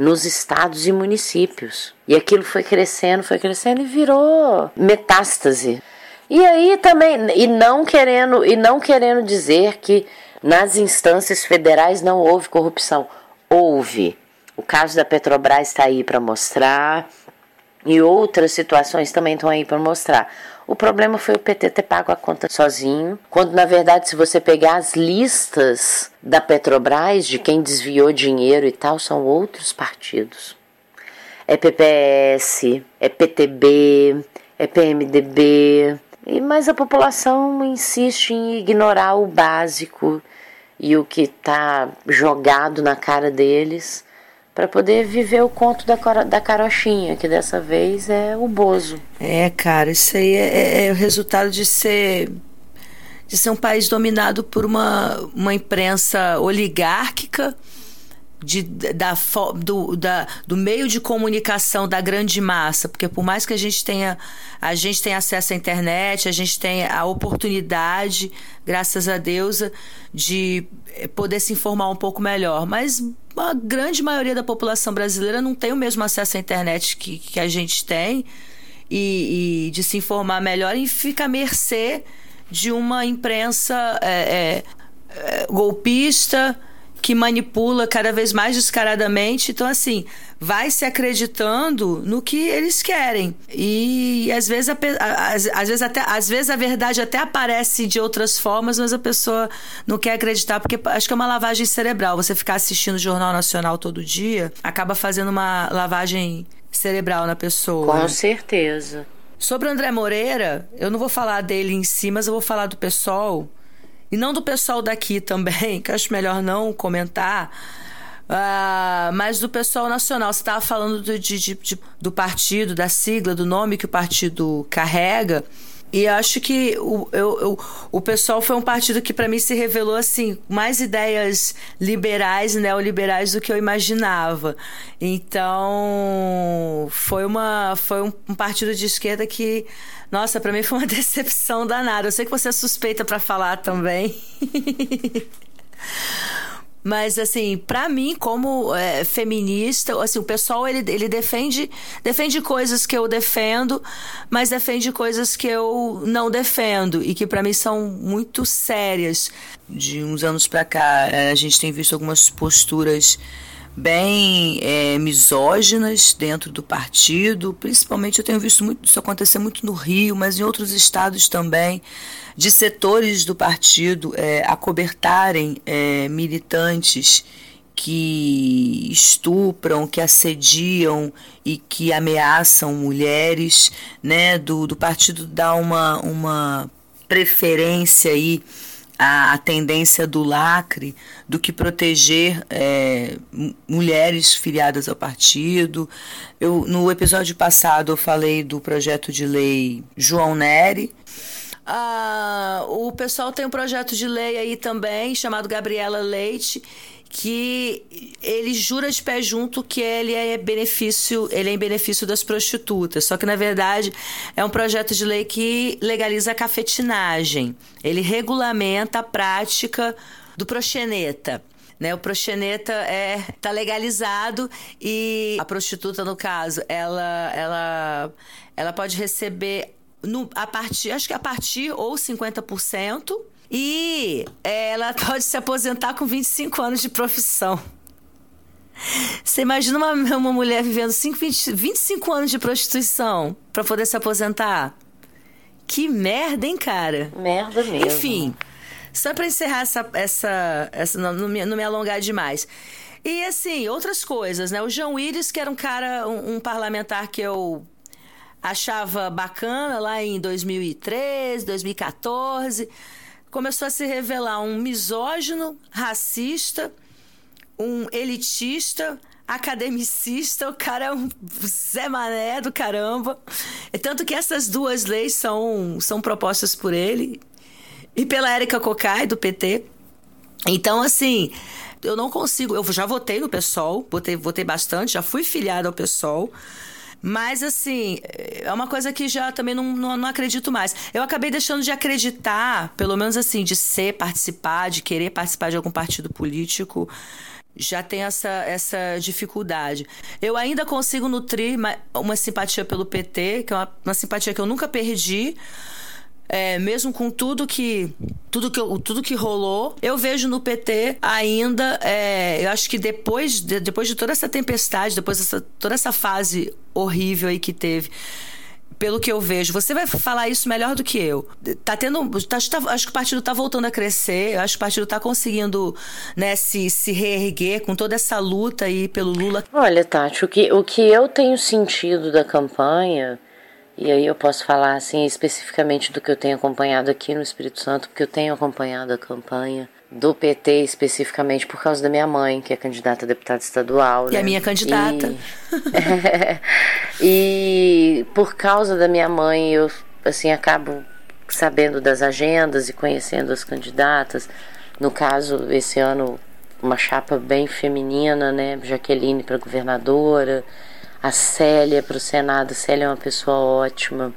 nos estados e municípios. E aquilo foi crescendo, foi crescendo e virou metástase. E aí também e não querendo e não querendo dizer que nas instâncias federais não houve corrupção. Houve. O caso da Petrobras está aí para mostrar e outras situações também estão aí para mostrar. O problema foi o PT ter pago a conta sozinho, quando na verdade, se você pegar as listas da Petrobras de quem desviou dinheiro e tal, são outros partidos. É PPS, é PTB, é PMDB, mas a população insiste em ignorar o básico e o que está jogado na cara deles para poder viver o conto da, da carochinha, que dessa vez é o Bozo. É, cara, isso aí é, é, é o resultado de ser de ser um país dominado por uma, uma imprensa oligárquica de, da, do, da, do meio de comunicação da grande massa, porque por mais que a gente tenha a gente tenha acesso à internet, a gente tenha a oportunidade, graças a Deus, de poder se informar um pouco melhor, mas a grande maioria da população brasileira não tem o mesmo acesso à internet que, que a gente tem. E, e de se informar melhor e fica à mercê de uma imprensa é, é, golpista que manipula cada vez mais descaradamente. Então, assim, vai se acreditando no que eles querem. E às vezes, a, às, às, vezes até, às vezes a verdade até aparece de outras formas, mas a pessoa não quer acreditar, porque acho que é uma lavagem cerebral. Você ficar assistindo o Jornal Nacional todo dia acaba fazendo uma lavagem cerebral na pessoa. Com certeza. Sobre o André Moreira, eu não vou falar dele em si, mas eu vou falar do pessoal e não do pessoal daqui também, que acho melhor não comentar, uh, mas do pessoal nacional. Você estava falando do, de, de, do partido, da sigla, do nome que o partido carrega. E acho que o, eu, eu, o pessoal foi um partido que, para mim, se revelou assim, mais ideias liberais neoliberais do que eu imaginava. Então, foi, uma, foi um, um partido de esquerda que, nossa, para mim foi uma decepção danada. Eu sei que você é suspeita para falar também. Mas, assim, para mim, como é, feminista, assim, o pessoal, ele, ele defende, defende coisas que eu defendo, mas defende coisas que eu não defendo e que para mim são muito sérias. De uns anos para cá, é, a gente tem visto algumas posturas bem é, misóginas dentro do partido. Principalmente eu tenho visto muito isso acontecer muito no Rio, mas em outros estados também de setores do partido é, acobertarem é, militantes que estupram, que assediam e que ameaçam mulheres, né? Do, do partido dar uma, uma preferência aí à, à tendência do lacre do que proteger é, mulheres filiadas ao partido. Eu, no episódio passado eu falei do projeto de lei João Neri, ah, o pessoal tem um projeto de lei aí também, chamado Gabriela Leite, que ele jura de pé junto que ele é benefício, ele é em benefício das prostitutas. Só que na verdade é um projeto de lei que legaliza a cafetinagem. Ele regulamenta a prática do proxeneta. Né, o proxeneta é tá legalizado e a prostituta no caso, ela ela ela pode receber no, a partir, acho que a partir ou 50%. E ela pode se aposentar com 25 anos de profissão. Você imagina uma, uma mulher vivendo 5, 20, 25 anos de prostituição para poder se aposentar? Que merda, hein, cara? Merda mesmo. Enfim, só para encerrar essa. essa, essa não, não, me, não me alongar demais. E assim, outras coisas, né? O João Iris, que era um cara, um, um parlamentar que eu achava bacana lá em 2013, 2014, começou a se revelar um misógino, racista, um elitista, academicista, o cara é um Zé Mané do caramba. É tanto que essas duas leis são, são propostas por ele e pela Érica Cocai, do PT. Então, assim, eu não consigo. Eu já votei no PSOL, votei, votei bastante, já fui filiada ao PSOL. Mas, assim, é uma coisa que já também não, não, não, acredito mais. Eu acabei deixando de acreditar, pelo menos assim, de ser, participar, de querer participar de algum partido político. Já tem essa, essa dificuldade. Eu ainda consigo nutrir uma, uma simpatia pelo PT, que é uma, uma simpatia que eu nunca perdi. É, mesmo com tudo que tudo que, tudo que rolou, eu vejo no PT ainda, é, eu acho que depois de, depois de toda essa tempestade, depois dessa toda essa fase horrível aí que teve, pelo que eu vejo, você vai falar isso melhor do que eu. Tá tendo. Tá, tá, acho que o partido tá voltando a crescer, acho que o partido tá conseguindo né, se, se reerguer com toda essa luta aí pelo Lula. Olha, Tati, o que, o que eu tenho sentido da campanha, e aí eu posso falar assim especificamente do que eu tenho acompanhado aqui no Espírito Santo, porque eu tenho acompanhado a campanha do PT especificamente por causa da minha mãe, que é candidata a deputada estadual. E né? a minha candidata. E... e por causa da minha mãe, eu assim acabo sabendo das agendas e conhecendo as candidatas. No caso, esse ano uma chapa bem feminina, né? Jaqueline para governadora, a Célia para o Senado. Célia é uma pessoa ótima.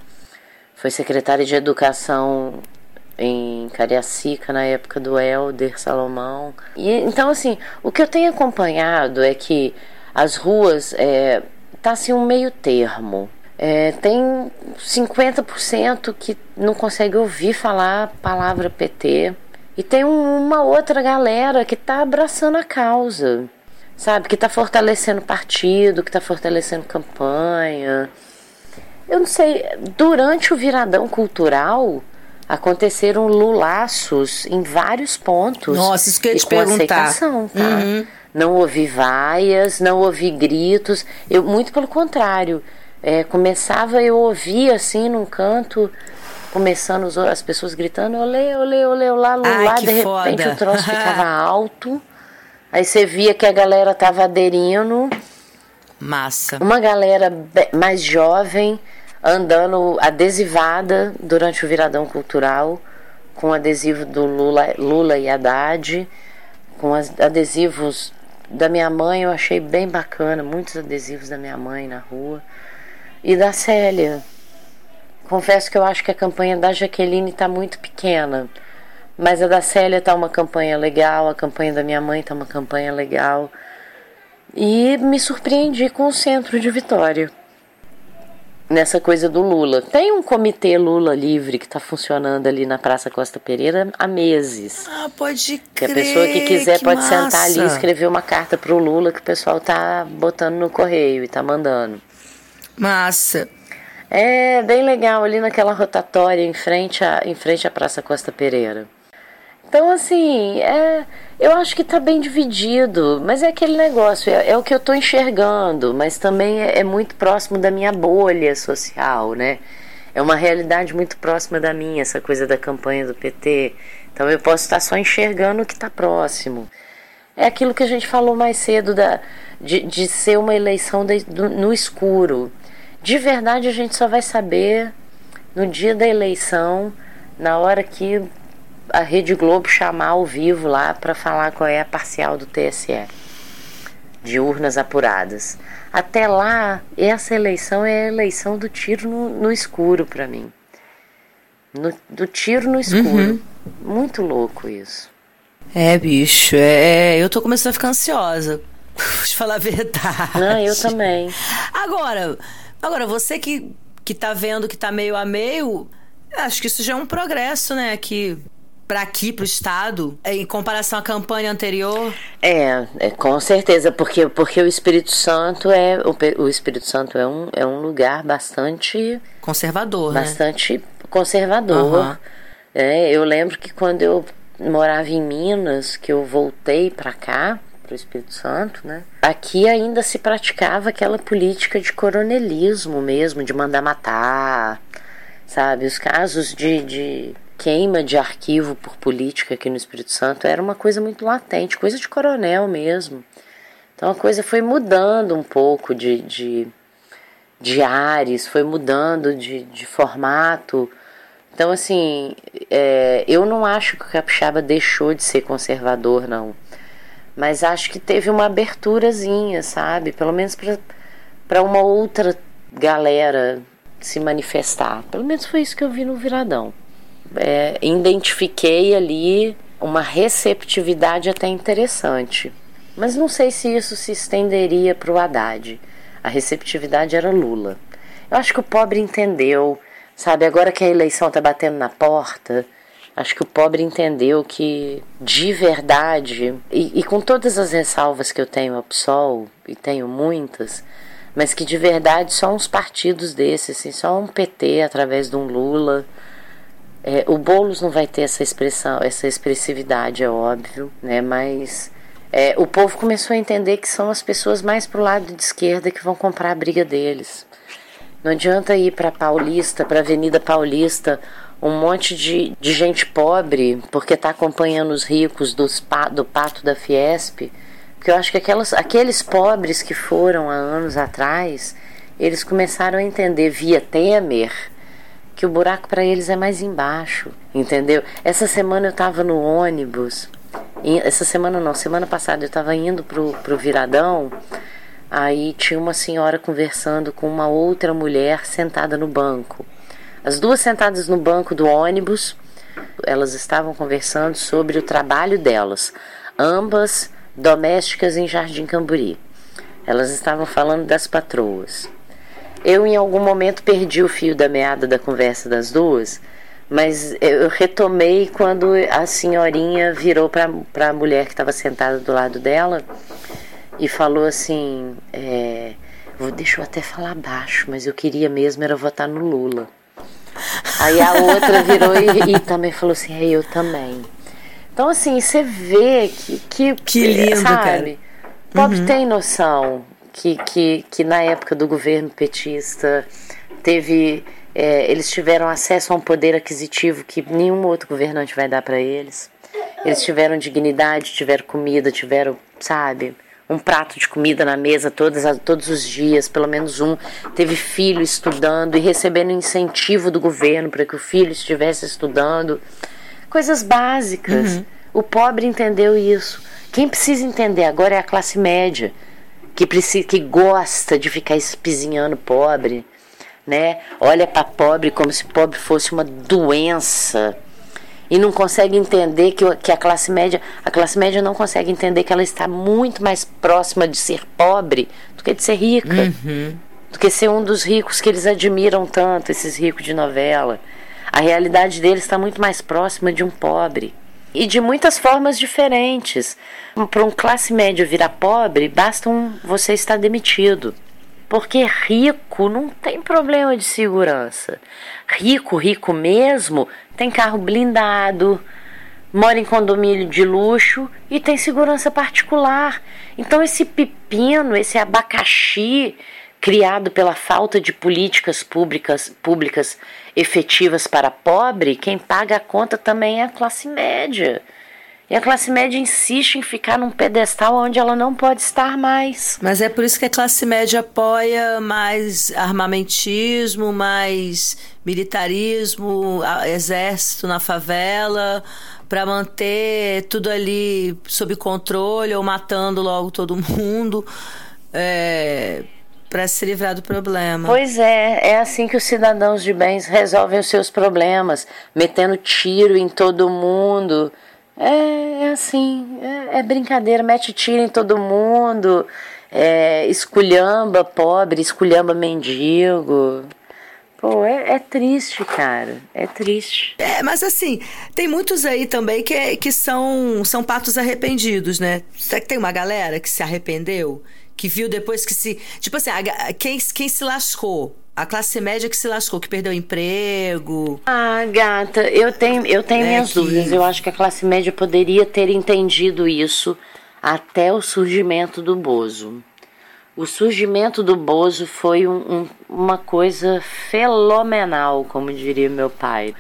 Foi secretária de Educação em Cariacica na época do Helder Salomão. E então assim, o que eu tenho acompanhado é que as ruas é, tá assim um meio termo. É, tem 50% que não consegue ouvir falar a palavra PT e tem uma outra galera que está abraçando a causa, sabe? Que está fortalecendo partido, que está fortalecendo campanha. Eu não sei, durante o viradão cultural, aconteceram lulaços em vários pontos. Nossa, isso que eu ia te perguntar. aceitação, tá? Uhum. Não ouvi vaias, não ouvi gritos. Eu muito pelo contrário. É, começava eu ouvia assim num canto, começando as pessoas gritando, olê, olê, olê, olá, Ai, lulá, que de repente foda. o troço ficava alto. Aí você via que a galera tava aderindo Massa. uma galera mais jovem andando adesivada durante o viradão cultural com adesivo do Lula, Lula e Haddad, com adesivos da minha mãe, eu achei bem bacana, muitos adesivos da minha mãe na rua e da Célia. Confesso que eu acho que a campanha da Jaqueline está muito pequena, mas a da Célia tá uma campanha legal, a campanha da minha mãe tá uma campanha legal. E me surpreendi com o centro de Vitória. Nessa coisa do Lula. Tem um comitê Lula livre que está funcionando ali na Praça Costa Pereira há meses. Ah, pode Que crer. a pessoa que quiser que pode massa. sentar ali e escrever uma carta pro Lula que o pessoal tá botando no correio e tá mandando. Massa. É bem legal ali naquela rotatória em frente à, em frente à Praça Costa Pereira. Então, assim, é, eu acho que tá bem dividido, mas é aquele negócio, é, é o que eu tô enxergando, mas também é, é muito próximo da minha bolha social, né? É uma realidade muito próxima da minha, essa coisa da campanha do PT. Então eu posso estar só enxergando o que está próximo. É aquilo que a gente falou mais cedo da, de, de ser uma eleição de- do- no escuro. De verdade, a gente só vai saber no dia da eleição, na hora que a Rede Globo chamar ao vivo lá para falar qual é a parcial do TSE, de urnas apuradas. Até lá, essa eleição é a eleição do tiro no, no escuro para mim. No- do tiro no escuro. Muito louco isso. É, bicho, é, eu tô começando a ficar ansiosa. Te falar a verdade. Não, eu também. Agora, agora você que, que tá vendo que tá meio a meio, acho que isso já é um progresso, né? Que para aqui, pro estado, em comparação à campanha anterior. É, é, com certeza, porque, porque o Espírito Santo é o, o Espírito Santo é um, é um lugar bastante Conservador, né? bastante conservador. Aham. É, eu lembro que quando eu morava em Minas, que eu voltei para cá, para o Espírito Santo, né? Aqui ainda se praticava aquela política de coronelismo mesmo, de mandar matar, sabe? Os casos de, de queima de arquivo por política aqui no Espírito Santo era uma coisa muito latente, coisa de coronel mesmo. Então a coisa foi mudando um pouco de, de, de ares, foi mudando de, de formato. Então, assim, é, eu não acho que o capixaba deixou de ser conservador, não. Mas acho que teve uma aberturazinha, sabe? Pelo menos para uma outra galera se manifestar. Pelo menos foi isso que eu vi no Viradão. É, identifiquei ali uma receptividade até interessante. Mas não sei se isso se estenderia para o Haddad. A receptividade era Lula. Eu acho que o pobre entendeu, Sabe, agora que a eleição tá batendo na porta, acho que o pobre entendeu que de verdade, e, e com todas as ressalvas que eu tenho ao PSOL, e tenho muitas, mas que de verdade só uns partidos desses, assim, só um PT através de um Lula. É, o Boulos não vai ter essa expressão, essa expressividade, é óbvio, né? Mas é, o povo começou a entender que são as pessoas mais pro lado de esquerda que vão comprar a briga deles. Não adianta ir para Paulista, para Avenida Paulista, um monte de, de gente pobre, porque está acompanhando os ricos dos, do pato da Fiesp. Porque eu acho que aquelas, aqueles pobres que foram há anos atrás, eles começaram a entender via Temer que o buraco para eles é mais embaixo, entendeu? Essa semana eu estava no ônibus, essa semana não, semana passada eu estava indo pro, pro Viradão Aí tinha uma senhora conversando com uma outra mulher sentada no banco. As duas sentadas no banco do ônibus, elas estavam conversando sobre o trabalho delas, ambas domésticas em Jardim Camburi. Elas estavam falando das patroas. Eu, em algum momento, perdi o fio da meada da conversa das duas, mas eu retomei quando a senhorinha virou para a mulher que estava sentada do lado dela e falou assim: é, deixa eu até falar baixo, mas eu queria mesmo era votar no Lula. Aí a outra virou e, e também falou assim: é, eu também. Então, assim, você vê que. Que, que lindo, sabe? Cara. Pobre uhum. tem noção que, que, que na época do governo petista teve. É, eles tiveram acesso a um poder aquisitivo que nenhum outro governante vai dar para eles. Eles tiveram dignidade, tiveram comida, tiveram, sabe? um prato de comida na mesa todos, todos os dias, pelo menos um. Teve filho estudando e recebendo incentivo do governo para que o filho estivesse estudando. Coisas básicas. Uhum. O pobre entendeu isso. Quem precisa entender agora é a classe média, que, precisa, que gosta de ficar espizinhando pobre. Né? Olha para pobre como se pobre fosse uma doença e não consegue entender que, que a classe média, a classe média não consegue entender que ela está muito mais próxima de ser pobre do que de ser rica, uhum. do que ser um dos ricos que eles admiram tanto, esses ricos de novela. A realidade deles está muito mais próxima de um pobre. E de muitas formas diferentes. Para um classe média virar pobre, basta um, você estar demitido. Porque rico não tem problema de segurança. Rico, rico mesmo, tem carro blindado, mora em condomínio de luxo e tem segurança particular. Então esse pepino, esse abacaxi criado pela falta de políticas públicas, públicas efetivas para pobre, quem paga a conta também é a classe média. E a classe média insiste em ficar num pedestal onde ela não pode estar mais. Mas é por isso que a classe média apoia mais armamentismo, mais militarismo, exército na favela, para manter tudo ali sob controle ou matando logo todo mundo. É, para se livrar do problema. Pois é, é assim que os cidadãos de bens resolvem os seus problemas, metendo tiro em todo mundo, é, é assim, é, é, brincadeira, mete tiro em todo mundo, é, esculhamba pobre, esculhamba mendigo. Pô, é, é, triste, cara. É triste. É, mas assim, tem muitos aí também que, que são, são patos arrependidos, né? Será que tem uma galera que se arrependeu? Que viu depois que se. Tipo assim, quem, quem se lascou? A classe média que se lascou, que perdeu emprego. Ah, gata, eu tenho, eu tenho é minhas que... dúvidas. Eu acho que a classe média poderia ter entendido isso até o surgimento do Bozo. O surgimento do Bozo foi um, um, uma coisa fenomenal, como diria meu pai.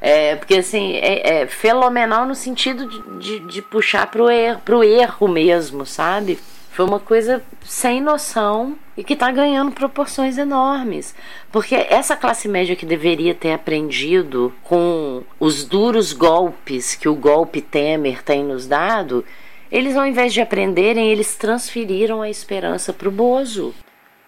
É, porque assim, é, é fenomenal no sentido de, de, de puxar pro erro, pro erro mesmo, sabe? Foi uma coisa sem noção e que está ganhando proporções enormes. Porque essa classe média que deveria ter aprendido com os duros golpes que o golpe Temer tem nos dado, eles, ao invés de aprenderem, eles transferiram a esperança para o Bozo.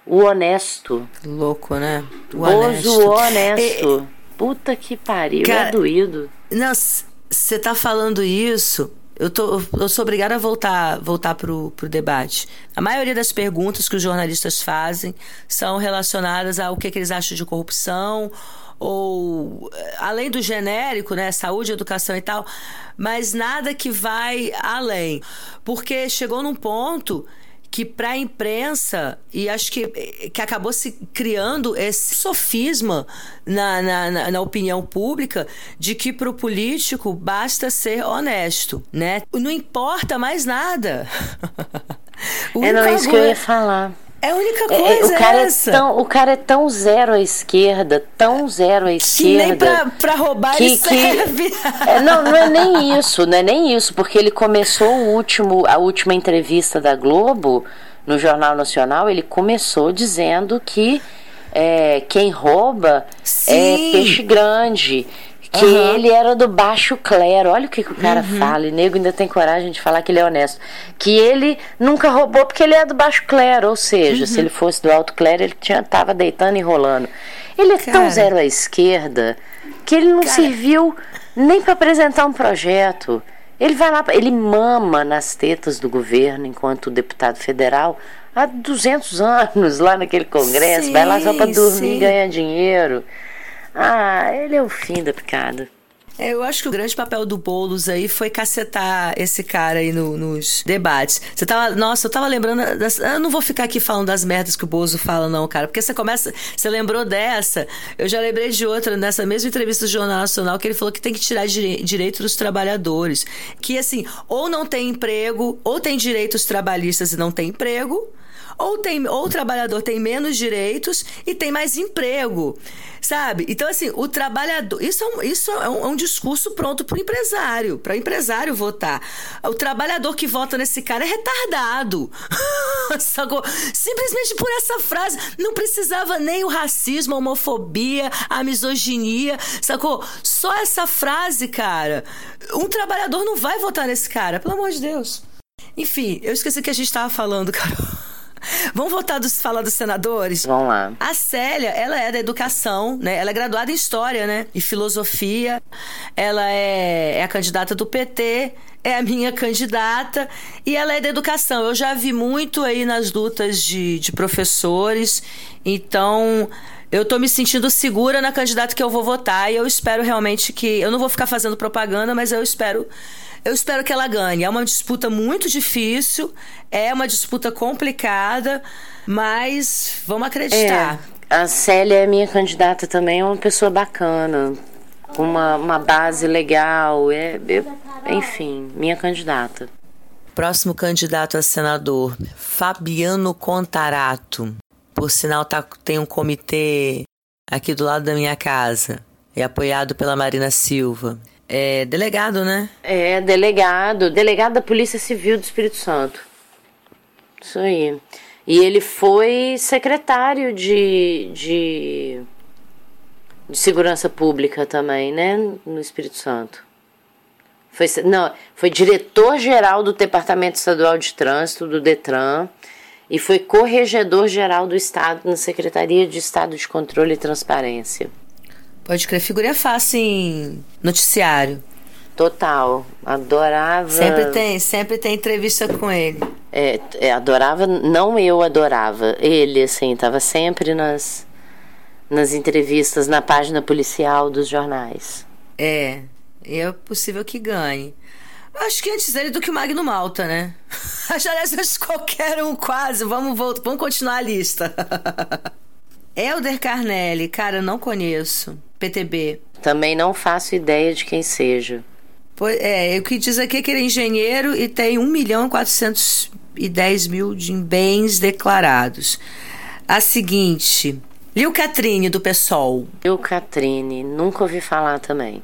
O honesto. Louco, né? O Bozo honesto. honesto. Puta que pariu, é Cara, é doído. Não, você tá falando isso eu, tô, eu sou obrigada a voltar, voltar para o debate. A maioria das perguntas que os jornalistas fazem são relacionadas ao que, que eles acham de corrupção ou além do genérico, né, saúde, educação e tal, mas nada que vai além, porque chegou num ponto que para a imprensa, e acho que, que acabou se criando esse sofisma na, na, na opinião pública de que para o político basta ser honesto, né? Não importa mais nada. é isso que eu ia falar. É a única coisa é, o cara é essa. É tão, o cara é tão zero à esquerda, tão zero à esquerda. Que nem pra, pra roubar que, ele serve. é, não, não é nem isso, não é nem isso, porque ele começou o último, a última entrevista da Globo no Jornal Nacional, ele começou dizendo que é, quem rouba é Sim. é peixe grande que uhum. ele era do baixo clero. Olha o que, que o cara uhum. fala, e nego ainda tem coragem de falar que ele é honesto. Que ele nunca roubou porque ele é do baixo clero, ou seja, uhum. se ele fosse do alto clero, ele tinha, tava deitando e rolando. Ele é cara. tão zero à esquerda que ele não cara. serviu nem para apresentar um projeto. Ele vai lá, ele mama nas tetas do governo enquanto deputado federal há 200 anos lá naquele congresso, sim, vai lá só para dormir sim. e ganhar dinheiro. Ah, ele é o fim da picada. É, eu acho que o grande papel do Boulos aí foi cacetar esse cara aí no, nos debates. Você tava. Nossa, eu tava lembrando. Das, eu não vou ficar aqui falando das merdas que o Bozo fala, não, cara. Porque você começa. Você lembrou dessa. Eu já lembrei de outra nessa mesma entrevista do Jornal Nacional que ele falou que tem que tirar direito dos trabalhadores. Que assim, ou não tem emprego, ou tem direitos trabalhistas e não tem emprego ou, tem, ou o trabalhador tem menos direitos e tem mais emprego, sabe? Então, assim, o trabalhador. Isso é um, isso é um, é um discurso pronto para o empresário, para o empresário votar. O trabalhador que vota nesse cara é retardado. Simplesmente por essa frase. Não precisava nem o racismo, a homofobia, a misoginia, sacou? Só essa frase, cara. Um trabalhador não vai votar nesse cara, pelo amor de Deus. Enfim, eu esqueci que a gente estava falando, Carol. Vamos voltar dos falar dos senadores? Vamos lá. A Célia, ela é da educação, né? Ela é graduada em história, né? E filosofia. Ela é, é a candidata do PT é a minha candidata e ela é da educação. Eu já vi muito aí nas lutas de, de professores, então eu tô me sentindo segura na candidata que eu vou votar e eu espero realmente que. Eu não vou ficar fazendo propaganda, mas eu espero eu espero que ela ganhe. É uma disputa muito difícil, é uma disputa complicada, mas vamos acreditar. É, a Célia é minha candidata também, é uma pessoa bacana, com uma, uma base legal, é, é, enfim, minha candidata. Próximo candidato a senador, Fabiano Contarato. Por sinal, tá, tem um comitê aqui do lado da minha casa. É apoiado pela Marina Silva. É delegado, né? É, delegado. Delegado da Polícia Civil do Espírito Santo. Isso aí. E ele foi secretário de, de, de Segurança Pública também, né? No Espírito Santo. Foi, não, foi diretor-geral do Departamento Estadual de Trânsito, do DETRAN, e foi corregedor-geral do Estado na Secretaria de Estado de Controle e Transparência. Pode crer, figurinha fácil em noticiário. Total, adorava. Sempre tem, sempre tem entrevista com ele. É, é, adorava, não eu adorava, ele assim, tava sempre nas nas entrevistas na página policial dos jornais. É, é possível que ganhe. Acho que antes dele do que o Magno Malta, né? Aliás, acho qualquer um quase. Vamos, vamos, vamos continuar a lista. Helder Carnelli, cara, não conheço. PTB. Também não faço ideia de quem seja. Pois, é, o que diz aqui é que ele é engenheiro e tem 1 milhão e 410 mil de bens declarados. A seguinte, Lil Catrine, do PSOL. Lil Catrine, nunca ouvi falar também.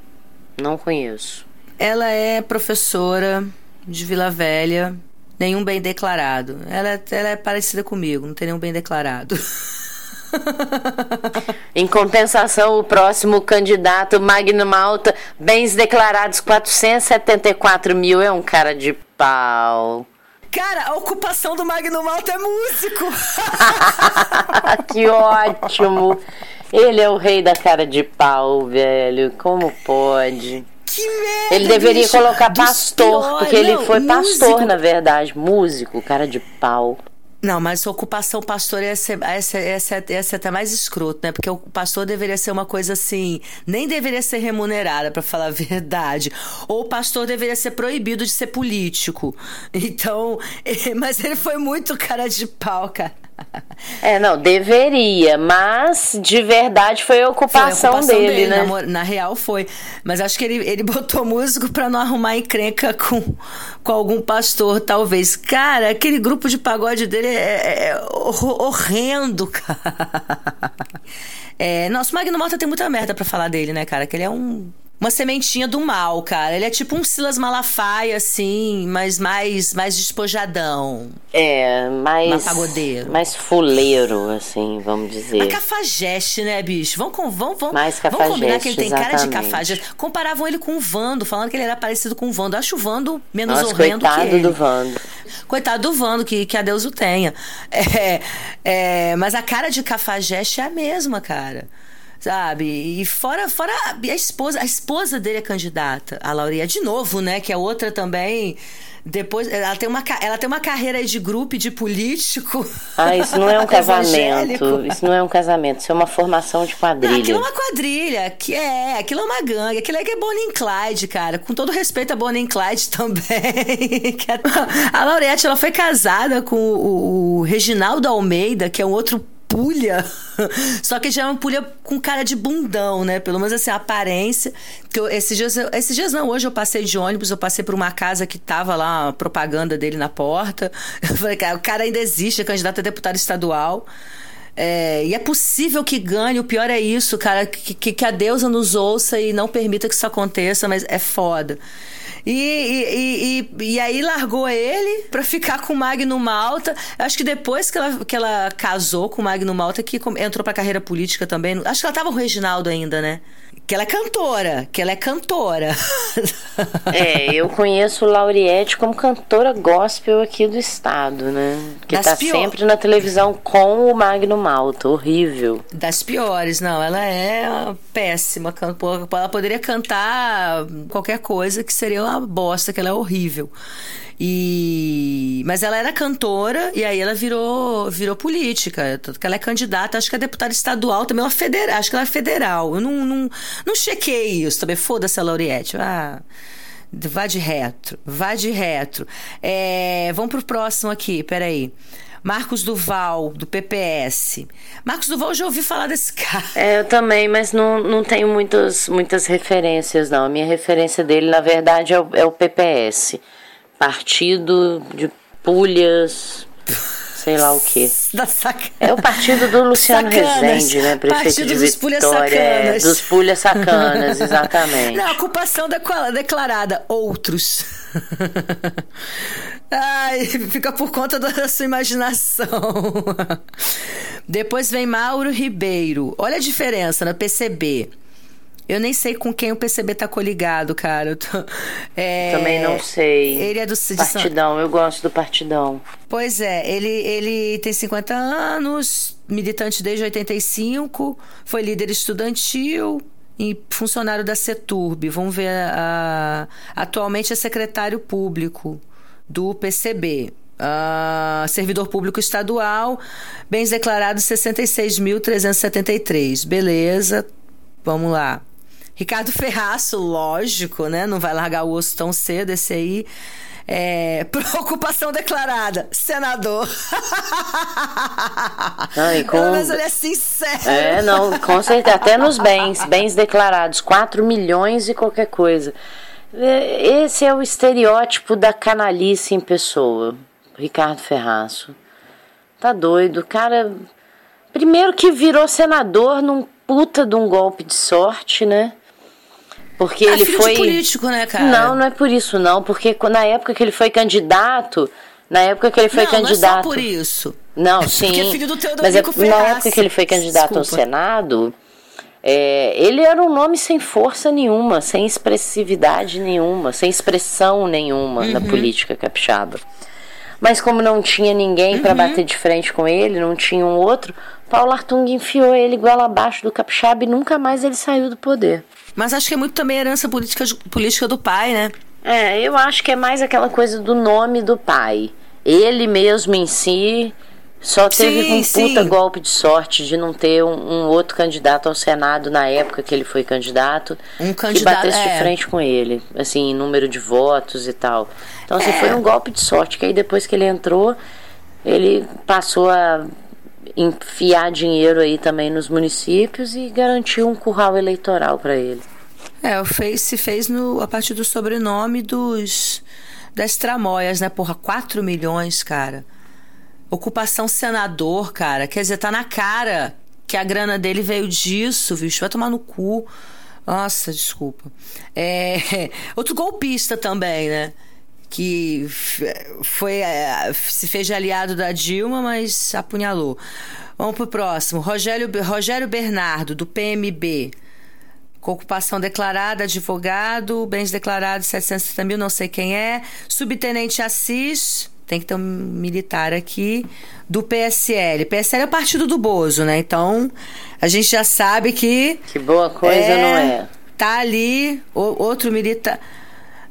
Não conheço. Ela é professora de Vila Velha, nenhum bem declarado. Ela, ela é parecida comigo, não tem nenhum bem declarado. em compensação, o próximo candidato, Magno Malta, bens declarados 474 mil, é um cara de pau. Cara, a ocupação do Magno Malta é músico. que ótimo. Ele é o rei da cara de pau, velho. Como pode? Que merda, ele deveria bicho. colocar pastor, porque Não, ele foi músico. pastor, na verdade. Músico, cara de pau. Não, mas ocupação pastor ser, ia, ser, ia ser até mais escroto, né? Porque o pastor deveria ser uma coisa assim, nem deveria ser remunerada, para falar a verdade. Ou o pastor deveria ser proibido de ser político. Então, mas ele foi muito cara de pau, cara. É, não, deveria, mas de verdade foi a ocupação, foi a ocupação dele, dele, né? Na, na, real foi. Mas acho que ele, ele botou músico pra não arrumar encrenca com, com algum pastor, talvez. Cara, aquele grupo de pagode dele é, é, é horrendo, cara. É, nossa, o Magno Mota tem muita merda pra falar dele, né, cara? Que ele é um uma sementinha do mal, cara. Ele é tipo um Silas Malafaia, assim, mas mais, mais despojadão. É, mais. Mais pagodeiro. Mais fuleiro, assim, vamos dizer. Mas cafajeste, né, bicho? Vamos, vamos, vamos, mais cafajeste, vamos combinar que ele tem exatamente. cara de cafajeste. Comparavam ele com o Vando, falando que ele era parecido com o Vando. Acho o Vando menos Nossa, horrendo coitado que ele. do Vando. Coitado do Vando, que, que a Deus o tenha. É, é, mas a cara de cafajeste é a mesma, cara sabe? E fora, fora a esposa, a esposa dele é candidata, a Lauria de novo, né? Que é outra também. Depois, ela tem uma, ela tem uma carreira de grupo de político. Ah, isso não é um casamento. Isso não é um casamento, isso é uma formação de quadrilha. Não, aquilo é uma quadrilha, que é, aquilo é uma gangue, aquilo é que é Bonnie Clyde, cara. Com todo respeito a Bonnie Clyde também. a Laurette, ela foi casada com o, o Reginaldo Almeida, que é um outro pulha. Só que já é uma pulha com cara de bundão, né? Pelo menos assim, a aparência. Que eu, esses, dias, esses dias não, hoje eu passei de ônibus, eu passei por uma casa que tava lá propaganda dele na porta. Eu falei, cara, o cara ainda existe, é candidato a deputado estadual. É, e é possível que ganhe, o pior é isso, cara, que, que a deusa nos ouça e não permita que isso aconteça, mas é foda. E, e, e, e, aí largou ele pra ficar com o Magno Malta. Acho que depois que ela, que ela casou com o Magno Malta, que entrou pra carreira política também. Acho que ela tava com o Reginaldo ainda, né? Que ela é cantora, que ela é cantora. É, eu conheço Lauriette como cantora gospel aqui do estado, né? Que das tá pior... sempre na televisão com o Magno Malta, horrível. Das piores, não, ela é péssima. Ela poderia cantar qualquer coisa que seria uma bosta, que ela é horrível. E mas ela era cantora e aí ela virou virou política. Tanto que ela é candidata, acho que é deputada estadual também, uma federal, acho que ela é federal. Eu não, não, não chequei isso também. Foda-se a Lauriette. Ah, vá de retro, vá de retro. É, vamos pro próximo aqui, peraí. Marcos Duval, do PPS. Marcos Duval, eu já ouvi falar desse cara. É, eu também, mas não, não tenho muitas, muitas referências, não. A minha referência dele, na verdade, é o, é o PPS partido de pulhas, sei lá o quê. É o partido do Luciano sacanas. Rezende, né? Prefeito partido de dos Vitória. Pulhas é, dos pulhas sacanas, exatamente. Não, ocupação declarada, outros. Ai, fica por conta da sua imaginação. Depois vem Mauro Ribeiro. Olha a diferença no PCB. Eu nem sei com quem o PCB tá coligado, cara. Tô, é, Também não sei. Ele é do Partidão, eu gosto do Partidão. Pois é, ele, ele tem 50 anos, militante desde 85, foi líder estudantil e funcionário da CETURB. Vamos ver, a, atualmente é secretário público do PCB. Uh, ah, servidor público estadual, bens declarados 66.373. Beleza, vamos lá. Ricardo Ferraço, lógico, né? Não vai largar o osso tão cedo, esse aí. É, preocupação declarada, senador. Não, com... Pelo menos ele é sincero. É, não, com certeza. Até nos bens, bens declarados, 4 milhões e qualquer coisa. É, esse é o estereótipo da canalice em pessoa. Ricardo Ferraço. Tá doido. O cara. Primeiro que virou senador num puta de um golpe de sorte, né? Porque ah, ele foi. político, né, cara? Não, não é por isso, não. Porque na época que ele foi candidato. Na época que ele foi não, candidato. Não, é só por isso. Não, sim. Porque é filho do mas é, na época que ele foi candidato Desculpa. ao Senado, é, ele era um nome sem força nenhuma, sem expressividade nenhuma, sem expressão nenhuma uhum. na política capixaba. Mas como não tinha ninguém uhum. para bater de frente com ele, não tinha um outro, Paulo Artung enfiou ele igual abaixo do capixaba e nunca mais ele saiu do poder. Mas acho que é muito também herança política, política do pai, né? É, eu acho que é mais aquela coisa do nome do pai. ele mesmo em si só teve Sim, um puta sim. golpe de sorte de não ter um, um outro candidato ao Senado na época que ele foi candidato Um que candidato- batesse é. de frente com ele, assim, em número de votos e tal. Então, assim, É. foi um golpe de sorte, que aí depois que ele entrou, ele passou a enfiar dinheiro aí também nos municípios e garantiu um curral eleitoral para ele. É, o fez, se fez no, a partir do sobrenome dos das tramóias, né? Porra, 4 milhões, cara. Ocupação senador, cara. Quer dizer, tá na cara que a grana dele veio disso, bicho. Vai tomar no cu. Nossa, desculpa. É, outro golpista também, né? Que foi é, se fez aliado da Dilma, mas apunhalou. Vamos pro próximo. Rogério, Rogério Bernardo, do PMB. Com ocupação declarada, advogado, bens declarados 730 mil, não sei quem é. Subtenente Assis, tem que ter um militar aqui, do PSL. PSL é o partido do Bozo, né? Então, a gente já sabe que. Que boa coisa, não é? Tá ali, o- outro militar.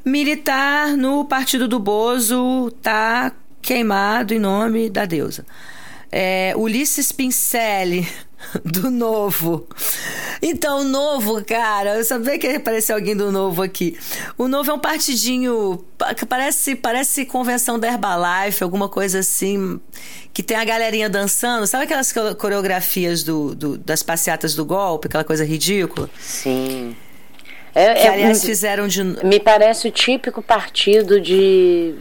Militar no partido do Bozo tá queimado em nome da deusa. É, Ulisses Pincelli, do Novo. Então, o Novo, cara, eu sabia que ia aparecer alguém do Novo aqui. O Novo é um partidinho pa- que parece, parece convenção da Herbalife, alguma coisa assim, que tem a galerinha dançando. Sabe aquelas co- coreografias do, do- das passeatas do golpe, aquela coisa ridícula? Sim. É, Que, é- aliás, fizeram de. me parece o típico partido de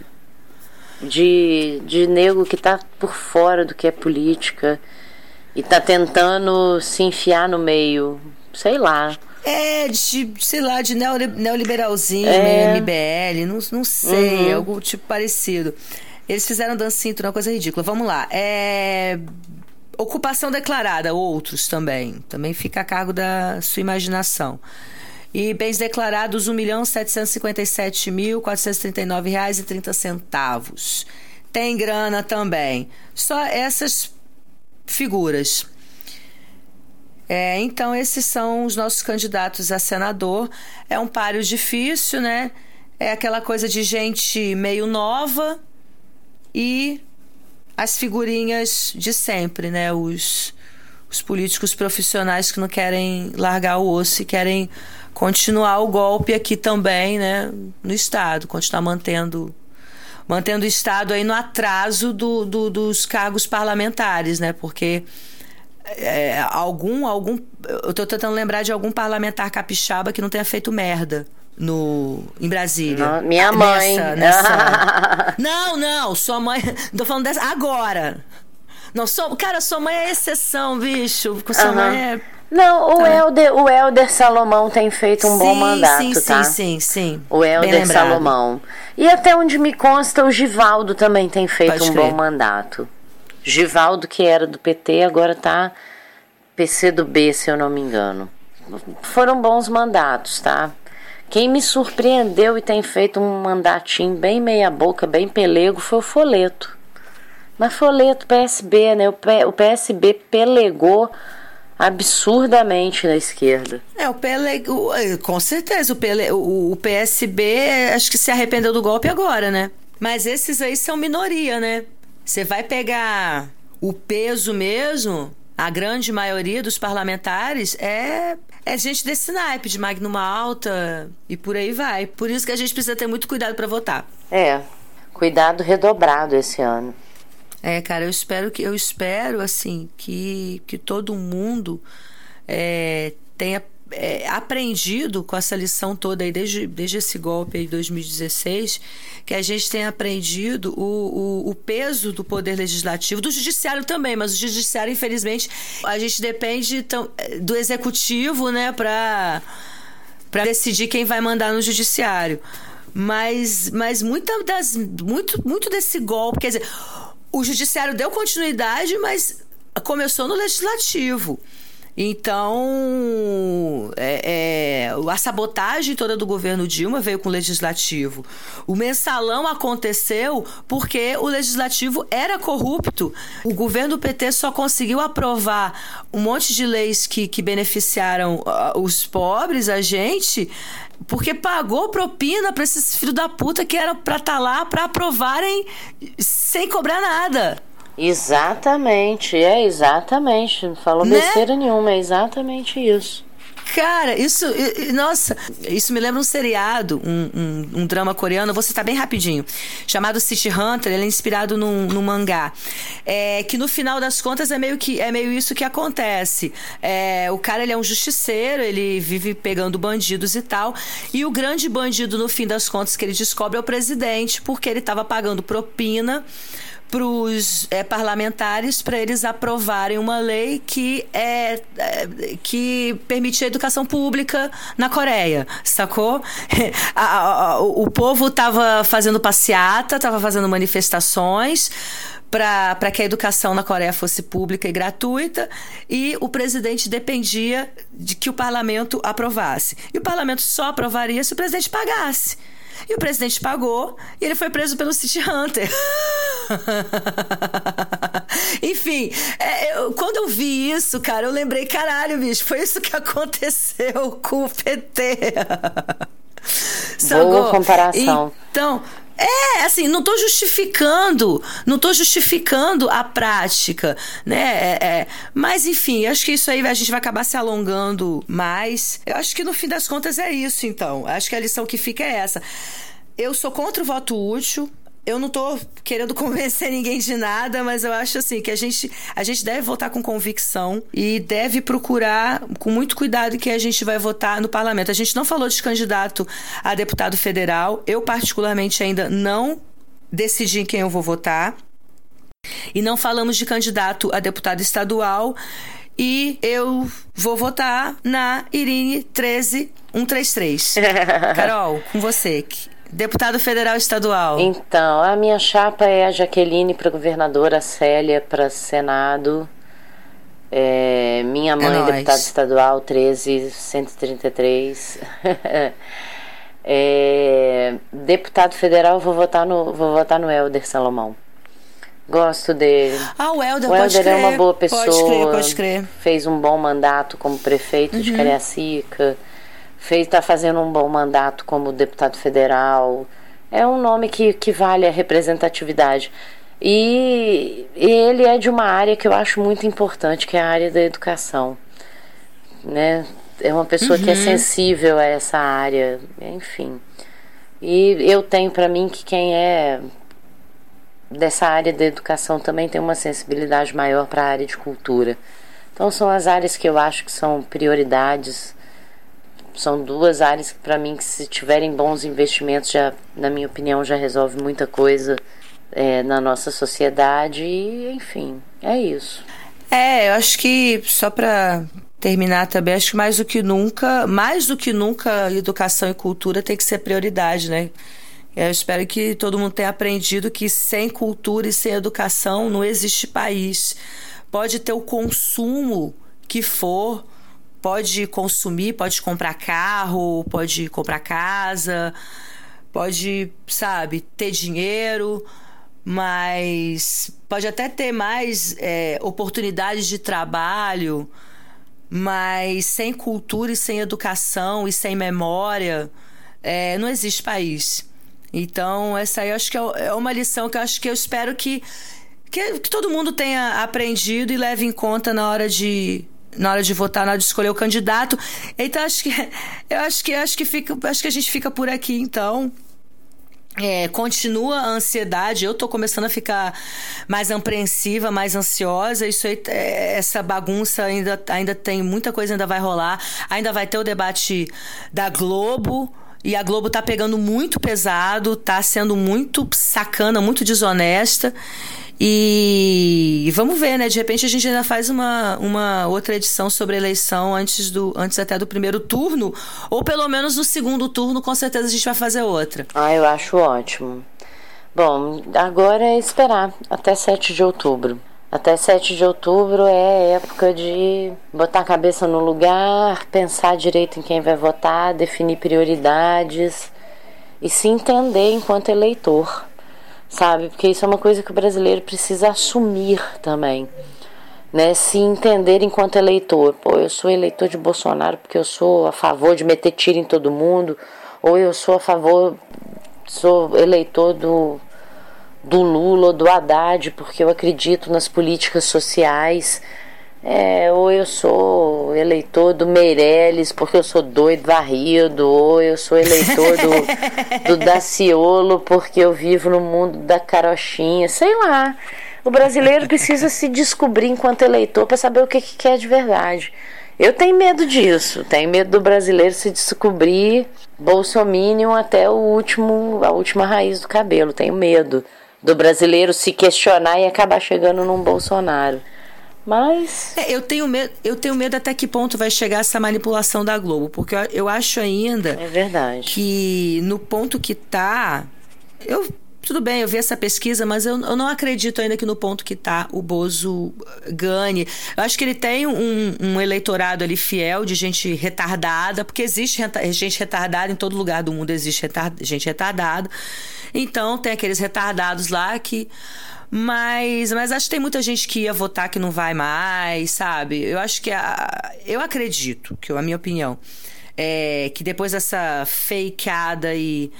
de, de nego que tá por fora do que é política e tá tentando se enfiar no meio, sei lá. É, de, sei lá, de neoli- neoliberalzinho, É. meio MBL, não, não sei, Uhum. algo tipo parecido. Eles fizeram dancinho, uma coisa ridícula. Vamos lá. É. Ocupação declarada, outros também. Também fica a cargo da sua imaginação. E bens declarados, R$ 1.757.439,30. Tem grana também. Só essas figuras. É, então, esses são os nossos candidatos a senador. É um páreo difícil, né? É aquela coisa de gente meio nova e as figurinhas de sempre, né? Os, os políticos profissionais que não querem largar o osso e querem continuar o golpe aqui também, né? No Estado, continuar mantendo mantendo o Estado aí no atraso do, do- dos cargos parlamentares, né? Porque é, algum, algum. Eu tô tentando lembrar de algum parlamentar capixaba que não tenha feito merda no, em Brasília. Minha mãe. Nessa, nessa... não, não, sua mãe. Tô falando dessa. Agora. Não, sua, cara, sua mãe é exceção, bicho. porque Sua Aham. mãe é. Não, o, Tá. Helder, o Helder Salomão tem feito um bom sim, mandato, sim, tá? sim, sim, sim. O Helder. Salomão. E até onde me consta, o Givaldo também tem feito Pode um crer. bom mandato. Givaldo, que era do PT, agora tá PC do B, se eu não me engano. Foram bons mandatos, tá? Quem me surpreendeu e tem feito um mandatinho bem meia boca, bem pelego, foi o Foleto. Mas Foleto, PSB, né? O PSB pelegou absurdamente na esquerda. É, o PL, é, com certeza, o, PL, o, o PSB acho que se arrependeu do golpe agora, né? Mas esses aí são minoria, né? Você vai pegar o peso mesmo, a grande maioria dos parlamentares é, é gente desse naipe, de Magno Alta e por aí vai. Por isso que a gente precisa ter muito cuidado para votar. É, cuidado redobrado esse ano. É, cara, eu espero que eu espero assim que, que todo mundo é, tenha é, aprendido com essa lição toda aí desde, desde esse golpe de 2016, que a gente tenha aprendido o, o, o peso do poder legislativo, do judiciário também, mas o judiciário, infelizmente, a gente depende tão- do executivo, né, para decidir quem vai mandar no judiciário. Mas, mas muita das, muito, muito desse golpe, quer dizer, o judiciário deu continuidade, mas começou no legislativo. Então, é, é, a sabotagem toda do governo Dilma veio com o legislativo. O mensalão aconteceu porque o legislativo era corrupto. O governo PT só conseguiu aprovar um monte de leis que, que beneficiaram uh, os pobres, a gente, porque pagou propina para esses filhos da puta que era para estar tá lá para aprovarem sem cobrar nada. Exatamente, é exatamente. Não falou né? besteira nenhuma, é exatamente isso. Cara, isso. Nossa, isso me lembra um seriado, um, um, um drama coreano, vou citar bem rapidinho, chamado City Hunter. Ele é inspirado num, num mangá. É, que no final das contas é meio, que, é meio isso que acontece. É, o cara ele é um justiceiro, ele vive pegando bandidos e tal. E o grande bandido, no fim das contas, que ele descobre é o presidente, porque ele estava pagando propina para os é, parlamentares para eles aprovarem uma lei que é, é, que permite a educação pública na Coreia, sacou? o povo estava fazendo passeata, estava fazendo manifestações para que a educação na Coreia fosse pública e gratuita, e o presidente dependia de que o parlamento aprovasse. E o parlamento só aprovaria se o presidente pagasse. E o presidente pagou e ele foi preso pelo City Hunter. Enfim, é, eu, quando eu vi isso, cara, eu lembrei, caralho, bicho, foi isso que aconteceu com o PT. Boa comparação. Então, é, assim, não estou justificando, não estou justificando a prática, né? É, é, mas, enfim, acho que isso aí a gente vai acabar se alongando mais. Eu acho que no fim das contas é isso, então. Acho que a lição que fica é essa. Eu sou contra o voto útil, eu não tô querendo convencer ninguém de nada, mas eu acho assim que a gente, a gente deve votar com convicção e deve procurar com muito cuidado que a gente vai votar no parlamento. A gente não falou de candidato a deputado federal. Eu particularmente ainda não decidi em quem eu vou votar. E não falamos de candidato a deputado estadual. E eu vou votar na Irine 13133. Carol, com você. Deputado federal estadual. Então, a minha chapa é a Jaqueline para governadora, a Célia para Senado. É, minha mãe, é deputada estadual, 13133. é, deputado federal, vou votar no, vou votar no Helder Salomão. Gosto dele. Ah, o Helder, o Helder é uma boa pessoa. Pode crer, pode crer. Fez um bom mandato como prefeito uhum. de Cariacica fez está fazendo um bom mandato como deputado federal. É um nome que, que vale a representatividade. E ele é de uma área que eu acho muito importante, que é a área da educação. Né? É uma pessoa uhum. que é uhum. sensível a essa área, enfim. E eu tenho para mim que quem é dessa área da educação também tem uma sensibilidade maior para a área de cultura. Então são as áreas que eu acho que são prioridades são duas áreas que para mim que se tiverem bons investimentos já na minha opinião já resolve muita coisa é, na nossa sociedade. E enfim é isso. É eu acho que só para terminar também acho que mais do que nunca mais do que nunca educação e cultura tem que ser prioridade né? Eu espero que todo mundo tenha aprendido que sem cultura e sem educação não existe país. Pode ter o consumo que for pode consumir, pode comprar carro, pode comprar casa, pode, sabe, ter dinheiro, mas pode até ter mais é, oportunidades de trabalho, mas sem cultura e sem educação e sem memória, é, não existe país. Então, essa aí eu acho que é, é uma lição que eu acho que eu espero que, que, que todo mundo tenha aprendido e leve em conta na hora de, na hora de votar, na hora de escolher o candidato. Então acho que eu acho que acho que fica, acho que a gente fica por aqui então. É, continua a ansiedade, eu tô começando a ficar mais apreensiva, mais ansiosa. Isso aí, é, essa bagunça ainda, ainda tem muita coisa, ainda vai rolar. Ainda vai ter o debate da Globo. E a Globo tá pegando muito pesado, tá sendo muito sacana, muito desonesta. E, vamos ver, né? De repente a gente ainda faz uma, uma outra edição sobre eleição antes, do, antes até do primeiro turno, ou pelo menos no segundo turno, com certeza a gente vai fazer outra. Ah, eu acho ótimo. Bom, agora é esperar até 7 de outubro. Até 7 de outubro é época de botar a cabeça no lugar, pensar direito em quem vai votar, definir prioridades e se entender enquanto eleitor, sabe? Porque isso é uma coisa que o brasileiro precisa assumir também. Né, se entender enquanto eleitor. Pô, eu sou eleitor de Bolsonaro porque eu sou a favor de meter tiro em todo mundo, ou eu sou a favor, sou eleitor do do Lula do Haddad, porque eu acredito nas políticas sociais. É, ou eu sou eleitor do Meirelles porque eu sou doido varrido, ou eu sou eleitor do, do Daciolo porque eu vivo no mundo da carochinha, sei lá. O brasileiro precisa se descobrir enquanto eleitor para saber o que, que quer de verdade. Eu tenho medo disso, tenho medo do brasileiro se descobrir bolsominion até o último, a última raiz do cabelo, tenho medo do brasileiro se questionar e acabar chegando num Bolsonaro. Mas. É, eu, tenho medo, eu tenho medo até que ponto vai chegar essa manipulação da Globo, porque eu, eu acho ainda. É verdade. Que no ponto que tá. Eu tudo bem, eu vi essa pesquisa, mas eu, eu não acredito ainda que no ponto que está o Bozo ganhe. Eu acho que ele tem um, um, eleitorado ali fiel de gente retardada, porque existe gente retardada em todo lugar do mundo, existe gente retardada. Então, tem aqueles retardados lá que. Mas, mas acho que tem muita gente que ia votar que não vai mais, sabe? Eu acho que. A, eu acredito, que a minha opinião, é que depois dessa fakeada e.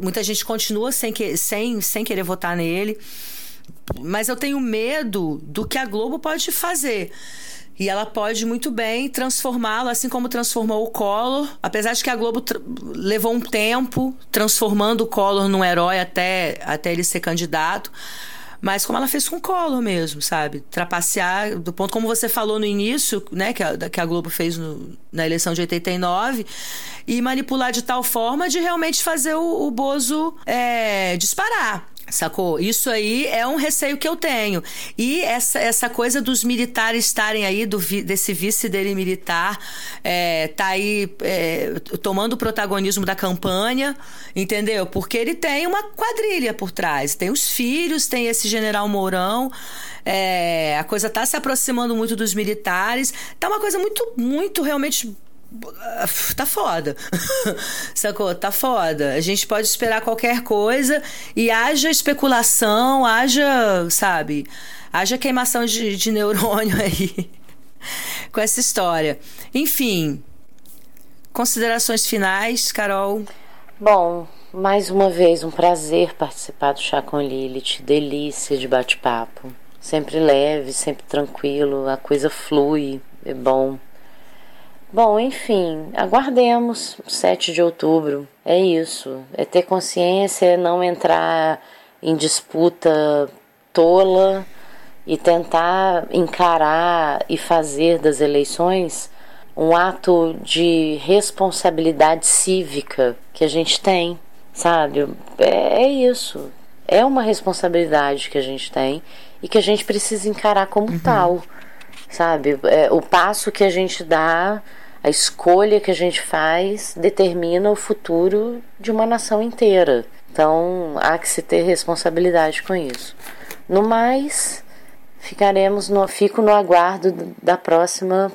Muita gente continua sem, que, sem, sem querer votar nele. Mas eu tenho medo do que a Globo pode fazer. E ela pode muito bem transformá-lo, assim como transformou o Collor. Apesar de que a Globo levou um tempo transformando o Collor num herói até, até ele ser candidato. Mas como ela fez com o Collor mesmo, sabe? Trapacear, do ponto como você falou no início, né? Que a, que a Globo fez no, na eleição de 89. E manipular de tal forma de realmente fazer o, o Bozo é, disparar. Sacou? Isso aí é um receio que eu tenho. E essa, essa coisa dos militares estarem aí, do, desse vice dele militar, é, tá aí é, tomando o protagonismo da campanha, entendeu? Porque ele tem uma quadrilha por trás. Tem os filhos, tem esse general Mourão. É, a coisa tá se aproximando muito dos militares. Tá uma coisa muito, muito realmente tá foda. Sacou? Tá foda. A gente pode esperar qualquer coisa e haja especulação, haja, sabe? Haja queimação de, de neurônio aí com essa história. Enfim, considerações finais, Carol? Bom, mais uma vez um prazer participar do Chá com Lilith. Delícia de bate-papo. Sempre leve, sempre tranquilo, a coisa flui, é bom. Bom, enfim, aguardemos 7 de outubro. É isso. É ter consciência, é não entrar em disputa tola e tentar encarar e fazer das eleições um ato de responsabilidade cívica que a gente tem, sabe? É, é isso. É uma responsabilidade que a gente tem e que a gente precisa encarar como uhum. tal, sabe? É, o passo que a gente dá a escolha que a gente faz determina o futuro de uma nação inteira. Então há que se ter responsabilidade com isso. No mais, ficaremos no, fico no aguardo da próxima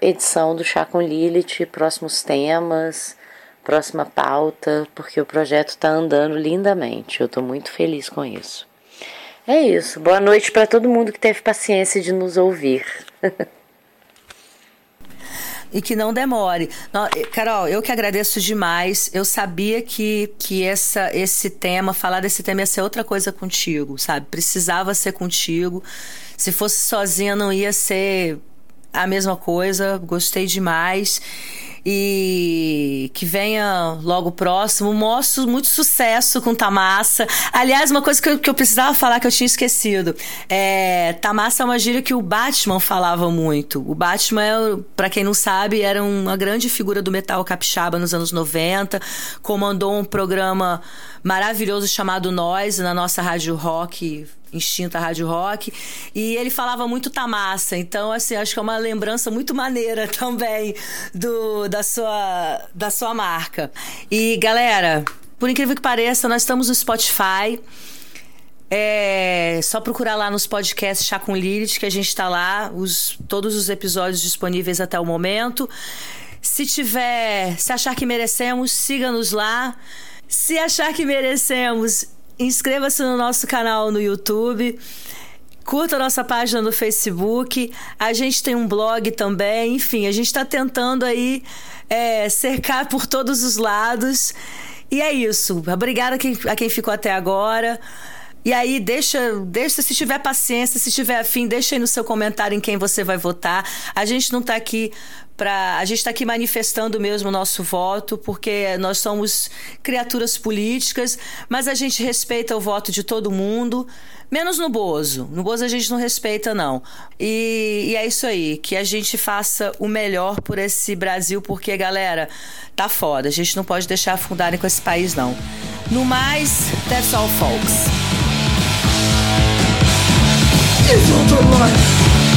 edição do Chá com Lilith, próximos temas, próxima pauta, porque o projeto está andando lindamente. Eu estou muito feliz com isso. É isso. Boa noite para todo mundo que teve paciência de nos ouvir. e que não demore. Carol, eu que agradeço demais. Eu sabia que, que essa, esse tema, falar desse tema ia ser outra coisa contigo, sabe? Precisava ser contigo. Se fosse sozinha, não ia ser a mesma coisa. Gostei demais e que venha logo próximo. Mostro muito sucesso com Tamassa. Aliás, uma coisa que eu, que eu precisava falar que eu tinha esquecido. É, Tamassa é uma gíria que o Batman falava muito. O Batman, para quem não sabe, era uma grande figura do metal capixaba nos anos 90. Comandou um programa maravilhoso chamado Nós, na nossa rádio rock Instinta Rádio Rock. E ele falava muito Tamassa. Então, assim, acho que é uma lembrança muito maneira também do, da, sua, da sua marca. E, galera, por incrível que pareça, nós estamos no Spotify. É só procurar lá nos podcasts Chá com Lilith, que a gente está lá, os, todos os episódios disponíveis até o momento. Se tiver, se achar que merecemos, siga-nos lá. Se achar que merecemos, inscreva-se no nosso canal no YouTube. Curta a nossa página no Facebook. A gente tem um blog também. Enfim, a gente está tentando aí é, cercar por todos os lados. E é isso. Obrigada a quem, a quem ficou até agora. E aí, deixa, deixa, se tiver paciência, se tiver afim, deixa aí no seu comentário em quem você vai votar. A gente não está aqui para. A gente está aqui manifestando mesmo o nosso voto, porque nós somos criaturas políticas, mas a gente respeita o voto de todo mundo, menos no Bozo. No Bozo a gente não respeita, não. E, e é isso aí, que a gente faça o melhor por esse Brasil, porque, galera, tá foda. A gente não pode deixar afundarem com esse país, não. No mais, that's all, folks.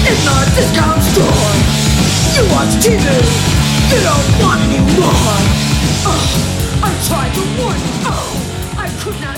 Is all the discount store You watch TV, you don't want any more oh, I tried to warn you, oh I could not